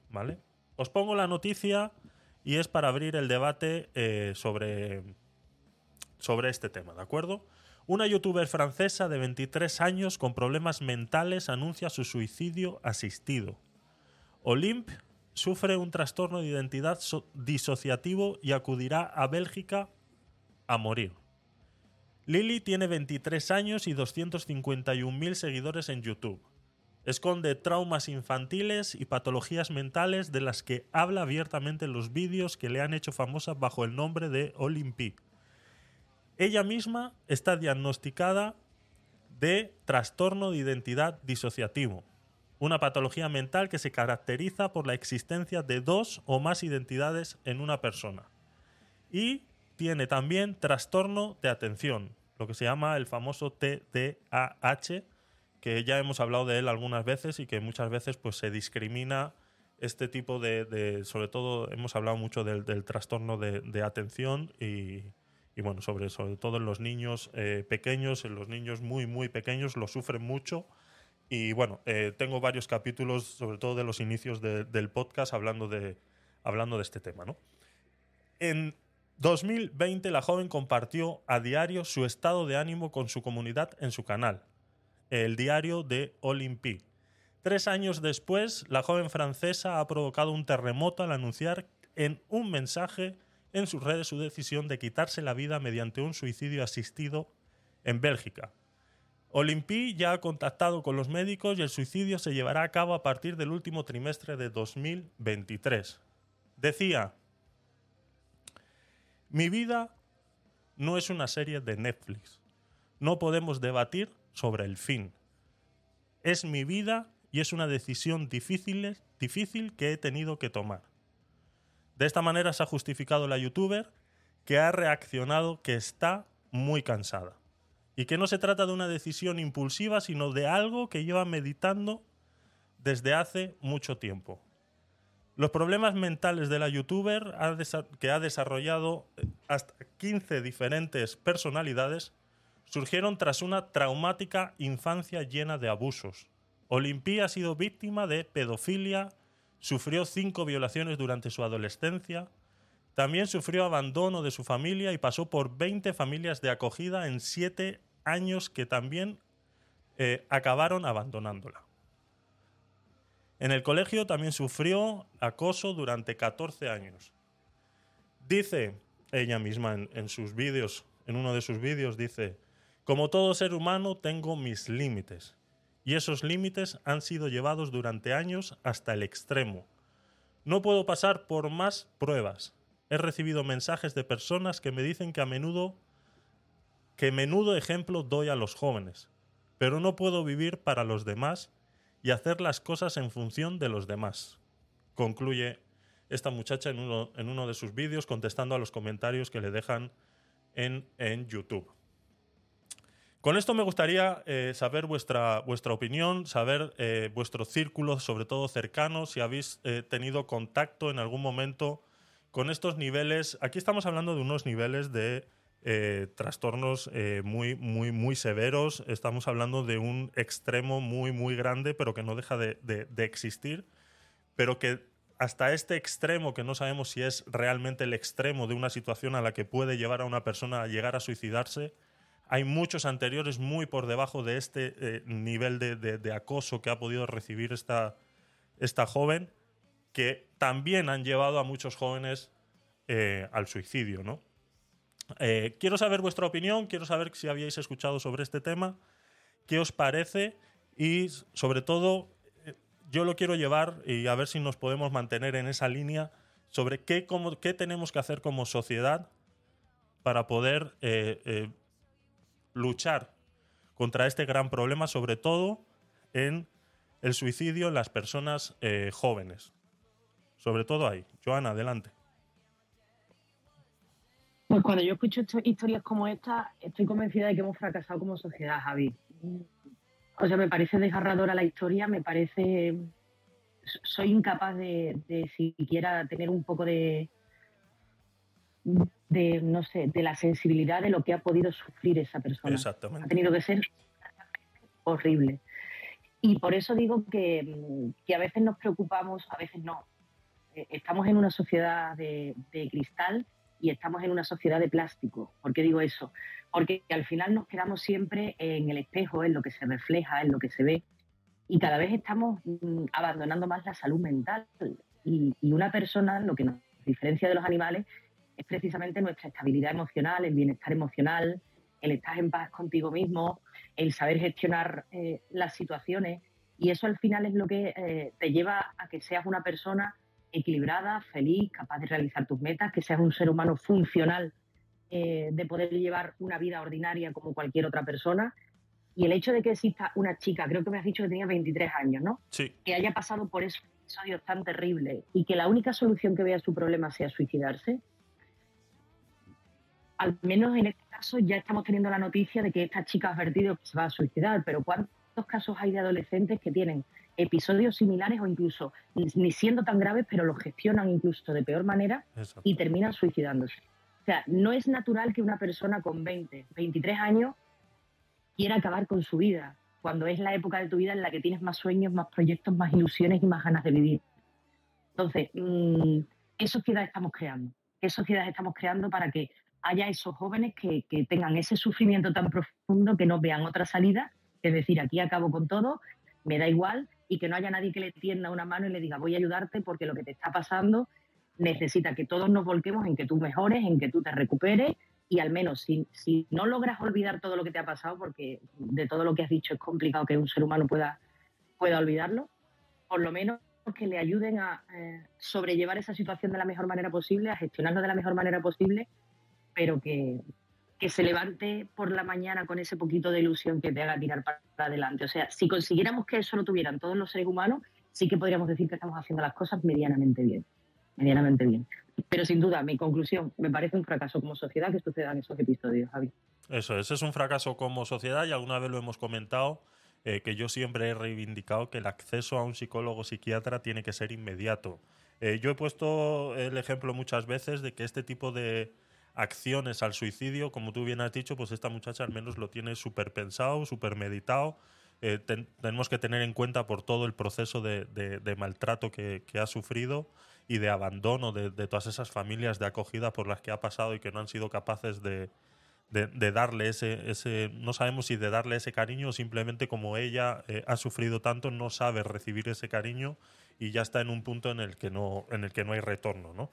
¿Vale? Os pongo la noticia y es para abrir el debate eh, sobre, sobre este tema, ¿de acuerdo? Una youtuber francesa de 23 años con problemas mentales anuncia su suicidio asistido. Olympe sufre un trastorno de identidad so- disociativo y acudirá a Bélgica a morir. Lily tiene 23 años y 251.000 seguidores en YouTube. Esconde traumas infantiles y patologías mentales de las que habla abiertamente en los vídeos que le han hecho famosa bajo el nombre de Olimpi. Ella misma está diagnosticada de trastorno de identidad disociativo, una patología mental que se caracteriza por la existencia de dos o más identidades en una persona. Y tiene también trastorno de atención, lo que se llama el famoso TDAH, que ya hemos hablado de él algunas veces y que muchas veces pues, se discrimina este tipo de, sobre todo hemos hablado mucho del, trastorno de, atención y, y, bueno, sobre, sobre todo en los niños eh, pequeños, en los niños muy, muy pequeños lo sufren mucho. Y bueno, eh, tengo varios capítulos, sobre todo de los inicios de- del podcast, hablando de, hablando de este tema. ¿no? En 2020 la joven compartió a diario su estado de ánimo con su comunidad en su canal, el diario de Olympie. Tres años después, la joven francesa ha provocado un terremoto al anunciar en un mensaje en sus redes su decisión de quitarse la vida mediante un suicidio asistido en Bélgica. Olympie ya ha contactado con los médicos y el suicidio se llevará a cabo a partir del último trimestre de 2023. Decía, mi vida no es una serie de Netflix. No podemos debatir sobre el fin. Es mi vida y es una decisión difícil, difícil que he tenido que tomar. De esta manera se ha justificado la youtuber que ha reaccionado que está muy cansada y que no se trata de una decisión impulsiva, sino de algo que lleva meditando desde hace mucho tiempo. Los problemas mentales de la youtuber que ha desarrollado eh, hasta 15 diferentes personalidades surgieron tras una traumática infancia llena de abusos. Olimpia ha sido víctima de pedofilia, sufrió cinco violaciones durante su adolescencia, también sufrió abandono de su familia y pasó por 20 familias de acogida en 7 años que también eh, acabaron abandonándola. En el colegio también sufrió acoso durante 14 años. Dice ella misma en, en sus vídeos, en uno de sus vídeos, dice, como todo ser humano tengo mis límites. Y esos límites han sido llevados durante años hasta el extremo. No puedo pasar por más pruebas. He recibido mensajes de personas que me dicen que a menudo que menudo ejemplo doy a los jóvenes, pero no puedo vivir para los demás y hacer las cosas en función de los demás. Concluye esta muchacha en uno, en uno de sus vídeos contestando a los comentarios que le dejan en, en YouTube. Con esto me gustaría eh, saber vuestra, vuestra opinión, saber eh, vuestro círculo, sobre todo cercano, si habéis eh, tenido contacto en algún momento con estos niveles. Aquí estamos hablando de unos niveles de eh, trastornos eh, muy, muy, muy severos. Estamos hablando de un extremo muy, muy grande, pero que no deja de, de- existir, pero que hasta este extremo, que no sabemos si es realmente el extremo de una situación a la que puede llevar a una persona a llegar a suicidarse, hay muchos anteriores muy por debajo de este eh, nivel de, de- de acoso que ha podido recibir esta, esta joven, que también han llevado a muchos jóvenes eh, al suicidio, ¿no? Eh, quiero saber vuestra opinión, quiero saber si habíais escuchado sobre este tema, qué os parece y sobre todo eh, yo lo quiero llevar y a ver si nos podemos mantener en esa línea sobre qué, qué tenemos que hacer como sociedad para poder luchar contra este gran problema, sobre todo en el suicidio en las personas jóvenes. Sobre todo ahí. Joana, adelante. Pues cuando yo escucho historias como esta, estoy convencida de que hemos fracasado como sociedad, Javi. O sea, me parece desgarradora la historia, me parece... Soy incapaz de, de siquiera tener un poco de, de, no sé, de la sensibilidad de lo que ha podido sufrir esa persona. Exactamente. Ha tenido que ser horrible. Y por eso digo que, que a veces nos preocupamos, a veces no. Eh, Estamos en una sociedad de, de cristal y estamos en una sociedad de plástico. ¿Por qué digo eso? Porque al final nos quedamos siempre en el espejo, en lo que se refleja, en lo que se ve, y cada vez estamos mm, abandonando más la salud mental. Y, y una persona, lo que nos diferencia de los animales, es precisamente nuestra estabilidad emocional, el bienestar emocional, el estar en paz contigo mismo, el saber gestionar eh, las situaciones. Y eso al final es lo que eh, te lleva a que seas una persona equilibrada, feliz, capaz de realizar tus metas, que seas un ser humano funcional, eh, de poder llevar una vida ordinaria como cualquier otra persona. Y el hecho de que exista una chica, creo que me has dicho que tenía 23 años, ¿no? Sí. Que haya pasado por esos episodios tan terribles y que la única solución que vea su problema sea suicidarse, al menos en este caso ya estamos teniendo la noticia de que esta chica ha advertido que se va a suicidar, pero ¿cuántos casos hay de adolescentes que tienen episodios similares o incluso ni siendo tan graves, pero los gestionan incluso de peor manera Exacto. y terminan suicidándose? O sea, no es natural que una persona con 20, 23 años quiera acabar con su vida, cuando es la época de tu vida en la que tienes más sueños, más proyectos, más ilusiones y más ganas de vivir. Entonces, mm, ¿qué sociedad estamos creando? ¿Qué sociedad estamos creando para que haya esos jóvenes que, que tengan ese sufrimiento tan profundo que no vean otra salida? Es decir, aquí acabo con todo, me da igual, y que no haya nadie que le tienda una mano y le diga voy a ayudarte porque lo que te está pasando necesita que todos nos volquemos en que tú mejores, en que tú te recuperes y al menos si, si no logras olvidar todo lo que te ha pasado, porque de todo lo que has dicho es complicado que un ser humano pueda, pueda olvidarlo, por lo menos que le ayuden a eh, sobrellevar esa situación de la mejor manera posible, a gestionarlo de la mejor manera posible, pero que, que se levante por la mañana con ese poquito de ilusión que te haga tirar para adelante. O sea, si consiguiéramos que eso lo tuvieran todos los seres humanos, sí que podríamos decir que estamos haciendo las cosas medianamente bien. Medianamente bien. Pero sin duda, mi conclusión, me parece un fracaso como sociedad que sucedan esos episodios, Javi. Eso, ese es un fracaso como sociedad y alguna vez lo hemos comentado, eh, que yo siempre he reivindicado que el acceso a un psicólogo psiquiatra tiene que ser inmediato. Eh, yo he puesto el ejemplo muchas veces de que este tipo de acciones al suicidio, como tú bien has dicho, pues esta muchacha al menos lo tiene súper pensado, súper meditado. Eh, ten- tenemos que tener en cuenta por todo el proceso de, de- de maltrato que, que ha sufrido y de abandono de, de todas esas familias de acogida por las que ha pasado y que no han sido capaces de, darle ese, ese, no sabemos si de darle ese cariño o simplemente como ella eh, ha sufrido tanto, no sabe recibir ese cariño y ya está en un punto en el que no, en el que no hay retorno, ¿no?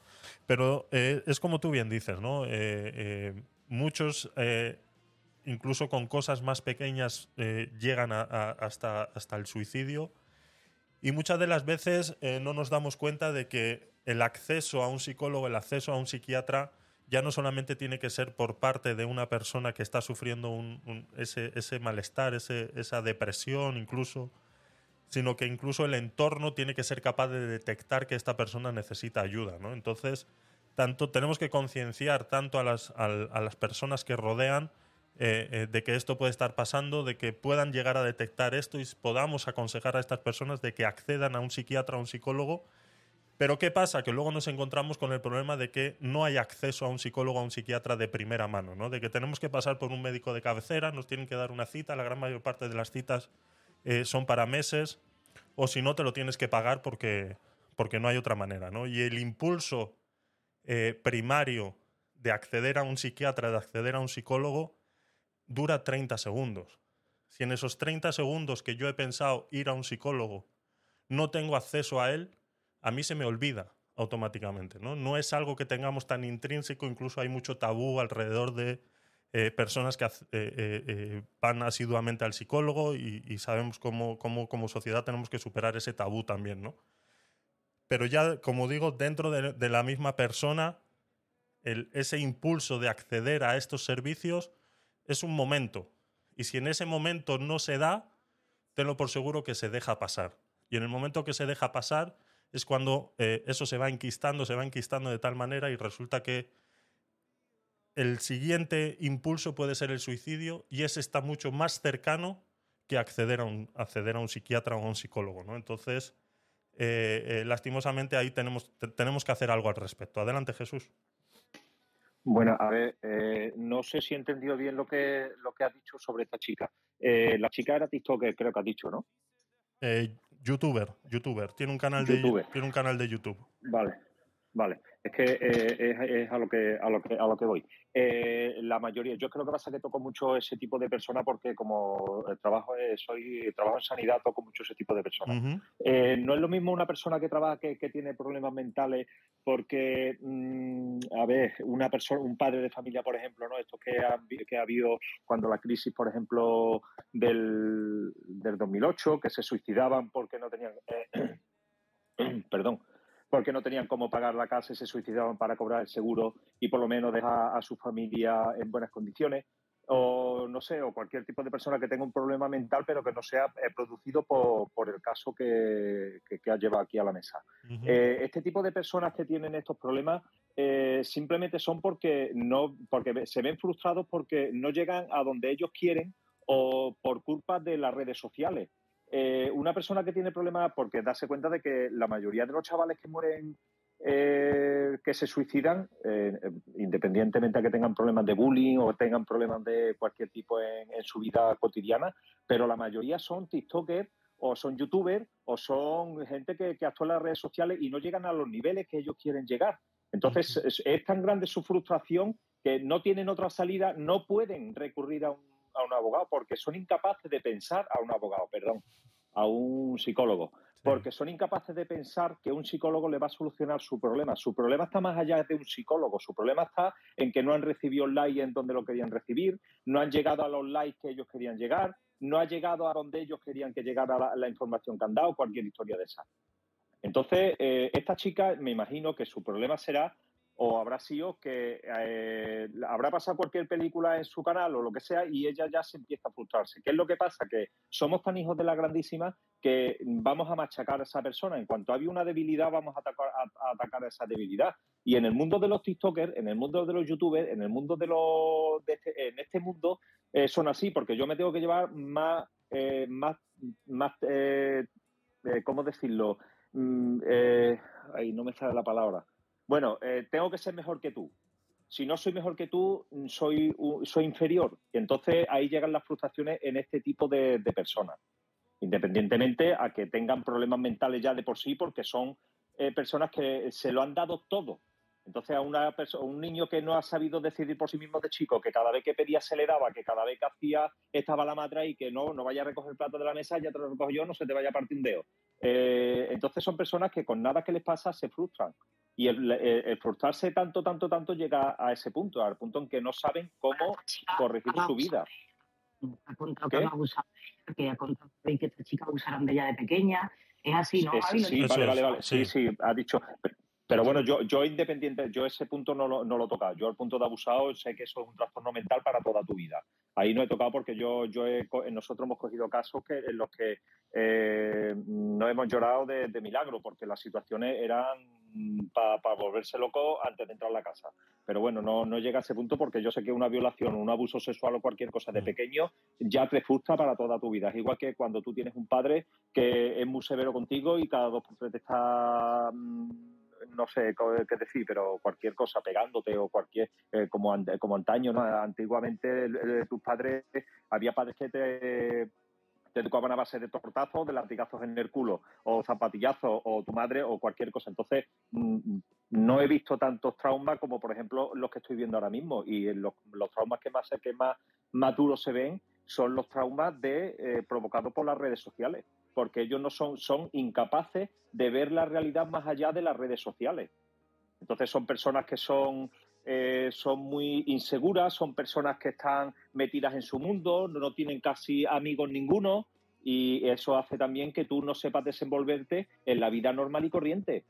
Pero eh, es como tú bien dices, ¿no? Eh, eh, muchos, eh, incluso con cosas más pequeñas, eh, llegan a- a- hasta, hasta el suicidio. Y muchas de las veces eh, no nos damos cuenta de que el acceso a un psicólogo, el acceso a un psiquiatra, ya no solamente tiene que ser por parte de una persona que está sufriendo un- un- ese, ese malestar, ese- esa depresión incluso, sino que incluso el entorno tiene que ser capaz de detectar que esta persona necesita ayuda. ¿no? Entonces, tanto tenemos que concienciar tanto a las, a las personas que rodean eh, eh, de que esto puede estar pasando, de que puedan llegar a detectar esto y podamos aconsejar a estas personas de que accedan a un psiquiatra, a un psicólogo. Pero ¿qué pasa? Que luego nos encontramos con el problema de que no hay acceso a un psicólogo, a un psiquiatra de primera mano, ¿no? De que tenemos que pasar por un médico de cabecera, nos tienen que dar una cita, la gran mayor parte de las citas eh, son para meses, o si no te lo tienes que pagar porque, porque no hay otra manera, ¿no? Y el impulso eh, primario de acceder a un psiquiatra, de acceder a un psicólogo, dura 30 segundos. Si en esos 30 segundos que yo he pensado ir a un psicólogo no tengo acceso a él, a mí se me olvida automáticamente. No, no es algo que tengamos tan intrínseco, incluso hay mucho tabú alrededor de eh, personas que eh, eh, van asiduamente al psicólogo y, sabemos cómo, cómo como sociedad tenemos que superar ese tabú también, ¿no? Pero ya, como digo, dentro de, la misma persona, ese impulso de acceder a estos servicios es un momento. Y si en ese momento no se da, tenlo por seguro que se deja pasar. Y en el momento que se deja pasar es cuando eso se va enquistando, se va enquistando de tal manera y resulta que el siguiente impulso puede ser el suicidio y ese está mucho más cercano que acceder a un, acceder a un psiquiatra o a un psicólogo. ¿no? Entonces, eh, eh, lastimosamente ahí tenemos, te- tenemos que hacer algo al respecto. Adelante, Jesús. Bueno, a ver, eh, no sé si he entendido bien lo que, lo que has dicho sobre esta chica. Eh, la chica era TikToker, creo que has dicho, ¿no? Eh, youtuber, youtuber. Tiene un canal de tiene un canal de YouTube. Vale, vale. Es que eh, es, es a lo que a lo que a lo que voy. Eh, la mayoría, yo creo que pasa que toco mucho ese tipo de personas porque como eh, trabajo eh, soy trabajo en sanidad toco mucho ese tipo de personas. Eh, no es lo mismo una persona que trabaja que, que tiene problemas mentales porque, mm, a ver, una persona, un padre de familia, por ejemplo, ¿no? Estos que ha, que ha habido cuando la crisis, por ejemplo, del, del 2008, que se suicidaban porque no tenían, eh, [clears throat] perdón, porque no tenían cómo pagar la casa y se suicidaban para cobrar el seguro y por lo menos dejar a su familia en buenas condiciones o no sé, o cualquier tipo de persona que tenga un problema mental, pero que no sea eh, producido por, por el caso que, que, que has llevado aquí a la mesa. Eh, este tipo de personas que tienen estos problemas eh, simplemente son porque no, porque se ven frustrados porque no llegan a donde ellos quieren o por culpa de las redes sociales. Eh, una persona que tiene problemas, porque darse cuenta de que la mayoría de los chavales que mueren eh, que se suicidan, eh, eh, independientemente de que tengan problemas de bullying o tengan problemas de cualquier tipo en, en su vida cotidiana, pero la mayoría son TikTokers o son YouTubers o son gente que, que actúa en las redes sociales y no llegan a los niveles que ellos quieren llegar. Entonces, es, es tan grande su frustración que no tienen otra salida, no pueden recurrir a un, a un abogado porque son incapaces de pensar a un abogado, perdón, a un psicólogo, porque son incapaces de pensar que un psicólogo le va a solucionar su problema. Su problema está más allá de un psicólogo, su problema está en que no han recibido likes en donde lo querían recibir, no han llegado a los likes que ellos querían llegar, no ha llegado a donde ellos querían que llegara la, la información que han dado, cualquier historia de esa. Entonces, eh, esta chica, me imagino que su problema será o habrá sido que eh, habrá pasado cualquier película en su canal o lo que sea y ella ya se empieza a frustrarse. ¿Qué es lo que pasa? Que somos tan hijos de la grandísima que vamos a machacar a esa persona. En cuanto había una debilidad, vamos a atacar a, atacar a esa debilidad. Y en el mundo de los TikTokers, en el mundo de los YouTubers, en el mundo de los de este- en este mundo eh, son así, porque yo me tengo que llevar más, eh, más, más eh, ¿cómo decirlo? Mm, ay, no me sale la palabra. Bueno, eh, tengo que ser mejor que tú. Si no soy mejor que tú, mm, soy, soy inferior. Y entonces ahí llegan las frustraciones en este tipo de, de personas. Independientemente a que tengan problemas mentales ya de por sí, porque son eh, personas que se lo han dado todo. Entonces, a una un niño que no ha sabido decidir por sí mismo de chico, que cada vez que pedía se le daba, que cada vez que hacía estaba la madre ahí, que no, no vaya a recoger el plato de la mesa, ya te lo recojo yo, no se te vaya a partir un dedo. Eh, entonces, son personas que con nada que les pasa se frustran. Y el, el- el frustrarse tanto, tanto, tanto llega a ese punto, al punto en que no saben cómo corregir su vida. Ha contado ¿Qué? que han abusado de ella, que ha contado que esta chica abusaron de ella de pequeña. Es así, ¿no? Javi? sí, ¿No? vale, vale, vale. Sí, sí, ha dicho. Pero bueno, yo, yo independiente, yo ese punto no lo, no lo he tocado. Yo el punto de abusado sé que eso es un trastorno mental para toda tu vida. Ahí no he tocado porque yo, yo he nosotros hemos cogido casos que, en los que eh, no hemos llorado de, de milagro porque las situaciones eran para volverse loco antes de entrar a la casa. Pero bueno, no, no llega a ese punto porque yo sé que una violación, un abuso sexual o cualquier cosa de pequeño ya te frustra para toda tu vida. Es igual que cuando tú tienes un padre que es muy severo contigo y cada dos por tres te está, mm, no sé qué decir, pero cualquier cosa pegándote o cualquier, eh, como, como antaño, ¿no? Antiguamente eh, tus padres, había padres que te educaban a base de tortazos, de latigazos en el culo, o zapatillazos, o tu madre, o cualquier cosa. Entonces, mm, no he visto tantos traumas como, por ejemplo, los que estoy viendo ahora mismo. Y los, los traumas que más, que más, más se ven son los traumas de, eh, provocados por las redes sociales, porque ellos no son, son incapaces de ver la realidad más allá de las redes sociales. Entonces son personas que son, eh, son muy inseguras, son personas que están metidas en su mundo, no tienen casi amigos ninguno y eso hace también que tú no sepas desenvolverte en la vida normal y corriente.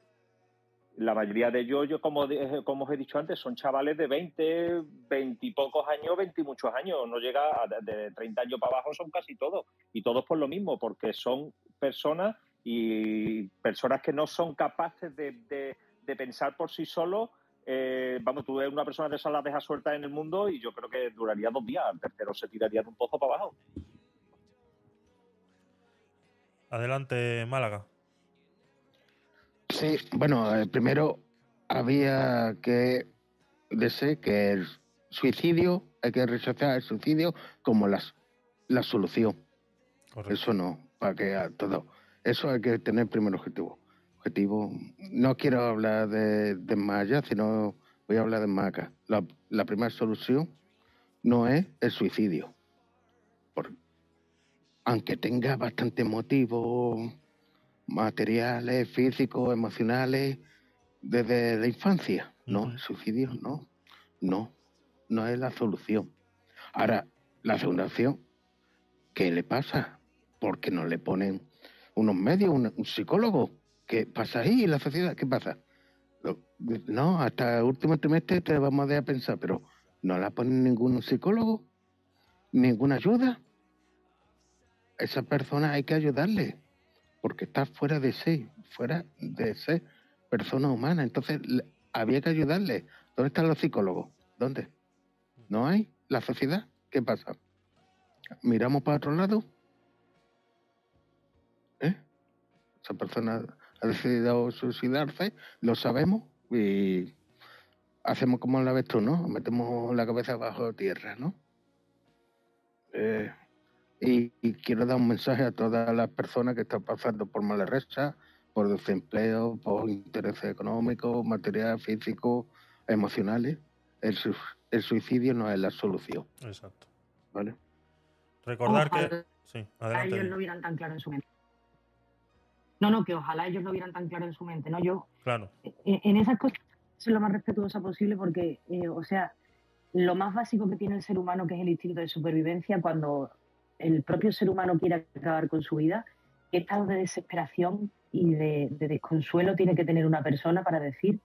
La mayoría de ellos, yo como, de- como os he dicho antes, son chavales de 20, 20 y pocos años, 20 y muchos años. No llega a de de 30 años para abajo, son casi todos. Y todos por lo mismo, porque son personas y personas que no son capaces de, pensar por sí solos. Eh, vamos, tú eres una persona de esas las dejas sueltas en el mundo y yo creo que duraría dos días. Al tercero se tiraría de un pozo para abajo. Adelante, Málaga. Sí, bueno, eh, primero había que decir que el suicidio, hay que rechazar el suicidio como las, la solución. Eso no, para que a todo. Eso hay que tener primer objetivo. objetivo. No quiero hablar de, de más allá, sino voy a hablar de más acá. La, la primera solución no es el suicidio. Por- aunque tenga bastante motivos materiales, físicos, emocionales, desde la infancia. No, el suicidio no. No, no es la solución. Ahora, la segunda opción, ¿qué le pasa? Porque no le ponen unos medios, un, un psicólogo. ¿Qué pasa ahí en la sociedad? ¿Qué pasa? No, hasta el último trimestre te vamos a dejar pensar, pero no la ponen ningún psicólogo, ninguna ayuda. Esa persona hay que ayudarle, porque está fuera de sí, fuera de ser persona humana. Entonces, había que ayudarle. ¿Dónde están los psicólogos? ¿Dónde? ¿No hay? ¿La sociedad? ¿Qué pasa? ¿Miramos para otro lado? ¿Eh? Esa persona ha decidido suicidarse, lo sabemos y hacemos como la avestruz, ¿no? Metemos la cabeza bajo tierra, ¿no? Eh, y, y quiero dar un mensaje a todas las personas que están pasando por mala racha, por desempleo, por intereses económicos, materiales, físicos, emocionales. El, su- el suicidio no es la solución, Exacto. ¿vale? Recordar que. Sí, a adelante. ellos lo vieran tan claro en su mente. No, no, que ojalá ellos lo vieran tan claro en su mente, ¿no? Yo Claro. en, en esas cosas soy lo más respetuosa posible porque, eh, o sea, lo más básico que tiene el ser humano, que es el instinto de supervivencia, cuando el propio ser humano quiere acabar con su vida, qué estado de desesperación y de, de desconsuelo tiene que tener una persona para decir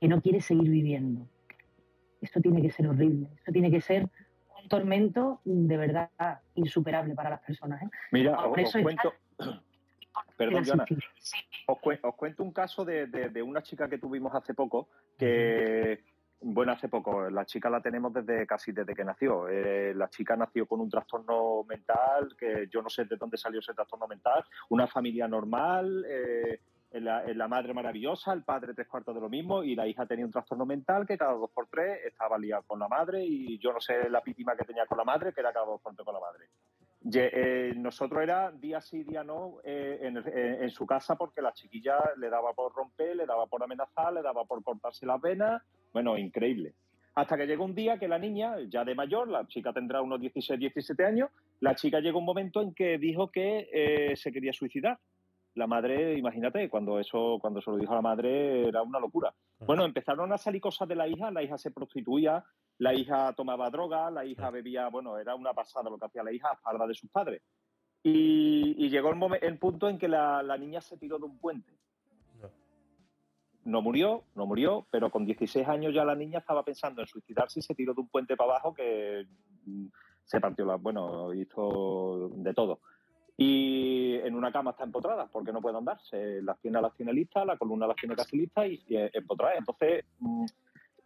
que no quiere seguir viviendo. Esto tiene que ser horrible, esto tiene que ser un tormento de verdad insuperable para las personas. ¿eh? Mira, os, os cuento. [coughs] Perdón, Joana. Os, cue- os cuento un caso de, de- de una chica que tuvimos hace poco, que, bueno, hace poco, la chica la tenemos desde casi desde que nació. Eh, la chica nació con un trastorno mental, que yo no sé de dónde salió ese trastorno mental, una familia normal, eh, la, la madre maravillosa, el padre tres cuartos de lo mismo, y la hija tenía un trastorno mental que cada dos por tres estaba liada con la madre, y yo no sé la pítima que tenía con la madre, que era cada dos por tres con la madre. Eh, nosotros era día sí, día no eh, en, el- en- su casa porque la chiquilla le daba por romper, le daba por amenazar, le daba por cortarse las venas. Bueno, increíble. Hasta que llegó un día que la niña, ya de mayor, la chica tendrá unos 16, 17 años, la chica llegó un momento en que dijo que eh, se quería suicidar. La madre, imagínate, cuando eso, cuando se lo dijo a la madre, era una locura. Bueno, empezaron a salir cosas de la hija, la hija se prostituía, la hija tomaba droga, la hija bebía, bueno, era una pasada lo que hacía la hija a espaldas de sus padres. Y, y llegó el, momen- el punto en que la, la niña se tiró de un puente. No murió, no murió, pero con 16 años ya la niña estaba pensando en suicidarse y se tiró de un puente para abajo que mm, se partió la, bueno, hizo de todo. Y en una cama está empotrada porque no puede andar. Se- las piernas las tiene listas, la columna casi listas y, y empotrada. Entonces, mm,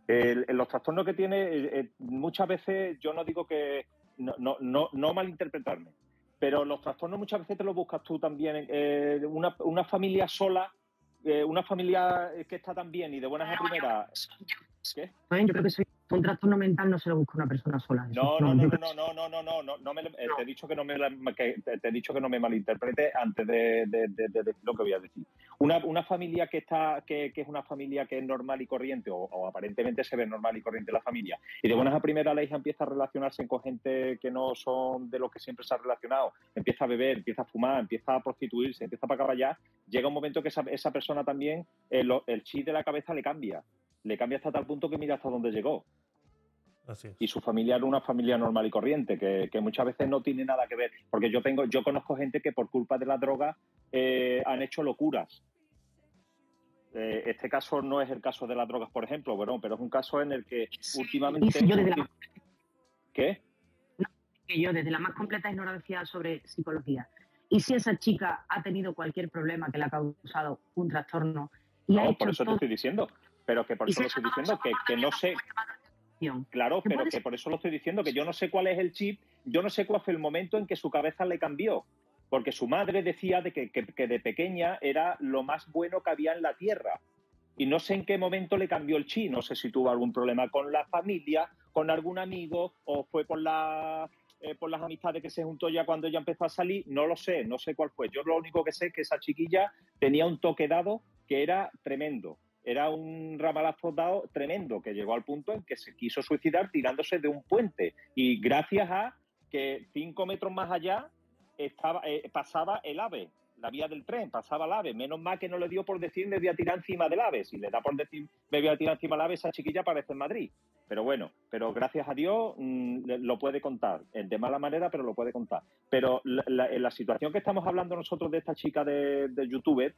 el- el- los trastornos que tiene, eh, eh, muchas veces yo no digo que, no, no, no, no malinterpretarme, pero los trastornos muchas veces te los buscas tú también. eh, una, una familia sola, eh, una familia que está tan bien y de buenas a primeras. ¿Qué? Yo creo que soy, un trastorno mental no se lo busca una persona sola. No, no, no, no, no, no, no, no, no, no me, eh, te he dicho que no me, que te, te he dicho que no me malinterprete antes de, de- de- de lo que voy a decir. Una, una familia que está, que, que es una familia que es normal y corriente, o, o aparentemente se ve normal y corriente la familia, y de buenas a primeras la hija empieza a relacionarse con gente que no son de los que siempre se ha relacionado, empieza a beber, empieza a fumar, empieza a prostituirse, empieza a caballar, llega un momento que esa, esa persona también, eh, lo- el chip de la cabeza le cambia. Le cambia hasta tal punto que mira hasta dónde llegó Así es. y su familia era una familia normal y corriente, que, que muchas veces no tiene nada que ver, porque yo tengo, yo conozco gente que por culpa de la droga eh, han hecho locuras. Eh, este caso no es el caso de las drogas, por ejemplo, bueno, pero es un caso en el que últimamente. yo desde la- ¿Qué? que yo, desde la más completa ignorancia sobre psicología, y si esa chica ha tenido cualquier problema que le ha causado un trastorno y ha No, hecho por eso te estoy diciendo, pero que por eso lo estoy diciendo, que, que no sé. Claro, ¿Qué pero que por eso lo estoy diciendo, que yo no sé cuál es el chip, yo no sé cuál fue el momento en que su cabeza le cambió. Porque su madre decía de que, que- que de pequeña era lo más bueno que había en la tierra. Y no sé en qué momento le cambió el chi. No sé si tuvo algún problema con la familia, con algún amigo, o fue por la eh, por las amistades que se juntó ya cuando ella empezó a salir, no lo sé, no sé cuál fue. Yo lo único que sé es que esa chiquilla tenía un toque dado que era tremendo. Era un ramalazo dado tremendo que llegó al punto en que se quiso suicidar tirándose de un puente. Y gracias a que cinco metros más allá estaba, eh, pasaba el ave, la vía del tren, pasaba el ave. Menos mal que no le dio por decir me voy a tirar encima del ave. Si le da por decir me voy a tirar encima del ave, esa chiquilla aparece en Madrid. Pero bueno, pero gracias a Dios mm, lo puede contar. Eh, De mala manera, pero lo puede contar. Pero la, la- en la situación que estamos hablando nosotros de esta chica de, de youtuber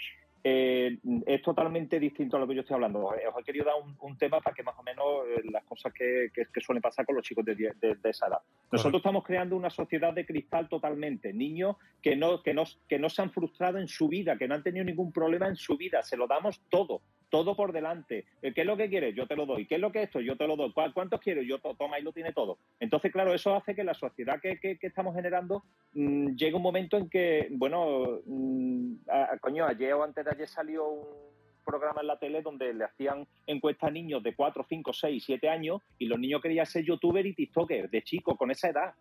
eh, es totalmente distinto a lo que yo estoy hablando. Os he querido dar un, un tema para que más o menos eh, las cosas que, que- que suelen pasar con los chicos de, de- de esa edad. Nosotros estamos creando una sociedad de cristal totalmente. Niños que no, que, no, que no se han frustrado en su vida, que no han tenido ningún problema en su vida. Se lo damos todo, todo por delante. Eh, ¿Qué es lo que quieres? Yo te lo doy. ¿Qué es lo que es esto? Yo te lo doy. ¿Cuál- ¿Cuántos quieres? Yo to- toma y lo tiene todo. Entonces, claro, eso hace que la sociedad que, que- estamos generando mm, llegue un momento en que, bueno, mm, coño, ayer o antes de ayer salió un programa en la tele donde le hacían encuestas a niños de 4, 5, 6, 7 años y los niños querían ser youtuber y tiktoker de chico, con esa edad.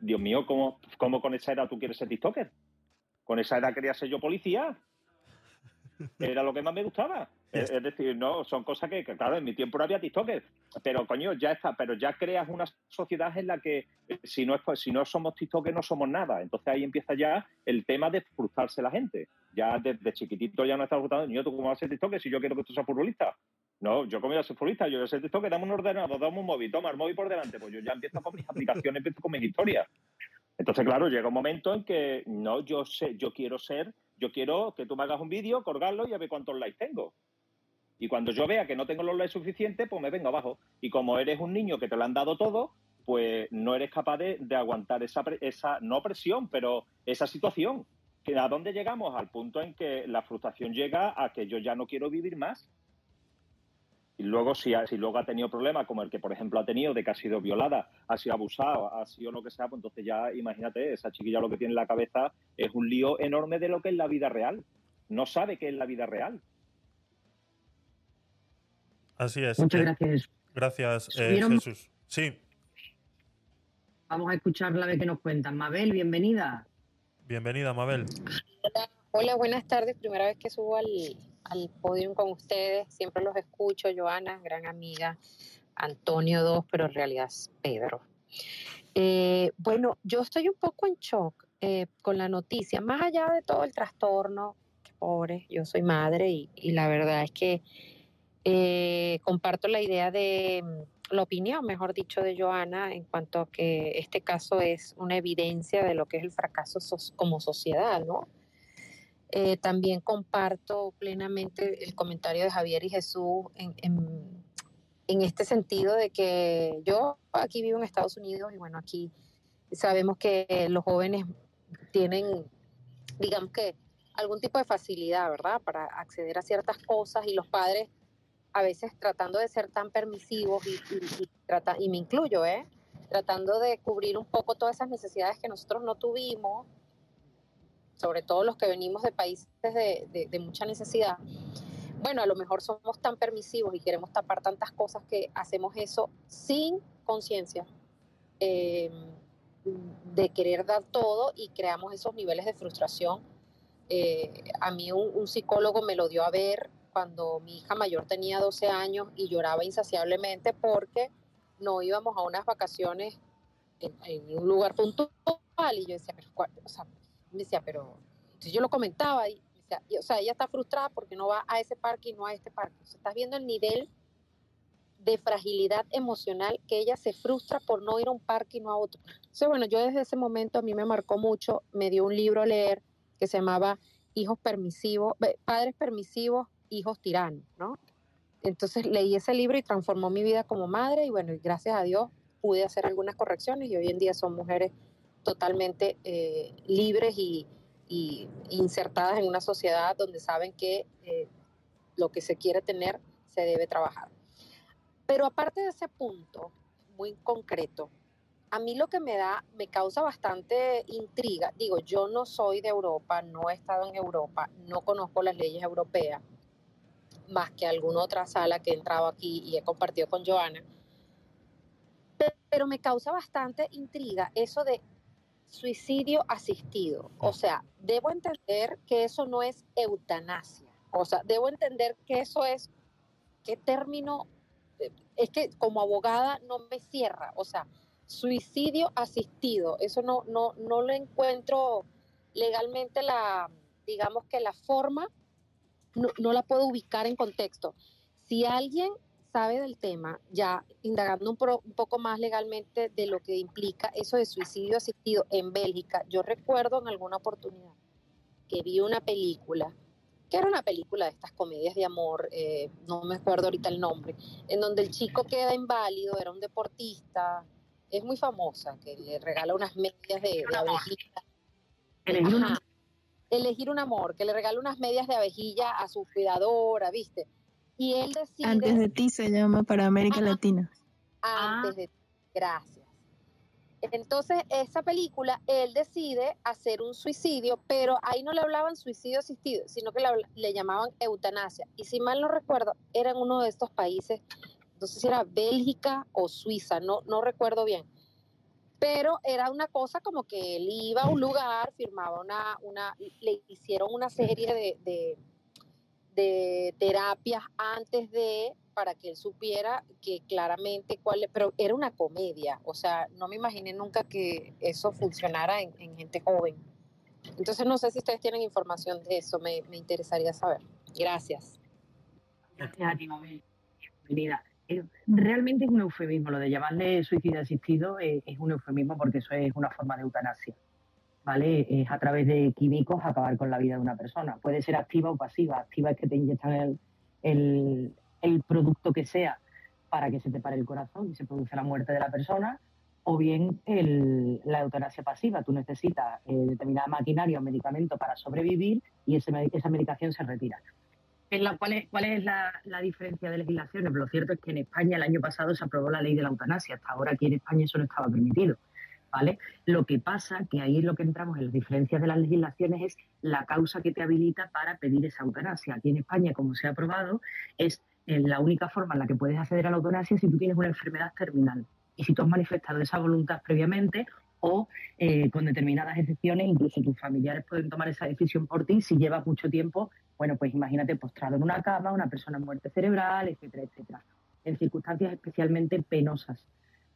Dios mío, ¿cómo, ¿cómo con esa edad tú quieres ser tiktoker? Con esa edad quería ser yo policía. Era lo que más me gustaba. Es, es decir, no, son cosas que, que, claro, en mi tiempo no había TikTokers. Pero, coño, ya está, pero ya creas una sociedad en la que eh, si no, es, pues, si no somos TikTokers no somos nada. Entonces ahí empieza ya el tema de frustrarse la gente. Ya desde chiquitito ya no está frustrando. Niño, ¿tú cómo vas a ser TikToker si yo quiero que tú seas futbolista? No, yo como voy a ser futbolista, yo ser TikToker, dame un ordenador, dame un móvil, toma el móvil por delante. Pues yo ya empiezo con mis aplicaciones, empiezo con mis historias. Entonces, claro, llega un momento en que no, yo sé, yo quiero ser, yo quiero que tú me hagas un vídeo, colgarlo y a ver cuántos likes tengo. Y cuando yo vea que no tengo los likes suficientes, pues me vengo abajo. Y como eres un niño que te lo han dado todo, pues no eres capaz de, de aguantar esa, esa, no presión, pero esa situación. ¿A dónde llegamos? Al punto en que la frustración llega a que yo ya no quiero vivir más. Y luego, si, ha- si luego ha tenido problemas, como el que, por ejemplo, ha tenido de que ha sido violada, ha sido abusada, ha sido lo que sea, pues entonces ya imagínate, esa chiquilla lo que tiene en la cabeza es un lío enorme de lo que es la vida real. No sabe qué es la vida real. Así es. Muchas eh, gracias. Gracias, eh. Jesús. Sí, Vamos a escucharla a ver qué nos cuentan. Mabel, bienvenida. bienvenida, Mabel. Hola, buenas tardes. Primera vez que subo al, al podio con ustedes. Siempre los escucho. Joana, gran amiga. Antonio dos, pero en realidad Pedro. Eh, bueno, yo estoy un poco en shock eh, con la noticia. Más allá de todo el trastorno, que pobre, yo soy madre y, y la verdad es que eh, comparto la idea de mm, la opinión, mejor dicho, de Joana en cuanto a que este caso es una evidencia de lo que es el fracaso so- como sociedad, ¿no? Eh, también comparto plenamente el comentario de Javier y Jesús en, en- este sentido de que yo aquí vivo en Estados Unidos y bueno, aquí sabemos que los jóvenes tienen, digamos que, algún tipo de facilidad, ¿verdad?, para acceder a ciertas cosas y los padres a veces tratando de ser tan permisivos y- y trata- y me incluyo, ¿eh? tratando de cubrir un poco todas esas necesidades que nosotros no tuvimos, sobre todo los que venimos de países de, mucha necesidad. Bueno, a lo mejor somos tan permisivos y queremos tapar tantas cosas que hacemos eso sin conciencia eh, de querer dar todo y creamos esos niveles de frustración. Eh, a mí un, psicólogo me lo dio a ver cuando mi hija mayor tenía 12 años y lloraba insaciablemente porque no íbamos a unas vacaciones en, un lugar puntual y yo decía, pero, o sea, me decía, pero entonces yo lo comentaba y, me decía, y, o sea, ella está frustrada porque no va a ese parque y no a este parque. O sea, estás viendo el nivel de fragilidad emocional que ella se frustra por no ir a un parque y no a otro. Entonces, bueno, yo desde ese momento a mí me marcó mucho, me dio un libro a leer que se llamaba Hijos permisivos, ve, Padres permisivos, hijos tiranos, ¿no? Entonces leí ese libro y transformó mi vida como madre y bueno, gracias a Dios pude hacer algunas correcciones y hoy en día son mujeres totalmente eh, libres y, insertadas en una sociedad donde saben que eh, lo que se quiere tener se debe trabajar. Pero aparte de ese punto muy concreto, a mí lo que me da, me causa bastante intriga, digo, yo no soy de Europa, no he estado en Europa, no conozco las leyes europeas, más que alguna otra sala que he entrado aquí y he compartido con Joana. pero me causa bastante intriga eso de suicidio asistido. O sea, debo entender que eso no es eutanasia. O sea, debo entender que eso es, ¿qué término? Eh, Es que como abogada no me cierra. O sea, suicidio asistido, eso no, no, no lo encuentro legalmente la, digamos que la forma, no, no la puedo ubicar en contexto. Si alguien sabe del tema, ya indagando un, pro- un poco más legalmente de lo que implica eso de suicidio asistido en Bélgica, yo recuerdo en alguna oportunidad que vi una película, que era una película de estas comedias de amor, eh, no me acuerdo ahorita el nombre, en donde el chico queda inválido, era un deportista, es muy famosa, que le regala unas medias de, de. Elegir un amor, que le regala unas medias de abejilla a su cuidadora, ¿viste? Y él decide... Antes de ti se llama para América Latina. antes de gracias. Entonces, esa película, él decide hacer un suicidio, pero ahí no le hablaban suicidio asistido, sino que le, llamaban eutanasia. Y si mal no recuerdo, era en uno de estos países, no sé si era Bélgica o Suiza, no, no recuerdo bien. Pero era una cosa como que él iba a un lugar, firmaba una, una le hicieron una serie de, de, de terapias antes de para que él supiera que claramente cuál es- pero era una comedia, o sea, no me imaginé nunca que eso funcionara en, en gente joven. Entonces no sé si ustedes tienen información de eso, me, me interesaría saber. Gracias. Gracias a ti. Bienvenida. Eh, Realmente es un eufemismo, lo de llamarle suicidio asistido eh, es un eufemismo porque eso es una forma de eutanasia. ¿Vale? Es a través de químicos acabar con la vida de una persona. Puede ser activa o pasiva. Activa es que te inyectan el, el, producto que sea para que se te pare el corazón y se produce la muerte de la persona, o bien el- la eutanasia pasiva. Tú necesitas eh, determinada maquinaria o medicamento para sobrevivir y ese esa medicación se retira. ¿Cuál es, cuál es la diferencia de legislaciones? Lo cierto es que en España el año pasado se aprobó la ley de la eutanasia. Hasta ahora aquí en España eso no estaba permitido. ¿Vale? Lo que pasa, que ahí es lo que entramos en las diferencias de las legislaciones, es la causa que te habilita para pedir esa eutanasia. Aquí en España, como se ha aprobado, es eh, la única forma en la que puedes acceder a la eutanasia si tú tienes una enfermedad terminal y si tú has manifestado esa voluntad previamente o eh, con determinadas excepciones, incluso tus familiares pueden tomar esa decisión por ti si llevas mucho tiempo, bueno, pues imagínate postrado en una cama, una persona muerte cerebral, etcétera, etcétera, en circunstancias especialmente penosas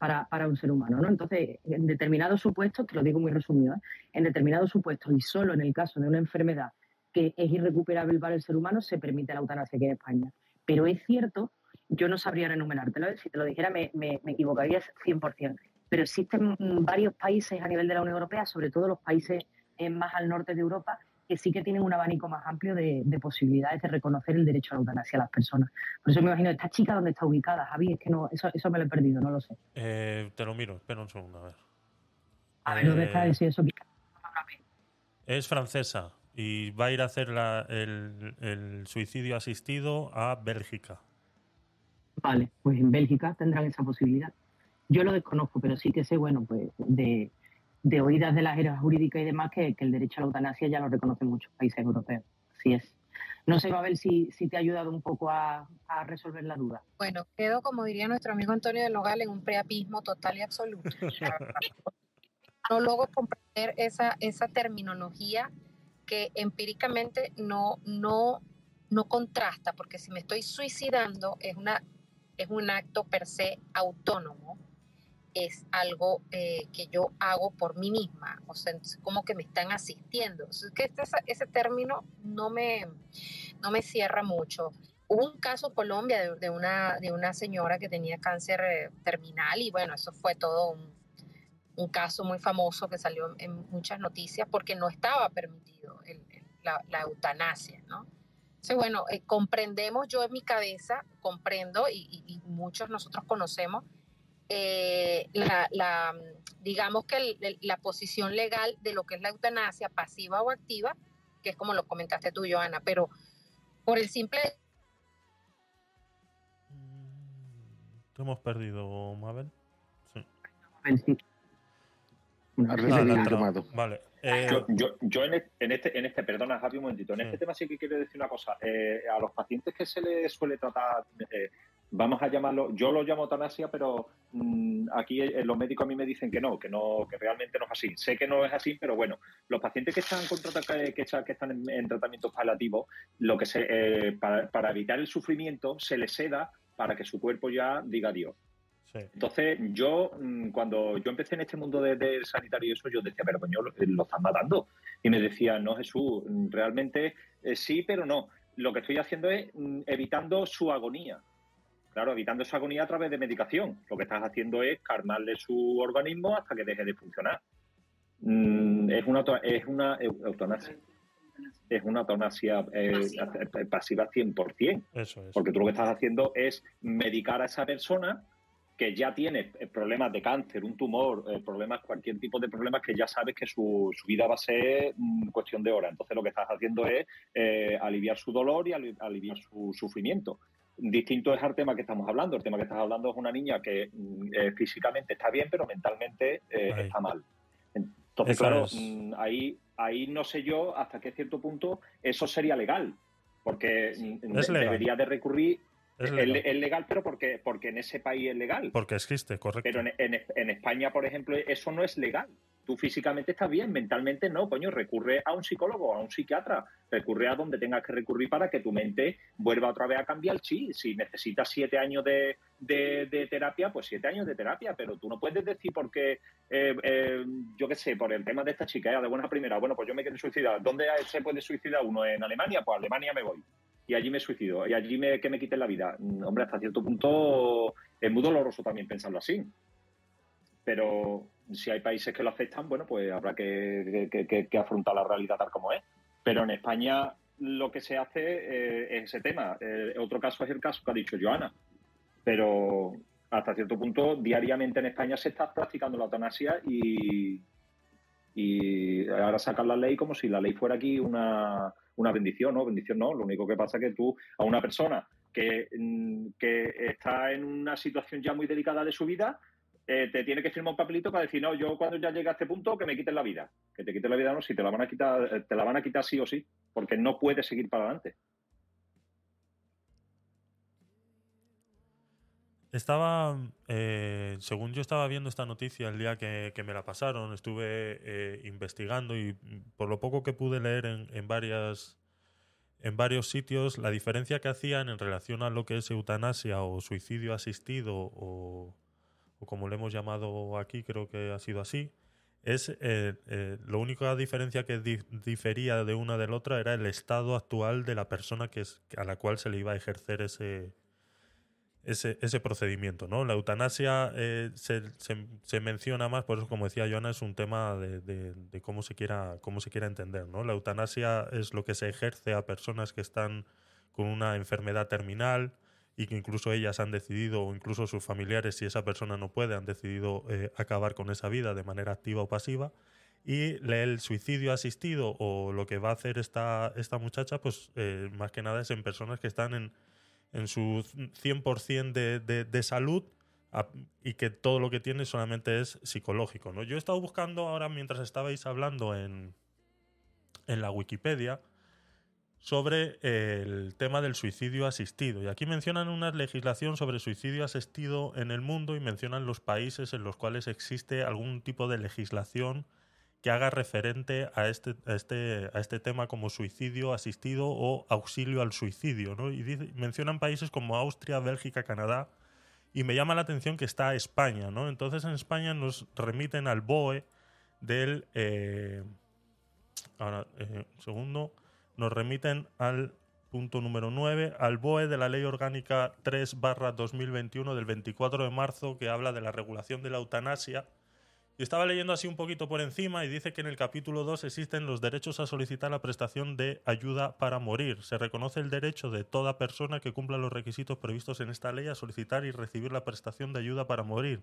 para, para un ser humano, ¿no? Entonces, en determinados supuestos, te lo digo muy resumido, ¿eh? en determinados supuestos y solo en el caso de una enfermedad que es irrecuperable para el ser humano, se permite la eutanasia aquí en España. Pero es cierto, yo no sabría enumerártelo, ¿eh? si te lo dijera me, me, me equivocarías 100%, pero existen varios países a nivel de la Unión Europea, sobre todo los países eh, más al norte de Europa, que sí que tienen un abanico más amplio de, de posibilidades de reconocer el derecho a la eutanasia a las personas. Por eso me imagino, esta chica dónde está ubicada, Javi, es que no, eso, eso me lo he perdido, no lo sé. Eh, te lo miro, espera un segundo, a ver. A ver, ¿dónde está Eh, ese eso? Es francesa y va a ir a hacer la- el, el suicidio asistido a Bélgica. Vale, pues en Bélgica tendrán esa posibilidad. Yo lo desconozco, pero sí que sé, bueno, pues de, de oídas de las eras jurídicas y demás, que, que el derecho a la eutanasia ya lo reconocen muchos países europeos. Así es. No sé, Mabel, si, si te ha ayudado un poco a, a resolver la duda. Bueno, quedo, como diría nuestro amigo Antonio del Nogal, en un preapismo total y absoluto. [laughs] no logro comprender esa, esa terminología que empíricamente no, no, no contrasta, porque si me estoy suicidando es, una, es un acto per se autónomo, es algo eh, que yo hago por mí misma, o sea, es como que me están asistiendo. Sea, que este- ese término no me, no me cierra mucho. Hubo un caso en Colombia de, una, de una señora que tenía cáncer eh, terminal y bueno, eso fue todo un, caso muy famoso que salió en muchas noticias porque no estaba permitido la, eutanasia, ¿no? Entonces, bueno, eh, comprendemos, yo en mi cabeza comprendo y muchos nosotros conocemos eh, la, la, digamos que el- el- la posición legal de lo que es la eutanasia pasiva o activa, que es como lo comentaste tú, Joana, pero por el simple ¿Te hemos perdido, Mabel? Sí. Ah, la. Vale. eh, Yo, yo, yo en, este, en este, en este, perdona Javi un momentito, en este tema sí que quiero decir una cosa. Eh, a los pacientes que se les suele tratar, eh, vamos a llamarlo, yo lo llamo eutanasia, pero mm, aquí eh, los médicos a mí me dicen que no, que no, que realmente no es así. Sé que no es así, pero bueno, los pacientes que están con que, que están- en, en tratamientos paliativos, lo que se, eh, para, para evitar el sufrimiento, se les seda para que su cuerpo ya diga adiós. Entonces, yo, mm, cuando yo empecé en este mundo de- del sanitario y eso, yo decía, pero coño, lo, lo están matando. Y me decía, no, Jesús, mm, realmente eh, sí, pero no. Lo que estoy haciendo es mm, evitando su agonía. Claro, evitando esa agonía a través de medicación. Lo que estás haciendo es calmarle su organismo hasta que deje de funcionar. Mm, es una, es una eu- eutanasia. Es una eutanasia eh, eh, pasiva 100%. Eso es. Porque tú lo que estás haciendo es medicar a esa persona que ya tiene eh, problemas de cáncer, un tumor, eh, problemas, cualquier tipo de problemas que ya sabes que su, su vida va a ser mm, cuestión de horas. Entonces lo que estás haciendo es eh, aliviar su dolor y ali- aliviar su sufrimiento. Distinto es al tema que estamos hablando. El tema que estás hablando es una niña que mm, eh, físicamente está bien, pero mentalmente eh, está mal. Entonces, Eso claro, es. mm, ahí, ahí no sé yo hasta qué cierto punto eso sería legal. Porque mm, legal. debería de recurrir. Es legal. le- es legal, pero porque, porque en ese país es legal. Porque existe, correcto. Pero en, en- en España, por ejemplo, eso no es legal. Tú físicamente estás bien, mentalmente no, coño, recurre a un psicólogo, a un psiquiatra, recurre a donde tengas que recurrir para que tu mente vuelva otra vez a cambiar el. Si necesitas siete años de, de- terapia, pues siete años de terapia, pero tú no puedes decir porque, eh, eh, yo qué sé, por el tema de esta chica, eh, de buena primera, bueno, pues yo me quiero suicidar. ¿Dónde se puede suicidar uno? ¿En Alemania? Pues Alemania me voy. Y allí me suicido, y allí me, que me quiten la vida. Mm, Hombre, hasta cierto punto es muy doloroso también pensarlo así pero si hay países que lo aceptan, bueno, pues habrá que, afrontar la realidad tal como es. Pero en España lo que se hace eh, es ese tema. Eh, otro caso es el caso que ha dicho Joana. Pero hasta cierto punto, diariamente en España se está practicando la eutanasia y, y ahora sacan la ley como si la ley fuera aquí una, una bendición, ¿no? Bendición no, lo único que pasa es que tú a una persona que, mm, que está en una situación ya muy delicada de su vida, eh, te tiene que firmar un papelito para decir, no, yo cuando ya llegue a este punto, que me quiten la vida. Que te quiten la vida, no, si te la van a quitar, eh, te la van a quitar sí o sí, porque no puedes seguir para adelante. Estaba, eh, según yo estaba viendo esta noticia el día que, me la pasaron, estuve eh, investigando y por lo poco que pude leer en, en varias en varios sitios, la diferencia que hacían en relación a lo que es eutanasia o suicidio asistido o, o como le hemos llamado aquí, creo que ha sido así, es eh, eh, la única diferencia que di- difería de una de la otra era el estado actual de la persona que es, a la cual se le iba a ejercer ese, ese, ese procedimiento, ¿no? La eutanasia eh, se, se- menciona más, por eso como decía Joana, es un tema de, de- de cómo se quiera, cómo se quiera entender, ¿no? La eutanasia es lo que se ejerce a personas que están con una enfermedad terminal y que incluso ellas han decidido, o incluso sus familiares, si esa persona no puede, han decidido eh, acabar con esa vida de manera activa o pasiva. Y el suicidio asistido o lo que va a hacer esta, esta muchacha, pues eh, más que nada es en personas que están en, en su 100% de, de, de salud a- y que todo lo que tiene solamente es psicológico. ¿no? Yo he estado buscando ahora, mientras estabais hablando en, en la Wikipedia, sobre el tema del suicidio asistido. Y aquí mencionan una legislación sobre suicidio asistido en el mundo y mencionan los países en los cuales existe algún tipo de legislación que haga referente a este, a este, a este tema como suicidio asistido o auxilio al suicidio. ¿no? Y dice- mencionan países como Austria, Bélgica, Canadá. Y me llama la atención que está España. ¿no? Entonces en España nos remiten al BOE del... eh, ahora, eh, un segundo. Nos remiten al punto número 9, al BOE de la Ley Orgánica 3 2021 del 24 de marzo que habla de la regulación de la eutanasia. Y estaba leyendo así un poquito por encima y dice que en el capítulo 2 existen los derechos a solicitar la prestación de ayuda para morir. Se reconoce el derecho de toda persona que cumpla los requisitos previstos en esta ley a solicitar y recibir la prestación de ayuda para morir.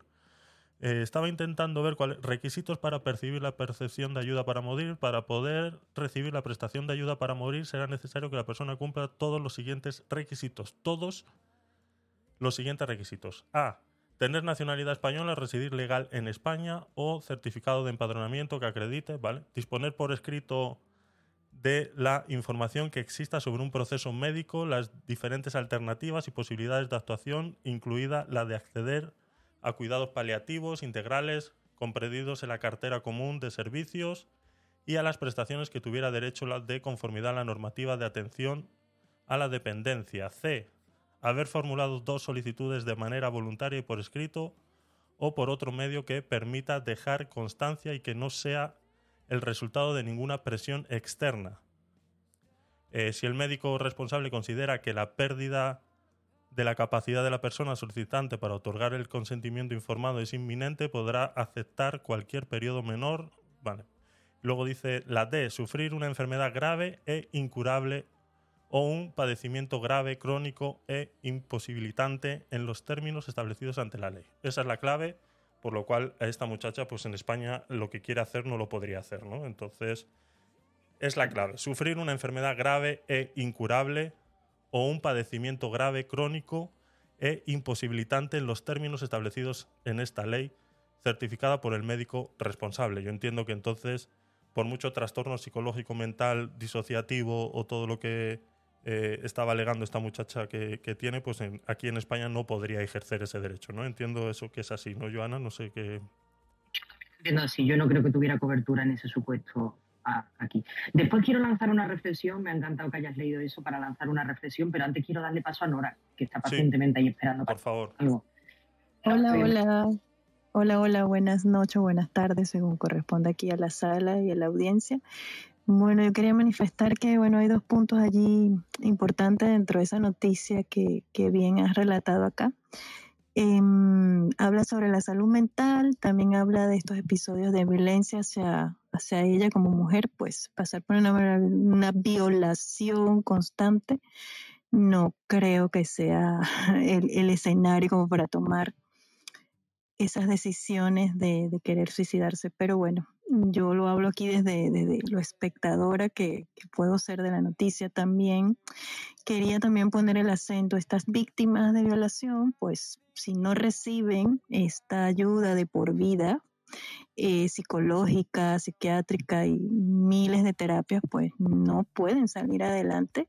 Eh, estaba intentando ver cuáles requisitos para percibir la percepción de ayuda para morir. Para poder recibir la prestación de ayuda para morir será necesario que la persona cumpla todos los siguientes requisitos. Todos los siguientes requisitos. A. Tener nacionalidad española, residir legal en España o certificado de empadronamiento que acredite, ¿vale? Disponer por escrito de la información que exista sobre un proceso médico, las diferentes alternativas y posibilidades de actuación, incluida la de acceder a cuidados paliativos integrales comprendidos en la cartera común de servicios y a las prestaciones que tuviera derecho de conformidad a la normativa de atención a la dependencia. C. Haber formulado dos solicitudes de manera voluntaria y por escrito o por otro medio que permita dejar constancia y que no sea el resultado de ninguna presión externa. Eh, si el médico responsable considera que la pérdida de la capacidad de la persona solicitante para otorgar el consentimiento informado es inminente, podrá aceptar cualquier periodo menor. Vale. Luego dice la D, sufrir una enfermedad grave e incurable o un padecimiento grave, crónico e imposibilitante en los términos establecidos ante la ley. Esa es la clave, por lo cual a esta muchacha, pues en España lo que quiere hacer no lo podría hacer, ¿no? Entonces, es la clave. Sufrir una enfermedad grave e incurable o un padecimiento grave, crónico e imposibilitante en los términos establecidos en esta ley, certificada por el médico responsable. Yo entiendo que entonces, por mucho trastorno psicológico, mental, disociativo o todo lo que eh, estaba alegando esta muchacha que, que tiene, pues en- aquí en España no podría ejercer ese derecho, ¿no? Entiendo eso que es así, ¿no, Joana? No sé qué... Entiendo así, yo no creo que tuviera cobertura en ese supuesto a- aquí. Después quiero lanzar una reflexión, me ha encantado que hayas leído eso para lanzar una reflexión, pero antes quiero darle paso a Nora, que está pacientemente ahí esperando. Por favor. Algo. Hola, hola. Hola, hola, buenas noches, buenas tardes, según corresponde aquí a la sala y a la audiencia. Bueno, yo quería manifestar que, bueno, hay dos puntos allí importantes dentro de esa noticia que, que bien has relatado acá. Em, habla sobre la salud mental, también habla de estos episodios de violencia hacia, hacia ella como mujer, pues pasar por una, una violación constante no creo que sea [laughs] el, escenario como para tomar esas decisiones de, querer suicidarse. Pero bueno, yo lo hablo aquí desde, desde lo espectadora que, que puedo ser de la noticia también. Quería también poner el acento, estas víctimas de violación, pues si no reciben esta ayuda de por vida, eh, psicológica, psiquiátrica y miles de terapias, pues no pueden salir adelante.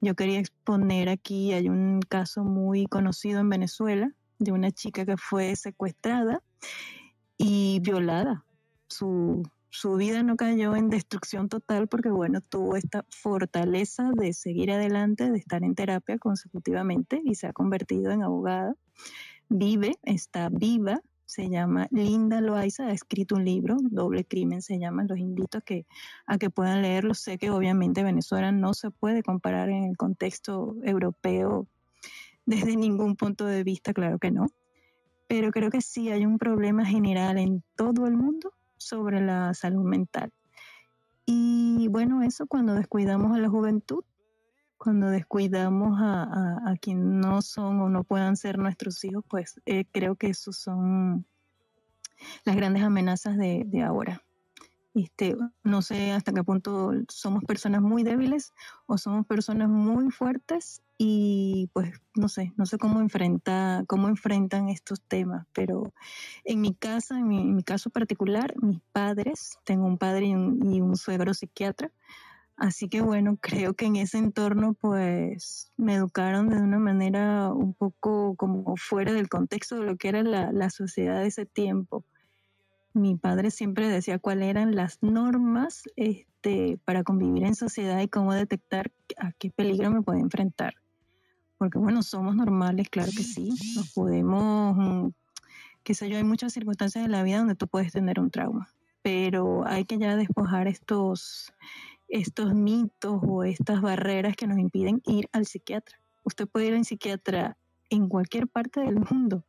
Yo quería exponer aquí, hay un caso muy conocido en Venezuela de una chica que fue secuestrada y violada. Su, su vida no cayó en destrucción total porque, bueno, tuvo esta fortaleza de seguir adelante, de estar en terapia consecutivamente y se ha convertido en abogada. Vive, está viva, se llama Linda Loaiza, ha escrito un libro, Doble Crimen se llama, los invito a que, a que puedan leerlo. Sé que obviamente Venezuela no se puede comparar en el contexto europeo desde ningún punto de vista, claro que no, pero creo que sí hay un problema general en todo el mundo sobre la salud mental. Y bueno, eso cuando descuidamos a la juventud, cuando descuidamos a, a, a quienes no son o no puedan ser nuestros hijos, pues eh, creo que esos son las grandes amenazas de, de ahora. Este, no sé hasta qué punto somos personas muy débiles o somos personas muy fuertes y pues no sé, no sé cómo enfrenta, cómo enfrentan estos temas, pero en mi casa, en mi, mi caso particular, mis padres, tengo un padre y un, y un suegro psiquiatra, así que bueno, creo que en ese entorno pues me educaron de una manera un poco como fuera del contexto de lo que era la, la sociedad de ese tiempo mi padre siempre decía cuáles eran las normas este, para convivir en sociedad y cómo detectar a qué peligro me puedo enfrentar. Porque bueno, somos normales, claro que sí, nos podemos, mm, qué sé yo, hay muchas circunstancias de la vida donde tú puedes tener un trauma, pero hay que ya despojar estos, estos mitos o estas barreras que nos impiden ir al psiquiatra. Usted puede ir al psiquiatra en cualquier parte del mundo.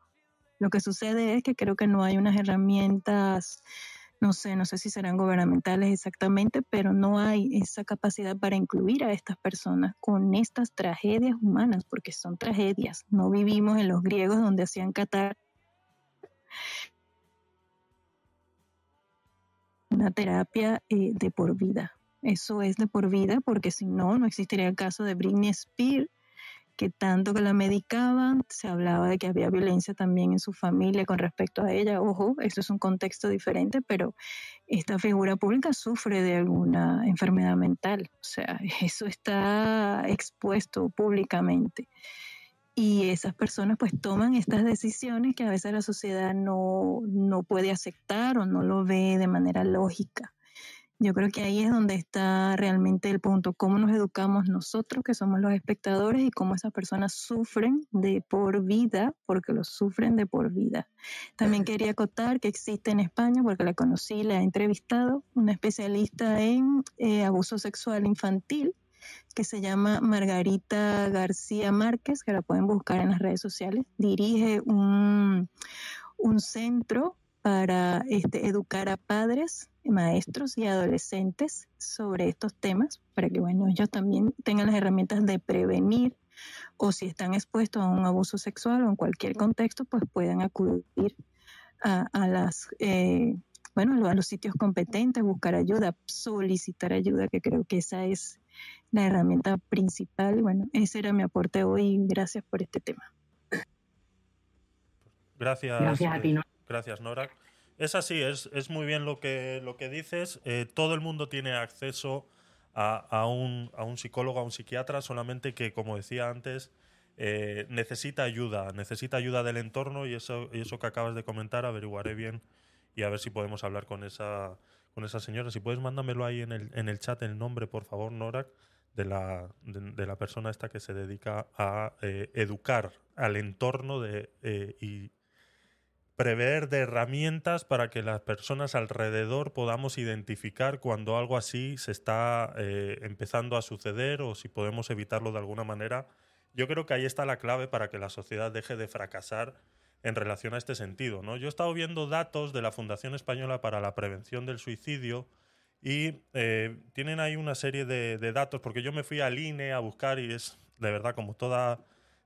Lo que sucede es que creo que no hay unas herramientas, no sé, no sé si serán gubernamentales exactamente, pero no hay esa capacidad para incluir a estas personas con estas tragedias humanas, porque son tragedias. No vivimos en los griegos donde hacían catar una terapia eh, de por vida. Eso es de por vida porque si no, no existiría el caso de Britney Spears, que tanto que la medicaban, se hablaba de que había violencia también en su familia con respecto a ella. Ojo, esto es un contexto diferente, pero esta figura pública sufre de alguna enfermedad mental, o sea, [laughs] eso está expuesto públicamente. Y esas personas pues toman estas decisiones que a veces la sociedad no, no puede aceptar o no lo ve de manera lógica. Yo creo que ahí es donde está realmente el punto, cómo nos educamos nosotros, que somos los espectadores, y cómo esas personas sufren de por vida, porque lo sufren de por vida. También quería [laughs] acotar que existe en España, porque la conocí, la he entrevistado, una especialista en eh, abuso sexual infantil, que se llama Margarita García Márquez, que la pueden buscar en las redes sociales. Dirige un, un centro para este, educar a padres, maestros y adolescentes sobre estos temas, para que bueno, ellos también tengan las herramientas de prevenir o si están expuestos a un abuso sexual o en cualquier contexto, pues puedan acudir a, a las eh, bueno, a los sitios competentes, buscar ayuda, solicitar ayuda, que creo que esa es la herramienta principal. Y bueno, ese era mi aporte hoy. Gracias por este tema. Gracias. Gracias a ti, eh, Nora. Gracias, Nora. Es así, es, es muy bien lo que, lo que dices. Eh, todo el mundo tiene acceso a, a un, a un psicólogo, a un psiquiatra, solamente que, como decía antes, eh, necesita ayuda, necesita ayuda del entorno y eso, eso que acabas de comentar averiguaré bien y a ver si podemos hablar con esa, con esa señora. Si puedes, mándamelo ahí en el, en el chat el nombre, por favor, Norak, de la, de, la persona esta que se dedica a eh, educar al entorno de, y prever de herramientas para que las personas alrededor podamos identificar cuando algo así se está eh, empezando a suceder o si podemos evitarlo de alguna manera. Yo creo que ahí está la clave para que la sociedad deje de fracasar en relación a este sentido. ¿no? Yo he estado viendo datos de la Fundación Española para la Prevención del Suicidio y eh, tienen ahí una serie de, de datos, porque yo me fui al INE a buscar y es de verdad como toda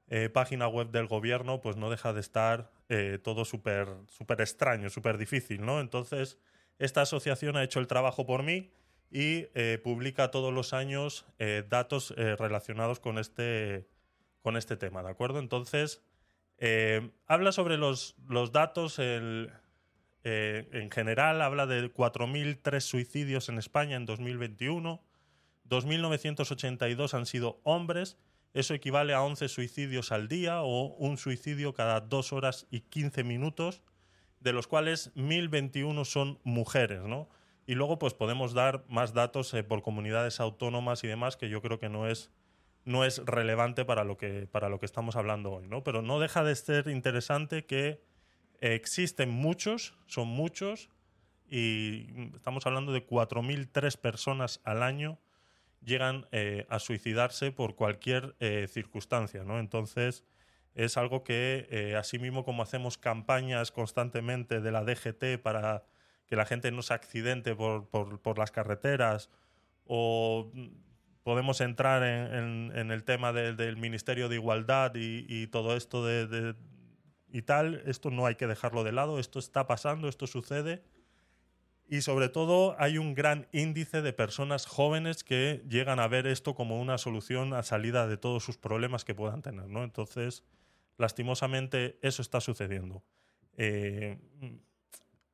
eh, página web del gobierno, pues no deja de estar eh, todo súper súper extraño, súper difícil, ¿no? Entonces, esta asociación ha hecho el trabajo por mí y eh, publica todos los años datos relacionados con este, con este tema, ¿de acuerdo? Entonces, habla sobre los, los datos, en general habla de 4.003 suicidios en España en 2021, 2.982 han sido hombres, eso equivale a 11 suicidios al día o un suicidio cada 2 horas y 15 minutos, de los cuales 1.021 son mujeres, ¿no? Y luego pues podemos dar más datos eh, por comunidades autónomas y demás que yo creo que no es no es relevante para lo que para lo que estamos hablando hoy, ¿no? Pero no deja de ser interesante que existen muchos, son muchos y estamos hablando de 4.003 personas al año llegan eh, a suicidarse por cualquier eh, circunstancia, ¿no? Entonces es algo que eh, así mismo como hacemos campañas constantemente de la DGT para que la gente no se accidente por, por- las carreteras o podemos entrar en, el tema de- del Ministerio de Igualdad y, todo esto de- y tal, esto no hay que dejarlo de lado, esto está pasando, esto sucede y sobre todo hay un gran índice de personas jóvenes que llegan a ver esto como una solución a salida de todos sus problemas que puedan tener, ¿no? Entonces, lastimosamente, eso está sucediendo. Eh,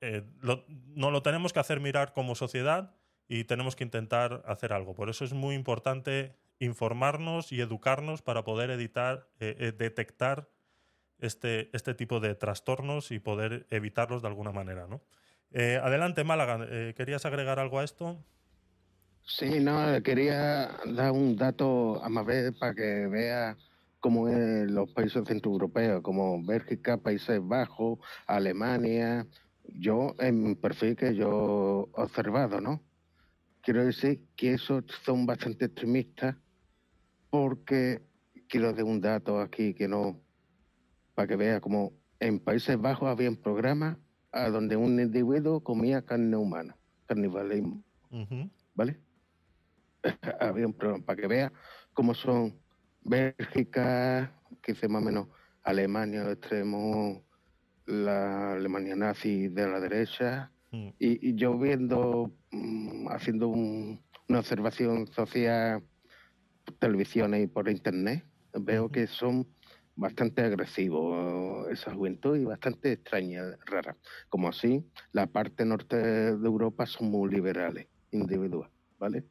eh, lo- no lo tenemos que hacer mirar como sociedad y tenemos que intentar hacer algo. Por eso es muy importante informarnos y educarnos para poder editar, eh, eh, detectar este, este tipo de trastornos y poder evitarlos de alguna manera, ¿no? Eh, adelante, Málaga. eh, ¿Querías agregar algo a esto? Sí, no, quería dar un dato a Mabel para que vea cómo es los países centroeuropeos, como Bélgica, Países Bajos, Alemania. Yo, en mi perfil que yo he observado, ¿no? Quiero decir que esos son bastante extremistas porque quiero dar un dato aquí que no, para que vea como en Países Bajos había un programa a donde un individuo comía carne humana, canibalismo. ¿vale? [laughs] Había un programa para que vea cómo son Bélgica, que dice más o menos Alemania al extremo, la Alemania nazi de la derecha, y, y yo viendo, mm, haciendo un- una observación social por televisión y por internet, veo que son bastante agresivos esa juventud y bastante extraña, rara. Como así, la parte norte de Europa son muy liberales, individuales, ¿vale?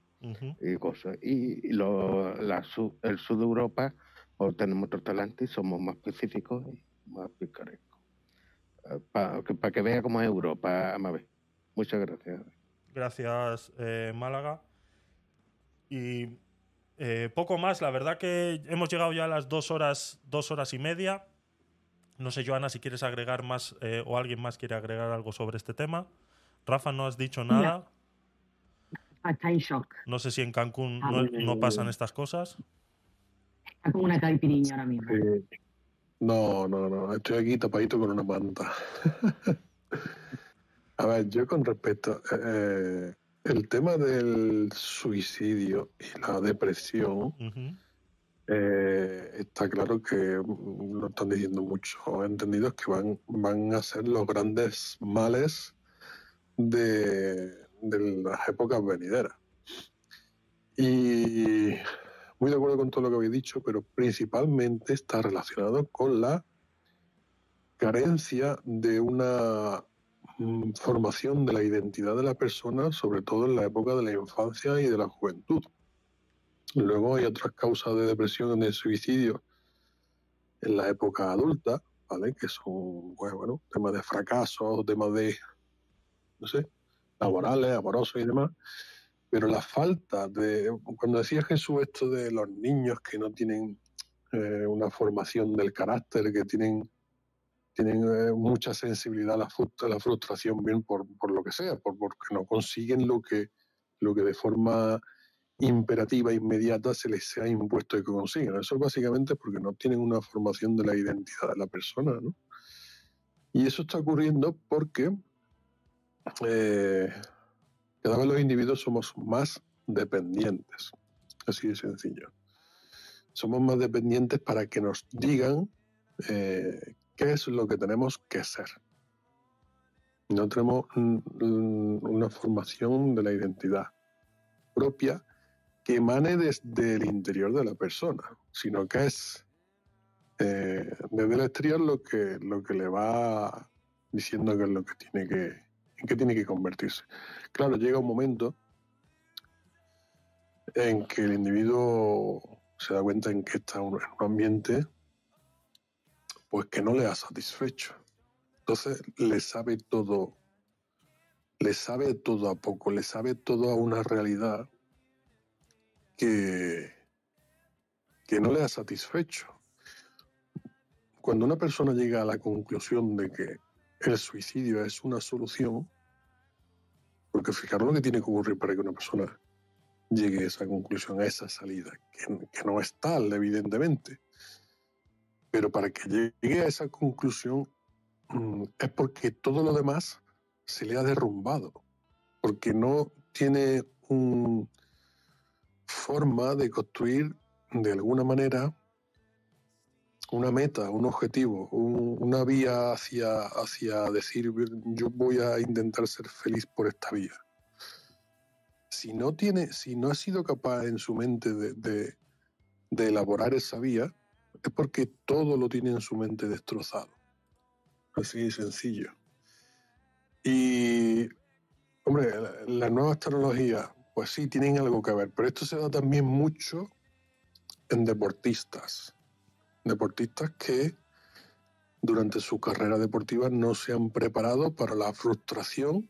Y cosas. Y, y lo- la el sur de Europa, pues tenemos otro talante y somos más específicos y más picarescos. Para que, pa' que vea cómo es Europa, Amabel. Muchas gracias. Gracias, eh, Málaga. Y eh, poco más, la verdad que hemos llegado ya a las dos horas, dos horas y media. No sé, Joana, si quieres agregar más eh, o alguien más quiere agregar algo sobre este tema. Rafa, no has dicho nada. Está en shock. No sé si en Cancún Ah, no, pasan estas cosas. Está como una caipiriña ahora mismo. Eh, no, no, no. Estoy aquí tapadito con una manta. [laughs] A ver, yo con respecto. eh, el tema del suicidio y la depresión. eh, está claro que mm, lo están diciendo muchos entendidos que van, van a ser los grandes males de, de las épocas venideras. Y muy de acuerdo con todo lo que habéis dicho, pero principalmente está relacionado con la carencia de una formación de la identidad de la persona, sobre todo en la época de la infancia y de la juventud. Luego hay otras causas de depresión y de suicidio en la época adulta, ¿vale? Que son, pues, bueno, temas de fracasos, temas de, no sé, laborales, amorosos y demás. Pero la falta de, cuando decía Jesús esto de los niños que no tienen eh, una formación del carácter, que tienen, tienen eh, mucha sensibilidad a la, frustración, bien por, por lo que sea, por, porque no consiguen lo que, lo que de forma imperativa, inmediata, se les ha impuesto que consigan. Eso es básicamente porque no tienen una formación de la identidad de la persona. Y eso está ocurriendo porque eh, cada vez los individuos somos más dependientes. Así de sencillo. Somos más dependientes para que nos digan eh, qué es lo que tenemos que ser. No tenemos una formación de la identidad propia que emane desde el interior de la persona, sino que es eh, desde el exterior lo que, lo que le va diciendo que es lo que tiene que, en qué tiene que convertirse. Claro, llega un momento en que el individuo se da cuenta en que está en un ambiente pues que no le ha satisfecho. Entonces le sabe todo, le sabe todo a poco, le sabe todo a una realidad que, que no le ha satisfecho. Cuando una persona llega a la conclusión de que el suicidio es una solución, porque fijaros lo que tiene que ocurrir para que una persona llegue a esa conclusión, a esa salida, que, que no es tal, evidentemente. Pero para que llegue a esa conclusión mm, es porque todo lo demás se le ha derrumbado, porque no tiene una forma de construir de alguna manera una meta, un objetivo, un- una vía hacia, hacia decir yo voy a intentar ser feliz por esta vía. Si no tiene, si no ha sido capaz en su mente de- de elaborar esa vía, es porque todo lo tiene en su mente destrozado. Así de sencillo. Y, hombre, la- las nuevas tecnologías, pues sí, tienen algo que ver, pero esto se da también mucho en deportistas. Deportistas que durante su carrera deportiva no se han preparado para la frustración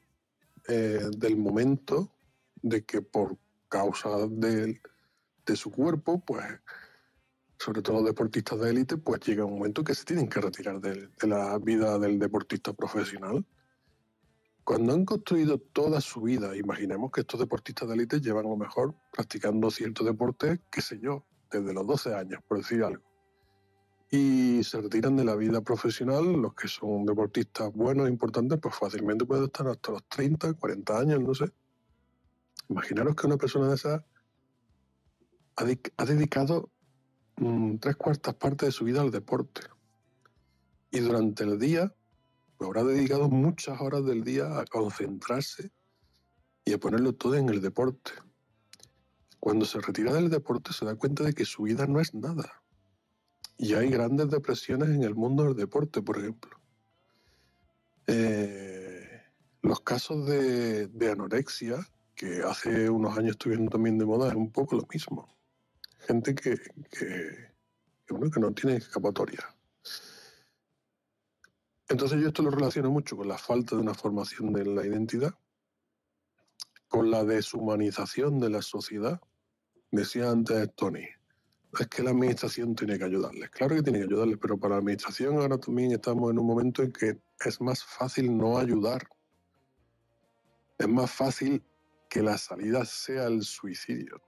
eh, del momento de que por causa de, de su cuerpo, pues sobre todo deportistas de élite, pues llega un momento que se tienen que retirar de, de la vida del deportista profesional. Cuando han construido toda su vida, imaginemos que estos deportistas de élite llevan a lo mejor practicando cierto deporte, qué sé yo, desde los 12 años, por decir algo. Y se retiran de la vida profesional, los que son deportistas buenos, importantes, pues fácilmente pueden estar hasta los 30, 40 años, no sé. Imaginaros que una persona de esa ha, ha dedicado mm, tres cuartas partes de su vida al deporte. Y durante el día pues habrá dedicado muchas horas del día a concentrarse y a ponerlo todo en el deporte. Cuando se retira del deporte se da cuenta de que su vida no es nada. Y hay grandes depresiones en el mundo del deporte, por ejemplo. Eh, los casos de, de anorexia, que hace unos años estuvieron también de moda, es un poco lo mismo. Gente que, que, que, no tiene escapatoria. Entonces yo esto lo relaciono mucho con la falta de una formación de la identidad, con la deshumanización de la sociedad. Decía antes Tony, es que la administración tiene que ayudarles. Claro que tiene que ayudarles, pero para la administración ahora también estamos en un momento en que es más fácil no ayudar. Es más fácil que la salida sea el suicidio.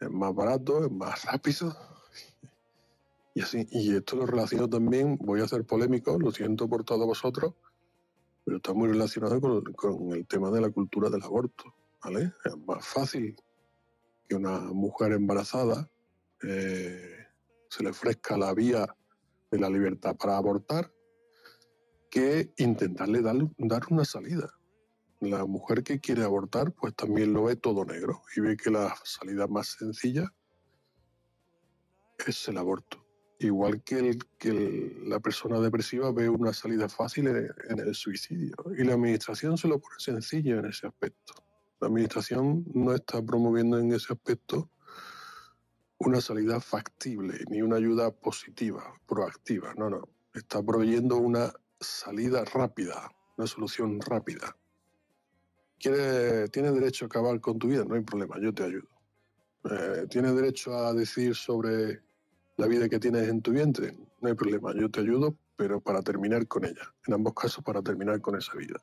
Es más barato, es más rápido. [laughs] Y así, y esto lo relaciono también, voy a ser polémico, lo siento por todos vosotros, pero está muy relacionado con, con el tema de la cultura del aborto. ¿vale? Es más fácil que una mujer embarazada eh, se le ofrezca la vía de la libertad para abortar que intentarle dar, dar una salida. La mujer que quiere abortar, pues también lo ve todo negro y ve que la salida más sencilla es el aborto. Igual que, el, que la persona depresiva ve una salida fácil en, en el suicidio. Y la administración se lo pone sencillo en ese aspecto. La administración no está promoviendo en ese aspecto una salida factible ni una ayuda positiva, proactiva. No, no. Está proveyendo una salida rápida, una solución rápida. ¿Quieres, ¿Tienes derecho a acabar con tu vida? No hay problema, yo te ayudo. Eh, ¿Tienes derecho a decir sobre la vida que tienes en tu vientre? No hay problema, yo te ayudo, pero para terminar con ella. En ambos casos, para terminar con esa vida.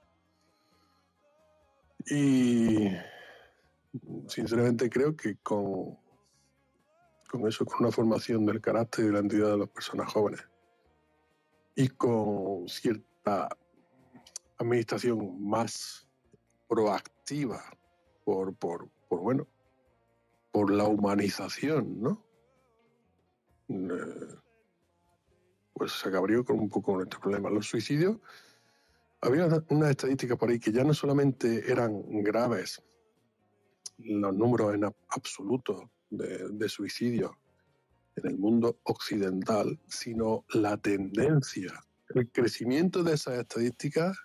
Y sinceramente creo que con, con eso, con una formación del carácter y de la entidad de las personas jóvenes y con cierta administración más proactiva por, por, por bueno, por la humanización, ¿no? Eh, pues se acabrió con un poco con problema. Los suicidios, había una- unas estadísticas por ahí que ya no solamente eran graves los números en ab- absoluto de, de suicidios en el mundo occidental, sino la tendencia. El crecimiento de esas estadísticas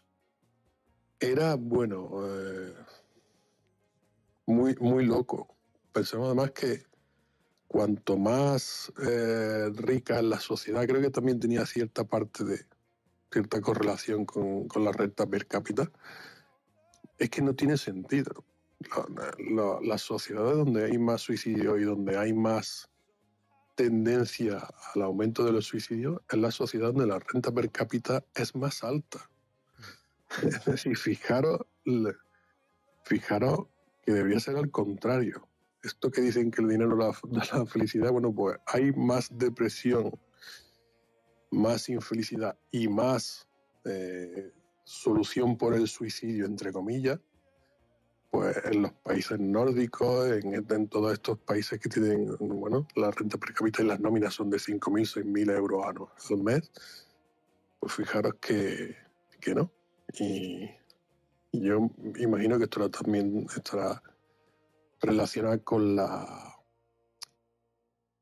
era, bueno, eh, muy, muy loco. Pensemos además que cuanto más eh, rica es la sociedad, creo que también tenía cierta parte de cierta correlación con, con la renta per cápita, es que no tiene sentido. La- la- sociedades donde hay más suicidio y donde hay más tendencia al aumento de los suicidios es la sociedad donde la renta per cápita es más alta. [laughs] Es decir, fijaros, fijaros que debería ser al contrario. Esto que dicen que el dinero da la felicidad, bueno, pues hay más depresión, más infelicidad y más eh, solución por el suicidio, entre comillas, pues en los países nórdicos, en, todos estos países que tienen, bueno, la renta per cápita y las nóminas son de 5.000, 6.000 euros al mes, pues fijaros que, que no. Y, yo imagino que esto también estará relacionado con la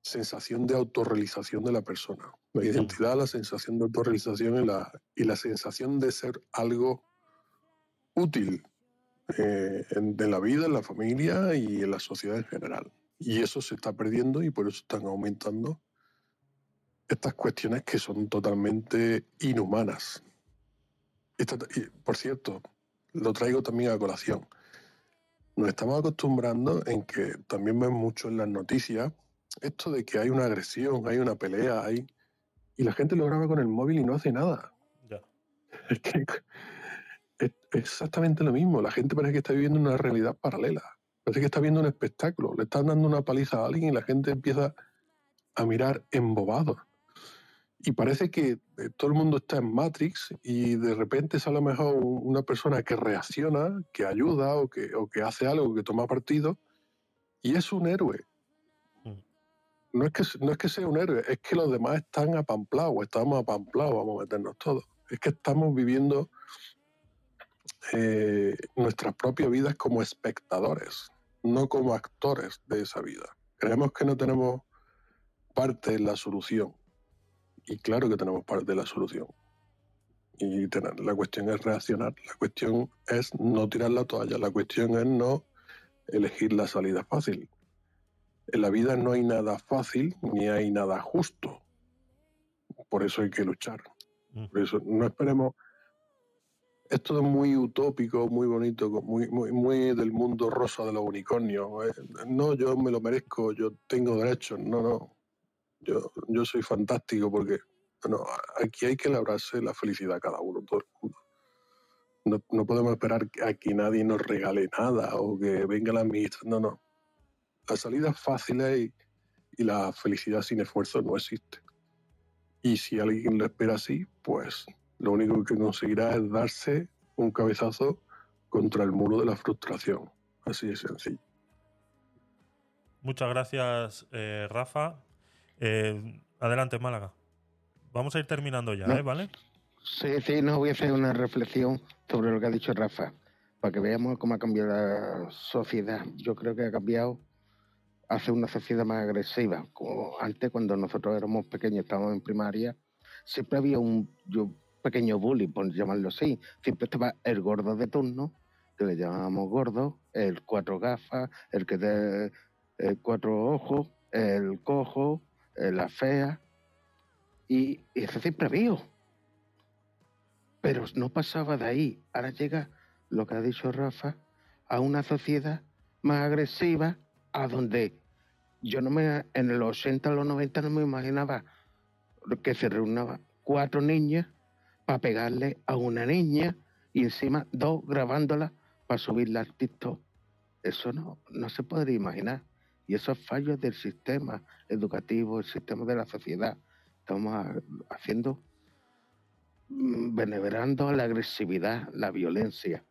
sensación de autorrealización de la persona. La identidad, la sensación de autorrealización y la, y la sensación de ser algo útil eh, en, de la vida, en la familia y en la sociedad en general. Y eso se está perdiendo y por eso están aumentando estas cuestiones que son totalmente inhumanas. Esta- y, por cierto, lo traigo también a colación. Nos estamos acostumbrando en que también ven mucho en las noticias esto de que hay una agresión, hay una pelea, hay y la gente lo graba con el móvil y no hace nada. Ya. [laughs] Es que es exactamente lo mismo. La gente parece que está viviendo una realidad paralela. Parece que está viendo un espectáculo. Le están dando una paliza a alguien y la gente empieza a mirar embobado. Y parece que eh, todo el mundo está en Matrix y de repente sale a lo mejor un- una persona que reacciona, que ayuda o que, o que hace algo, que toma partido y es un héroe. No es, que, no es que sea un héroe, es que los demás están apamplados, estamos apamplados, vamos a meternos todos. Es que estamos viviendo eh, nuestras propias vidas como espectadores, no como actores de esa vida. Creemos que no tenemos parte en la solución. Y claro que tenemos parte de la solución. Y tener- la cuestión es reaccionar. La cuestión es no tirar la toalla. La cuestión es no elegir la salida fácil. En la vida no hay nada fácil ni hay nada justo. Por eso hay que luchar. Por eso no esperemos. Esto es muy utópico, muy bonito, muy, muy, muy del mundo rosa de los unicornios. Eh, No, yo me lo merezco, yo tengo derechos. No, no. Yo, yo soy fantástico porque aquí hay que labrarse la felicidad a cada uno, todo el mundo. No, no podemos esperar a que nadie nos regale nada o que venga la administración. No, no. Las salidas fáciles y, y la felicidad sin esfuerzo no existe. Y si alguien lo espera así, pues lo único que conseguirá es darse un cabezazo contra el muro de la frustración. Así de sencillo. Muchas gracias, eh, Rafa. Eh, adelante, Málaga. Vamos a ir terminando ya, No. ¿eh? ¿Vale? Sí, sí, no voy a hacer una reflexión sobre lo que ha dicho Rafa, para que veamos cómo ha cambiado la sociedad. Yo creo que ha cambiado hacia una sociedad más agresiva. Como antes, cuando nosotros éramos pequeños, estábamos en primaria, siempre había un yo, pequeño bullying, por llamarlo así. Siempre estaba el gordo de turno, que le llamábamos gordo, el cuatro gafas, el que de el cuatro ojos, el cojo, la fea, y, eso siempre había. Pero no pasaba de ahí. Ahora llega lo que ha dicho Rafa, a una sociedad más agresiva, a donde yo no me, en los 80 o los 90 no me imaginaba que se reunían cuatro niñas para pegarle a una niña y encima dos grabándola para subirla al TikTok. Eso no, no se podría imaginar. Y esos fallos del sistema educativo, el sistema de la sociedad, estamos ha- haciendo mm, venerando la agresividad, la violencia.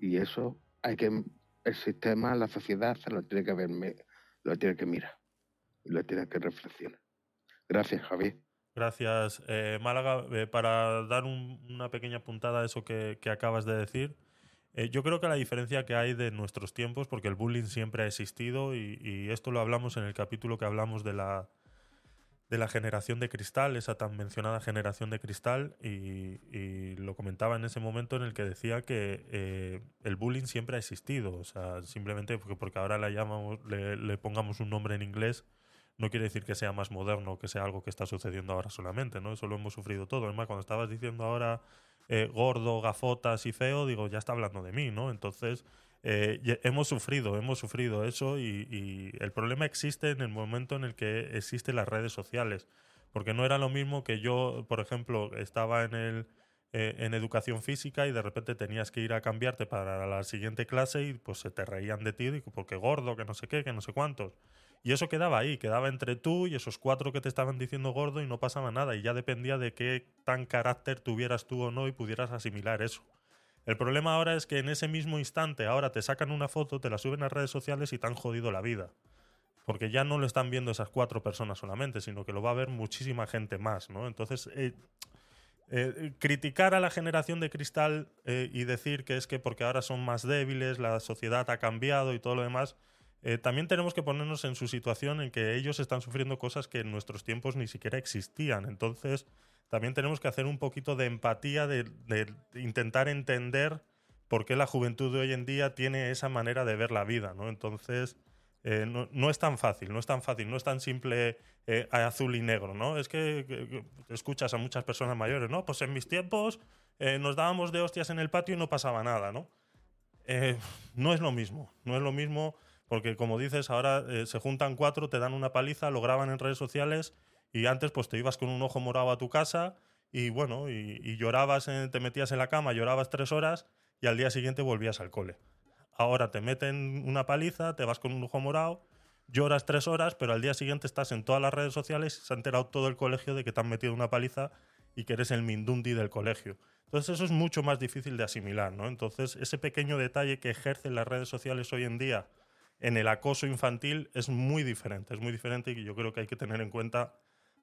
Y eso hay que, el sistema, la sociedad se lo tiene que ver, lo tiene que mirar, lo tiene que reflexionar. Gracias, Javier. Gracias, eh, Málaga. Eh, para dar un- una pequeña puntada a eso que acabas de decir, eh, yo creo que la diferencia que hay de nuestros tiempos, porque el bullying siempre ha existido y, y esto lo hablamos en el capítulo que hablamos de la, de la generación de cristal, esa tan mencionada generación de cristal, y, lo comentaba en ese momento en el que decía que eh, el bullying siempre ha existido, o sea, simplemente porque, porque ahora la llamamos, le, le pongamos un nombre en inglés, no quiere decir que sea más moderno, que sea algo que está sucediendo ahora solamente, ¿no? Eso lo hemos sufrido todo. Además, cuando estabas diciendo ahora eh, gordo, gafotas y feo, digo, ya está hablando de mí, ¿no? Entonces, eh, hemos sufrido, hemos sufrido eso y, el problema existe en el momento en el que existen las redes sociales. Porque no era lo mismo que yo, por ejemplo, estaba en el eh, en educación física y de repente tenías que ir a cambiarte para la siguiente clase y pues se te reían de ti porque gordo, que no sé qué, que no sé cuántos. Y eso quedaba ahí, quedaba entre tú y esos cuatro que te estaban diciendo gordo y no pasaba nada. Y ya dependía de qué tan carácter tuvieras tú o no y pudieras asimilar eso. El problema ahora es que en ese mismo instante ahora te sacan una foto, te la suben a redes sociales y te han jodido la vida. Porque ya no lo están viendo esas cuatro personas solamente, sino que lo va a ver muchísima gente más, ¿no? Entonces, eh, eh, criticar a la generación de cristal eh, y decir que es que porque ahora son más débiles, la sociedad ha cambiado y todo lo demás, eh, también tenemos que ponernos en su situación en que ellos están sufriendo cosas que en nuestros tiempos ni siquiera existían. Entonces, también tenemos que hacer un poquito de empatía, de, intentar entender por qué la juventud de hoy en día tiene esa manera de ver la vida, ¿no? Entonces, eh, no, es tan fácil, no es tan fácil, no es tan simple eh, azul y negro, ¿no? Es que, escuchas a muchas personas mayores, ¿no? Pues en mis tiempos eh, nos dábamos de hostias en el patio y no pasaba nada, ¿no? No es lo mismo, no es lo mismo porque como dices, ahora eh, se juntan cuatro, te dan una paliza, lo graban en redes sociales y antes pues te ibas con un ojo morado a tu casa y bueno, y, y llorabas, en- te metías en la cama, llorabas tres horas y al día siguiente volvías al cole. Ahora te meten una paliza, te vas con un ojo morado, lloras tres horas, pero al día siguiente estás en todas las redes sociales y se ha enterado todo el colegio de que te han metido una paliza y que eres el mindundi del colegio. Entonces eso es mucho más difícil de asimilar, ¿no? Entonces ese pequeño detalle que ejercen las redes sociales hoy en día en el acoso infantil es muy diferente, es muy diferente y yo creo que hay que tener en cuenta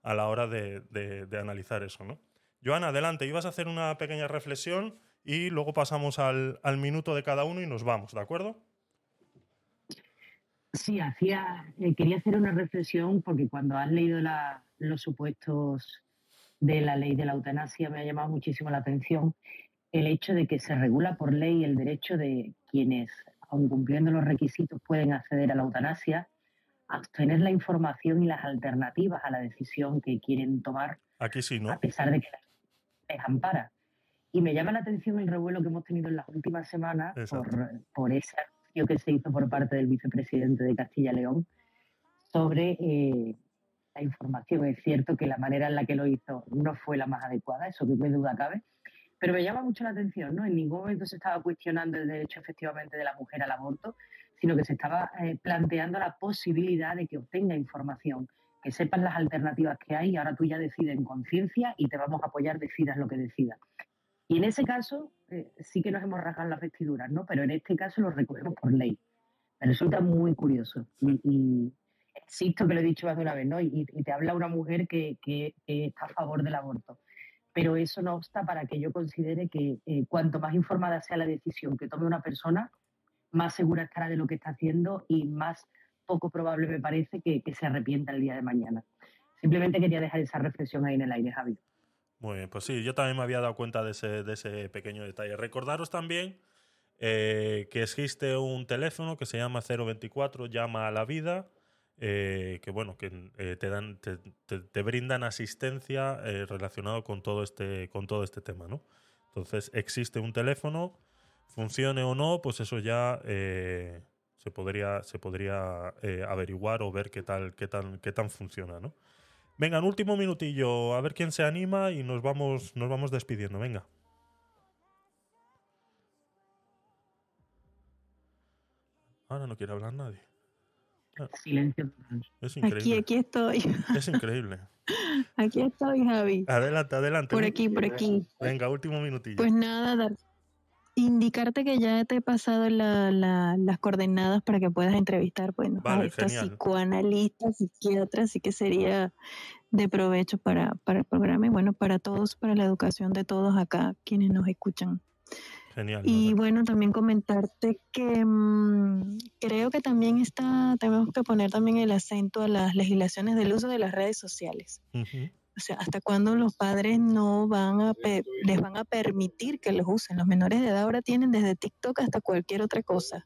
a la hora de, de- de analizar eso, ¿no? Joana, adelante, ibas a hacer una pequeña reflexión y luego pasamos al, al minuto de cada uno y nos vamos, ¿de acuerdo? Sí, hacía, eh, quería hacer una reflexión porque cuando has leído la- los supuestos de la ley de la eutanasia me ha llamado muchísimo la atención el hecho de que se regula por ley el derecho de quienes, aun cumpliendo los requisitos, pueden acceder a la eutanasia, a obtener la información y las alternativas a la decisión que quieren tomar, Aquí sí, ¿no? a pesar de que les ampara. Y me llama la atención el revuelo que hemos tenido en las últimas semanas Exacto. por, por ese anuncio que se hizo por parte del vicepresidente de Castilla y León sobre eh, la información. Es cierto que la manera en la que lo hizo no fue la más adecuada, eso que qué duda cabe, pero me llama mucho la atención, ¿no? En ningún momento se estaba cuestionando el derecho efectivamente de la mujer al aborto, sino que se estaba eh, planteando la posibilidad de que obtenga información, que sepas las alternativas que hay y ahora tú ya decides en conciencia y te vamos a apoyar, decidas lo que decidas. Y en ese caso eh, sí que nos hemos rasgado las vestiduras, ¿no? Pero en este caso lo recogemos por ley. Me resulta muy curioso. Y, y insisto que lo he dicho más de una vez, ¿no? Y, y te habla una mujer que, que- que está a favor del aborto. Pero eso no obsta para que yo considere que eh, cuanto más informada sea la decisión que tome una persona, más segura estará de lo que está haciendo y más poco probable me parece que, se arrepienta el día de mañana. Simplemente quería dejar esa reflexión ahí en el aire, Javi. Muy bien, pues sí, yo también me había dado cuenta de ese, de ese pequeño detalle. Recordaros también eh, que existe un teléfono que se llama 024, llama a la vida, eh, que bueno, que eh, te dan, te, te- brindan asistencia eh, relacionado con todo este, con todo este tema, ¿no? Entonces existe un teléfono, funcione o no, pues eso ya eh, se podría, se podría averiguar o ver qué tal, qué tal, qué tan funciona, ¿no? Venga, un último minutillo, a ver quién se anima y nos vamos, nos vamos despidiendo. Venga. Ahora no quiere hablar nadie. [laughs] Silencio. Es Aquí, increíble. aquí estoy. Es increíble. [laughs] Aquí estoy, Javi. Adelante, adelante. Por aquí, por aquí. Venga, último minutillo. Pues nada, dar- indicarte que ya te he pasado la- la- las coordenadas para que puedas entrevistar bueno, a Vale, esta genial. psicoanalista, psiquiatra, así que sería de provecho para, para el programa y bueno, para todos, para la educación de todos acá, quienes nos escuchan. Genial. Y bueno, también comentarte que mm, creo que también está, tenemos que poner también el acento a las legislaciones del uso de las redes sociales. O sea, ¿hasta cuándo los padres no van a les van a permitir que los usen? Los menores de edad ahora tienen desde TikTok hasta cualquier otra cosa.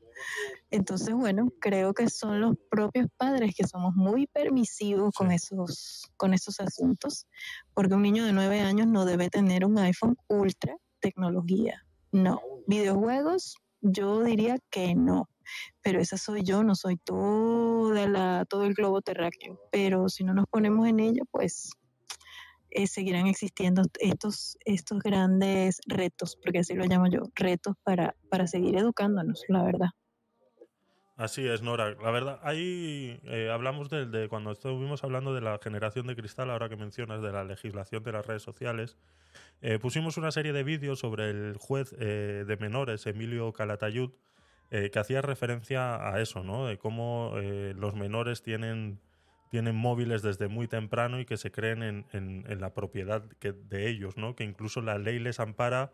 Entonces, bueno, creo que son los propios padres que somos muy permisivos con esos con esos asuntos, porque un niño de nueve años no debe tener un iPhone ultra tecnología. No, videojuegos, yo diría que no. Pero esa soy yo, no soy toda la, todo el globo terráqueo. Pero si no nos ponemos en ello, pues eh, seguirán existiendo estos, estos grandes retos, porque así lo llamo yo, retos para, para seguir educándonos, la verdad. Así es, Nora. La verdad, ahí eh, hablamos de, cuando estuvimos hablando de la generación de cristal, ahora que mencionas de la legislación de las redes sociales, eh, pusimos una serie de vídeos sobre el juez eh, de menores, Emilio Calatayud, que hacía referencia a eso, ¿no? De cómo los menores tienen, tienen móviles desde muy temprano y que se creen en, en- la propiedad de ellos, ¿no? Que incluso la ley les ampara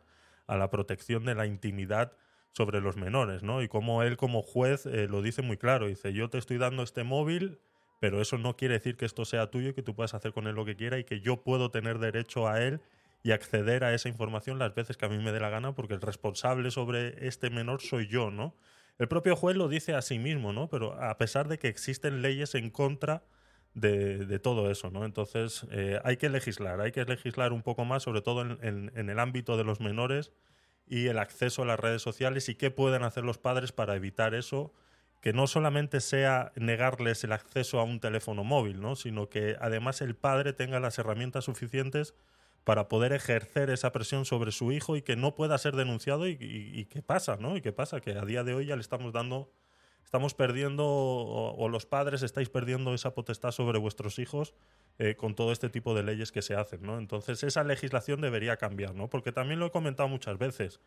a la protección de la intimidad sobre los menores, ¿no? Y como él como juez eh, lo dice muy claro, dice, yo te estoy dando este móvil, pero eso no quiere decir que esto sea tuyo y que tú puedas hacer con él lo que quiera y que yo puedo tener derecho a él y acceder a esa información las veces que a mí me dé la gana porque el responsable sobre este menor soy yo, ¿no? El propio juez lo dice a sí mismo, ¿no? Pero a pesar de que existen leyes en contra de, todo eso, ¿no? Entonces eh, hay que legislar, hay que legislar un poco más, sobre todo en el ámbito de los menores y el acceso a las redes sociales y qué pueden hacer los padres para evitar eso, que no solamente sea negarles el acceso a un teléfono móvil, ¿no? sino que además el padre tenga las herramientas suficientes para poder ejercer esa presión sobre su hijo y que no pueda ser denunciado y, y- qué pasa, ¿no? Y qué pasa, que a día de hoy ya le estamos dando, estamos perdiendo, o, o los padres estáis perdiendo esa potestad sobre vuestros hijos eh, con todo este tipo de leyes que se hacen, ¿no? Entonces esa legislación debería cambiar, ¿no? Porque también lo he comentado muchas veces.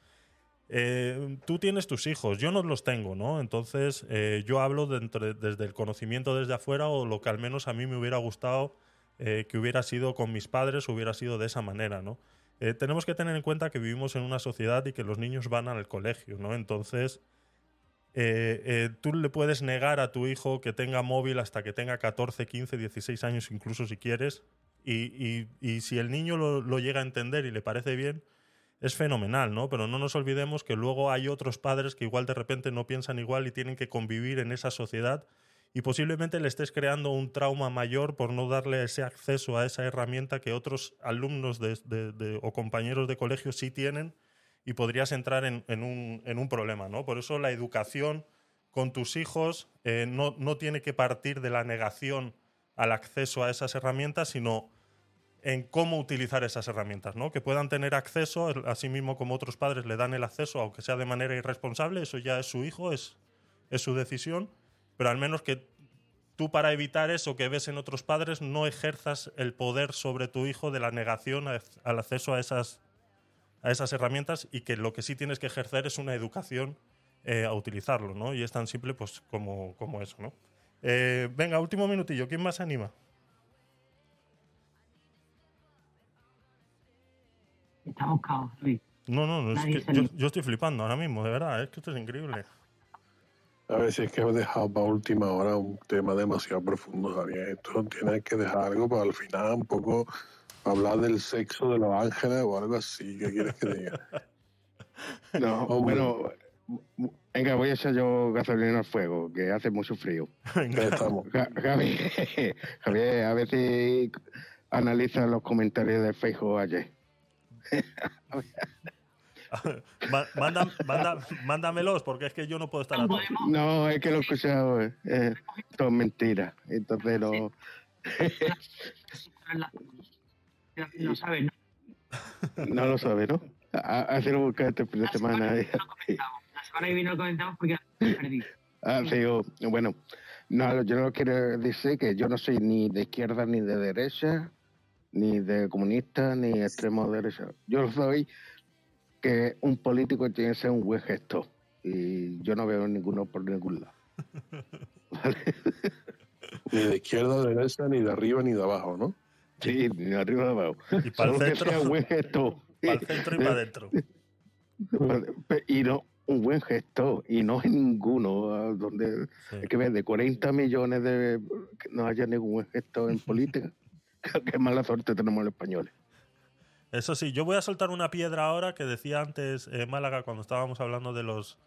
Eh, tú tienes tus hijos, yo no los tengo, ¿no? Entonces eh, yo hablo de- desde el conocimiento desde afuera o lo que al menos a mí me hubiera gustado eh, que hubiera sido con mis padres, hubiera sido de esa manera, ¿no? Eh, tenemos que tener en cuenta que vivimos en una sociedad y que los niños van al colegio, ¿no? Entonces, eh, eh, tú le puedes negar a tu hijo que tenga móvil hasta que tenga 14, 15, 16 años, incluso si quieres, Y, si el niño lo, llega a entender y le parece bien, es fenomenal, ¿no? Pero no nos olvidemos que luego hay otros padres que igual de repente no piensan igual y tienen que convivir en esa sociedad y posiblemente le estés creando un trauma mayor por no darle ese acceso a esa herramienta que otros alumnos o compañeros de colegio sí tienen y podrías entrar en, un, problema, ¿no? Por eso la educación con tus hijos eh, no, no tiene que partir de la negación al acceso a esas herramientas, sino en cómo utilizar esas herramientas, ¿no? Que puedan tener acceso, así mismo como otros padres le dan el acceso, aunque sea de manera irresponsable, eso ya es su hijo, es, es su decisión, pero al menos que tú para evitar eso que ves en otros padres no ejerzas el poder sobre tu hijo de la negación al acceso a esas, a esas herramientas y que lo que sí tienes que ejercer es una educación eh, a utilizarlo, ¿no? Y es tan simple pues como, como eso, ¿no? Eh, venga, último minutillo, ¿quién más se anima? Estamos caos, Luis. No, no, no es que yo, yo estoy flipando ahora mismo, de verdad, es que esto es increíble. A ver si es que he dejado para última hora un tema demasiado profundo, Javier. Esto tienes que dejar algo para al final un poco hablar del sexo de los ángeles o algo así. ¿Qué quieres que diga? No, bueno, venga, voy a echar yo gasolina al fuego, que hace mucho frío. Estamos. Ja- Javi, Javier, a ver si analiza los comentarios de Facebook ayer. Ma- manda- manda- mándamelos, porque es que yo no puedo estar atento. No, es que lo he escuchado, eh, eh, todo es mentira. Entonces no. No sabes, ¿no? [laughs] no lo sabe, ¿no? A- Así lo busca este fin de semana. La semana que viene lo comentamos porque perdí. Ah, sí, bueno, no, yo no quiero decir que yo no soy ni de izquierda ni de derecha, ni de comunista, ni extremo derecha. Yo soy que un político tiene que ser un buen gestor. Y yo no veo ninguno por ningún lado. [laughs] Ni de izquierda, de derecha, ni de arriba, ni de abajo, ¿no? Sí, ni de arriba abajo. Y para el centro. [laughs] Para el centro y para adentro. Y no, un buen gestor, y no en ninguno, donde hay que ver de 40 millones de que no haya ningún buen gestor en [laughs] política. Qué mala suerte tenemos los españoles. Eso sí, yo voy a soltar una piedra ahora que decía antes eh, Málaga cuando estábamos hablando de los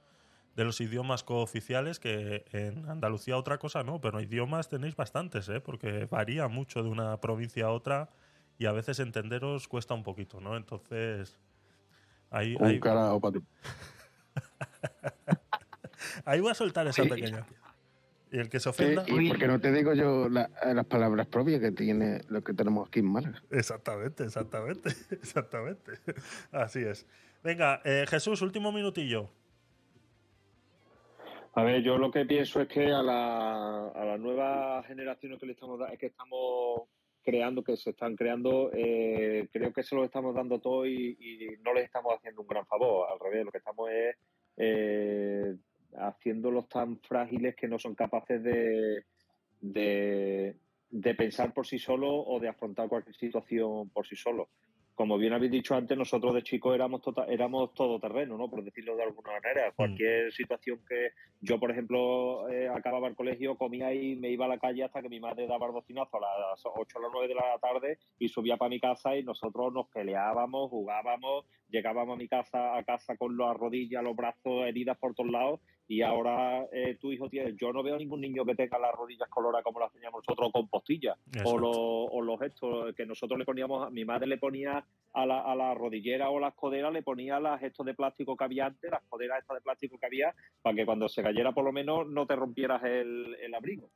de los idiomas cooficiales, que en Andalucía otra cosa no, pero idiomas tenéis bastantes, ¿eh? porque varía mucho de una provincia a otra y a veces entenderos cuesta un poquito, ¿no? Entonces, ahí, Un ahí, carajo para ti. [laughs] ahí voy a soltar esa Sí. pequeña. Y el que se Sí, ofenda... y porque no te digo yo la- las palabras propias que tiene lo que tenemos aquí en Málaga. Exactamente, exactamente, [laughs] exactamente. Así es. Venga, eh, Jesús, último minutillo. A ver, yo lo que pienso es que a la, a la nueva generación que le estamos creando, que se están creando, eh, creo que se lo estamos dando todo y, no les estamos haciendo un gran favor. Al revés, lo que estamos es eh, haciéndolos tan frágiles que no son capaces de, de pensar por sí solos o de afrontar cualquier situación por sí solos. Como bien habéis dicho antes, nosotros de chicos éramos tota- éramos todoterreno, ¿no? Por decirlo de alguna manera. Cualquier situación que yo, por ejemplo, eh, acababa el colegio, comía y me iba a la calle hasta que mi madre daba el bocinazo a las 8 o las 9 de la tarde y subía para mi casa y nosotros nos peleábamos, jugábamos, llegábamos a mi casa a casa con las rodillas, los brazos heridas por todos lados y ahora eh, tu hijo tiene, yo no veo ningún niño que tenga las rodillas coloradas como las teníamos nosotros con postillas o los, o los gestos que nosotros le poníamos, a mi madre le ponía a la, a la rodillera o las coderas, le ponía las gestos de plástico que había antes, las coderas estas de plástico que había, para que cuando se cayera por lo menos no te rompieras el, el abrigo.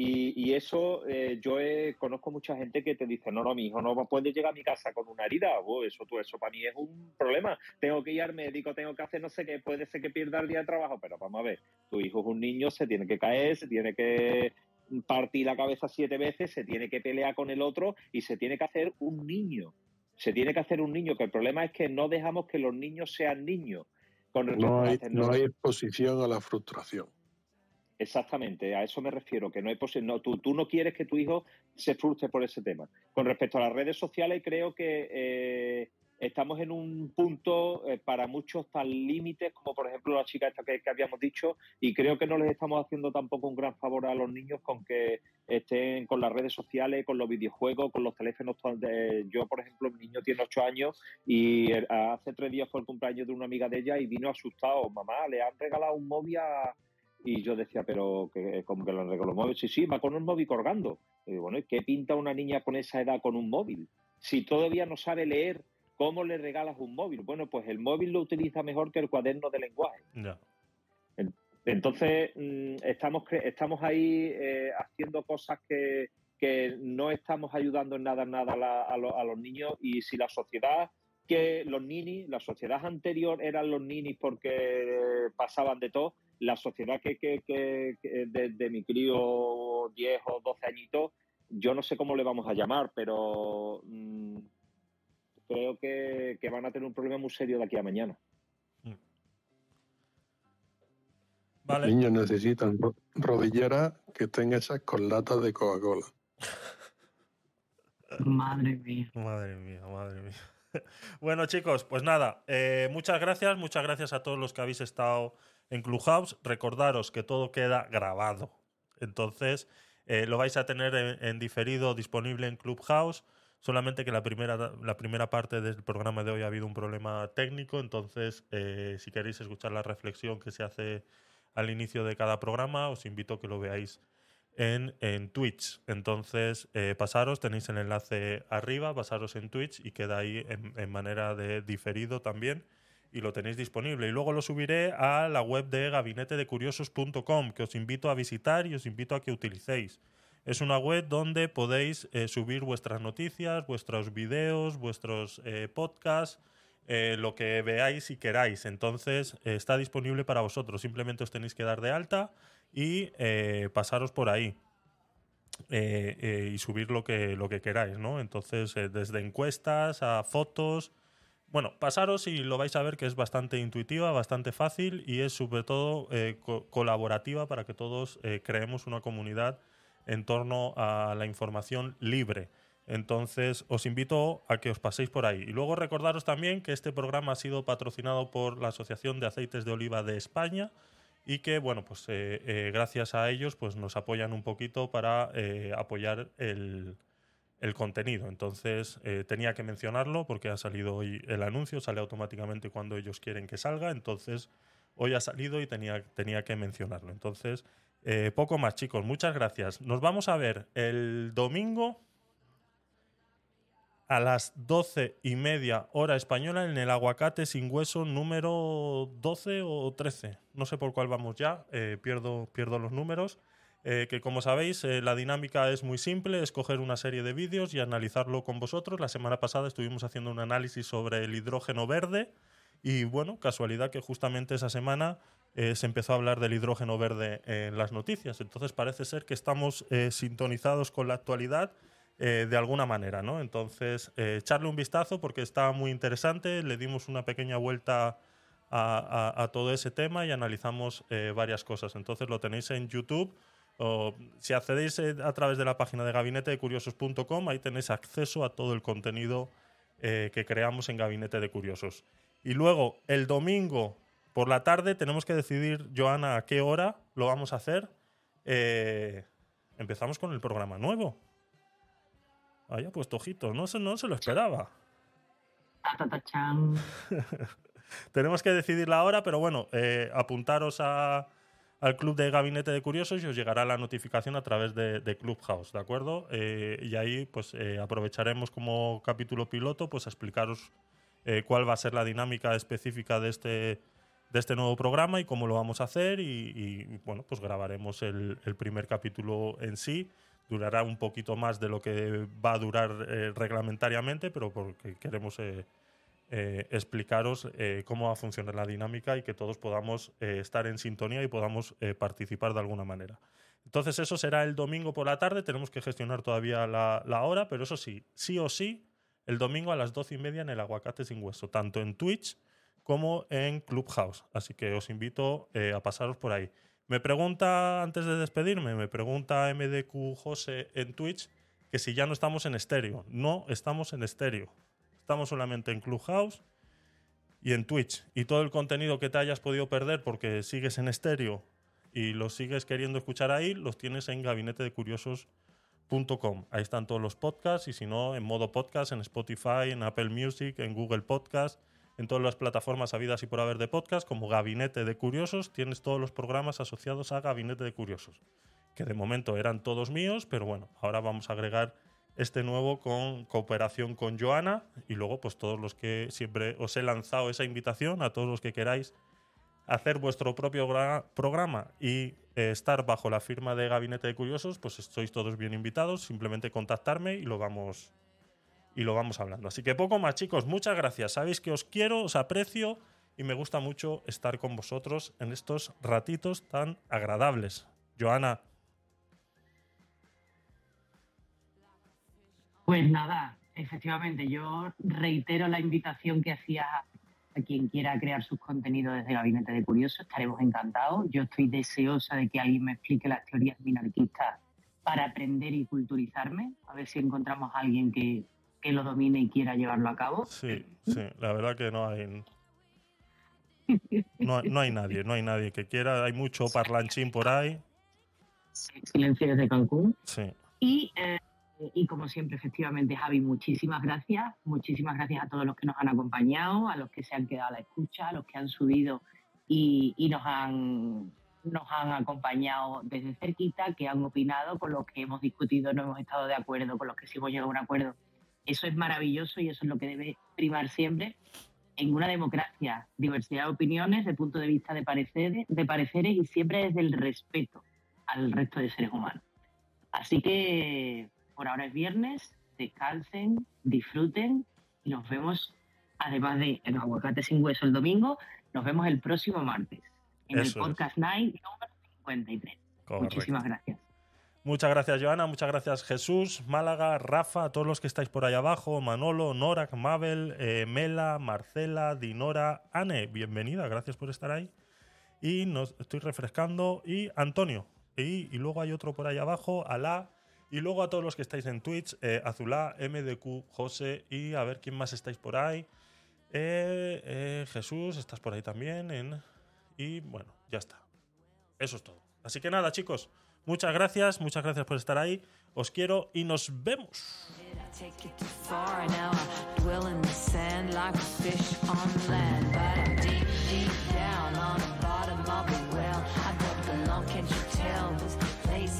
Y, y eso, eh, yo he- conozco mucha gente que te dice, no, no, mi hijo no puede llegar a mi casa con una herida. Oh, eso, tú, eso para mí es un problema. Tengo que ir al médico, tengo que hacer no sé qué, puede ser que pierda el día de trabajo, pero vamos a ver, tu hijo es un niño, se tiene que caer, se tiene que partir la cabeza siete veces, se tiene que pelear con el otro y se tiene que hacer un niño. Se tiene que hacer un niño, que el problema es que no dejamos que los niños sean niños. Con No hay, no hay exposición a la frustración. Exactamente, a eso me refiero, que no hay posi- no, tú, tú no quieres que tu hijo se frustre por ese tema. Con respecto a las redes sociales, creo que eh, estamos en un punto eh, para muchos tan límites como por ejemplo la chica esta que, que habíamos dicho y creo que no les estamos haciendo tampoco un gran favor a los niños con que estén con las redes sociales, con los videojuegos, con los teléfonos. de- yo, por ejemplo, mi niño tiene ocho años y eh, hace tres días fue el cumpleaños de una amiga de ella y vino asustado. Mamá, le han regalado un móvil a... Y yo decía, pero que como que regalado un móvil. Sí, sí, va con un móvil colgando. Y digo, bueno, ¿y qué pinta una niña con esa edad con un móvil? Si todavía no sabe leer, ¿cómo le regalas un móvil? Bueno, pues el móvil lo utiliza mejor que el cuaderno de lenguaje. Entonces, mm, estamos, estamos ahí eh, haciendo cosas que, que no estamos ayudando en nada, nada a, la- a lo- a los niños y si la sociedad que los ninis, la sociedad anterior eran los ninis porque pasaban de todo, la sociedad que, que, que- que de, de mi crío 10 o 12 añitos, yo no sé cómo le vamos a llamar, pero mm, creo que, que van a tener un problema muy serio de aquí a mañana. Los niños necesitan ro- rodilleras que estén hechas con latas de Coca-Cola. Madre mía. Madre mía, madre mía. [laughs] Bueno, chicos, pues nada, eh, muchas gracias, muchas gracias a todos los que habéis estado en Clubhouse. Recordaros que todo queda grabado. Entonces, eh, lo vais a tener en, diferido disponible en Clubhouse. Solamente que la primera, la primera parte del programa de hoy ha habido un problema técnico. Entonces, eh, si queréis escuchar la reflexión que se hace al inicio de cada programa, os invito a que lo veáis en, en Twitch. Entonces, eh, pasaros, tenéis el enlace arriba, pasaros en Twitch y queda ahí en manera de diferido también y lo tenéis disponible. Y luego lo subiré a la web de gabinetedecuriosos.com, que os invito a visitar y os invito a que utilicéis. Es una web donde podéis eh, subir vuestras noticias, vuestros videos, vuestros eh, podcasts, eh, lo que veáis y queráis. Entonces está disponible para vosotros. Simplemente os tenéis que dar de alta y pasaros por ahí. y subir lo que, lo que queráis, ¿no? Entonces, desde encuestas a fotos. Bueno, pasaros y lo vais a ver que es bastante intuitiva, bastante fácil y es sobre todo eh, co- colaborativa para que todos eh, creemos una comunidad en torno a la información libre. Entonces, os invito a que os paséis por ahí. Y luego recordaros también que este programa ha sido patrocinado por la Asociación de Aceites de Oliva de España y que, bueno, pues eh, gracias a ellos pues nos apoyan un poquito para apoyar el, el contenido. Entonces, eh, tenía que mencionarlo porque ha salido hoy el anuncio, sale automáticamente cuando ellos quieren que salga. Entonces, hoy ha salido y tenía, tenía que mencionarlo. Entonces, eh, poco más, chicos. Muchas gracias. Nos vamos a ver el domingo a las doce y media hora española en el aguacate sin hueso número 12 o 13. No sé por cuál vamos ya, eh, pierdo, pierdo los números. Eh, que como sabéis, eh, la dinámica es muy simple, es coger una serie de vídeos y analizarlo con vosotros. La semana pasada estuvimos haciendo un análisis sobre el hidrógeno verde y bueno, casualidad que justamente esa semana eh, se empezó a hablar del hidrógeno verde en las noticias. Entonces parece ser que estamos eh, sintonizados con la actualidad eh, de alguna manera, ¿no? Entonces, echarle un vistazo porque está muy interesante. Le dimos una pequeña vuelta a, a- a todo ese tema y analizamos varias cosas. Entonces lo tenéis en YouTube. O, si accedéis eh, a través de la página de gabinetedecuriosos.com, ahí tenéis acceso a todo el contenido eh, que creamos en Gabinete de Curiosos. Y luego, el domingo por la tarde, tenemos que decidir, Joana, a qué hora lo vamos a hacer. Eh, empezamos con el programa nuevo. Haya puesto ojitos, no se, no se lo esperaba. [laughs] Tenemos que decidir la hora, pero bueno, eh, apuntaros a- al club de Gabinete de Curiosos y os llegará la notificación a través de, de Clubhouse, ¿de acuerdo? Eh, y ahí pues eh, aprovecharemos como capítulo piloto pues a explicaros eh, cuál va a ser la dinámica específica de este, de este nuevo programa y cómo lo vamos a hacer y, y, bueno, pues grabaremos el, el primer capítulo en sí. Durará un poquito más de lo que va a durar eh, reglamentariamente, pero porque queremos eh, explicaros eh, cómo va a funcionar la dinámica y que todos podamos eh, estar en sintonía y podamos participar de alguna manera. Entonces eso será el domingo por la tarde, tenemos que gestionar todavía la, la hora, pero eso sí, sí o sí, el domingo a las doce y media en el Aguacate sin Hueso, tanto en Twitch como en Clubhouse. Así que os invito a pasaros por ahí. Me pregunta, antes de despedirme, me pregunta MDQ José en Twitch que si ya no estamos en estéreo. No estamos en estéreo. Estamos solamente en Clubhouse y en Twitch. Y todo el contenido que te hayas podido perder porque sigues en estéreo y lo sigues queriendo escuchar ahí, los tienes en gabinetedecuriosos.com. Ahí están todos los podcasts y si no, en modo podcast, en Spotify, en Apple Music, en Google Podcast, en todas las plataformas habidas y por haber de podcast, como Gabinete de Curiosos, tienes todos los programas asociados a Gabinete de Curiosos, que de momento eran todos míos, pero bueno, ahora vamos a agregar este nuevo con cooperación con Joana y luego pues todos los que siempre os he lanzado esa invitación a todos los que queráis hacer vuestro propio gra- programa y eh, estar bajo la firma de Gabinete de Curiosos, pues sois todos bien invitados, simplemente contactarme y lo vamos y lo vamos hablando. Así que poco más, chicos, muchas gracias. Sabéis que os quiero, os aprecio y me gusta mucho estar con vosotros en estos ratitos tan agradables. Joana, Pues nada, efectivamente, yo reitero la invitación que hacía a quien quiera crear sus contenidos desde Gabinete de Curiosos, estaremos encantados. Yo estoy deseosa de que alguien me explique las teorías minarquistas para aprender y culturizarme, a ver si encontramos a alguien que, que lo domine y quiera llevarlo a cabo. sí, sí, la verdad que no hay no, no hay nadie, no hay nadie que quiera, hay mucho parlanchín por ahí. Silencio desde Cancún. Sí. Y, eh, y como siempre, efectivamente, Javi, muchísimas gracias. Muchísimas gracias a todos los que nos han acompañado, a los que se han quedado a la escucha, a los que han subido y, y nos, han, nos han acompañado desde cerquita, que han opinado con los que hemos discutido, no hemos estado de acuerdo, con los que sí hemos llegado a un acuerdo. Eso es maravilloso y eso es lo que debe primar siempre en una democracia. Diversidad de opiniones, de punto de vista de pareceres, de pareceres y siempre desde el respeto al resto de seres humanos. Así que por ahora es viernes, descansen, disfruten y nos vemos, además de el aguacate sin hueso el domingo, nos vemos el próximo martes en Eso el es. podcast Night número 53. Correcto. Muchísimas gracias. Muchas gracias, Joana. Muchas gracias, Jesús, Málaga, Rafa, a todos los que estáis por ahí abajo, Manolo, Nora, Mabel, eh, Mela, Marcela, Dinora, Ane, bienvenida, gracias por estar ahí. Y nos estoy refrescando. Y Antonio. Y, y luego hay otro por ahí abajo, Alá. Y luego a todos los que estáis en Twitch, eh, Azulá, MDQ, José. Y a ver quién más estáis por ahí. Eh, eh, Jesús, estás por ahí también. Y bueno, ya está. Eso es todo. Así que nada, chicos. Muchas gracias, muchas gracias por estar ahí. Os quiero y nos vemos.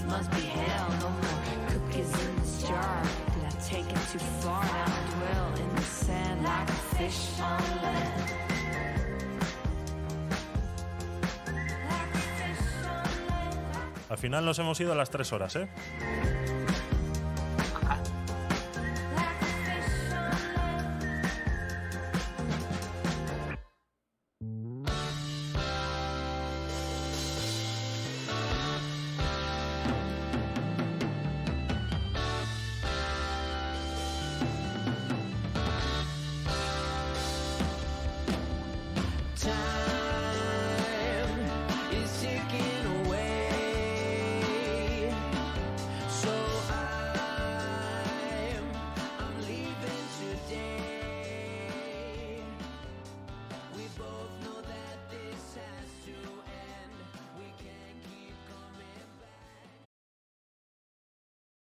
must be hell. Al final nos hemos ido a las tres horas, ¿eh?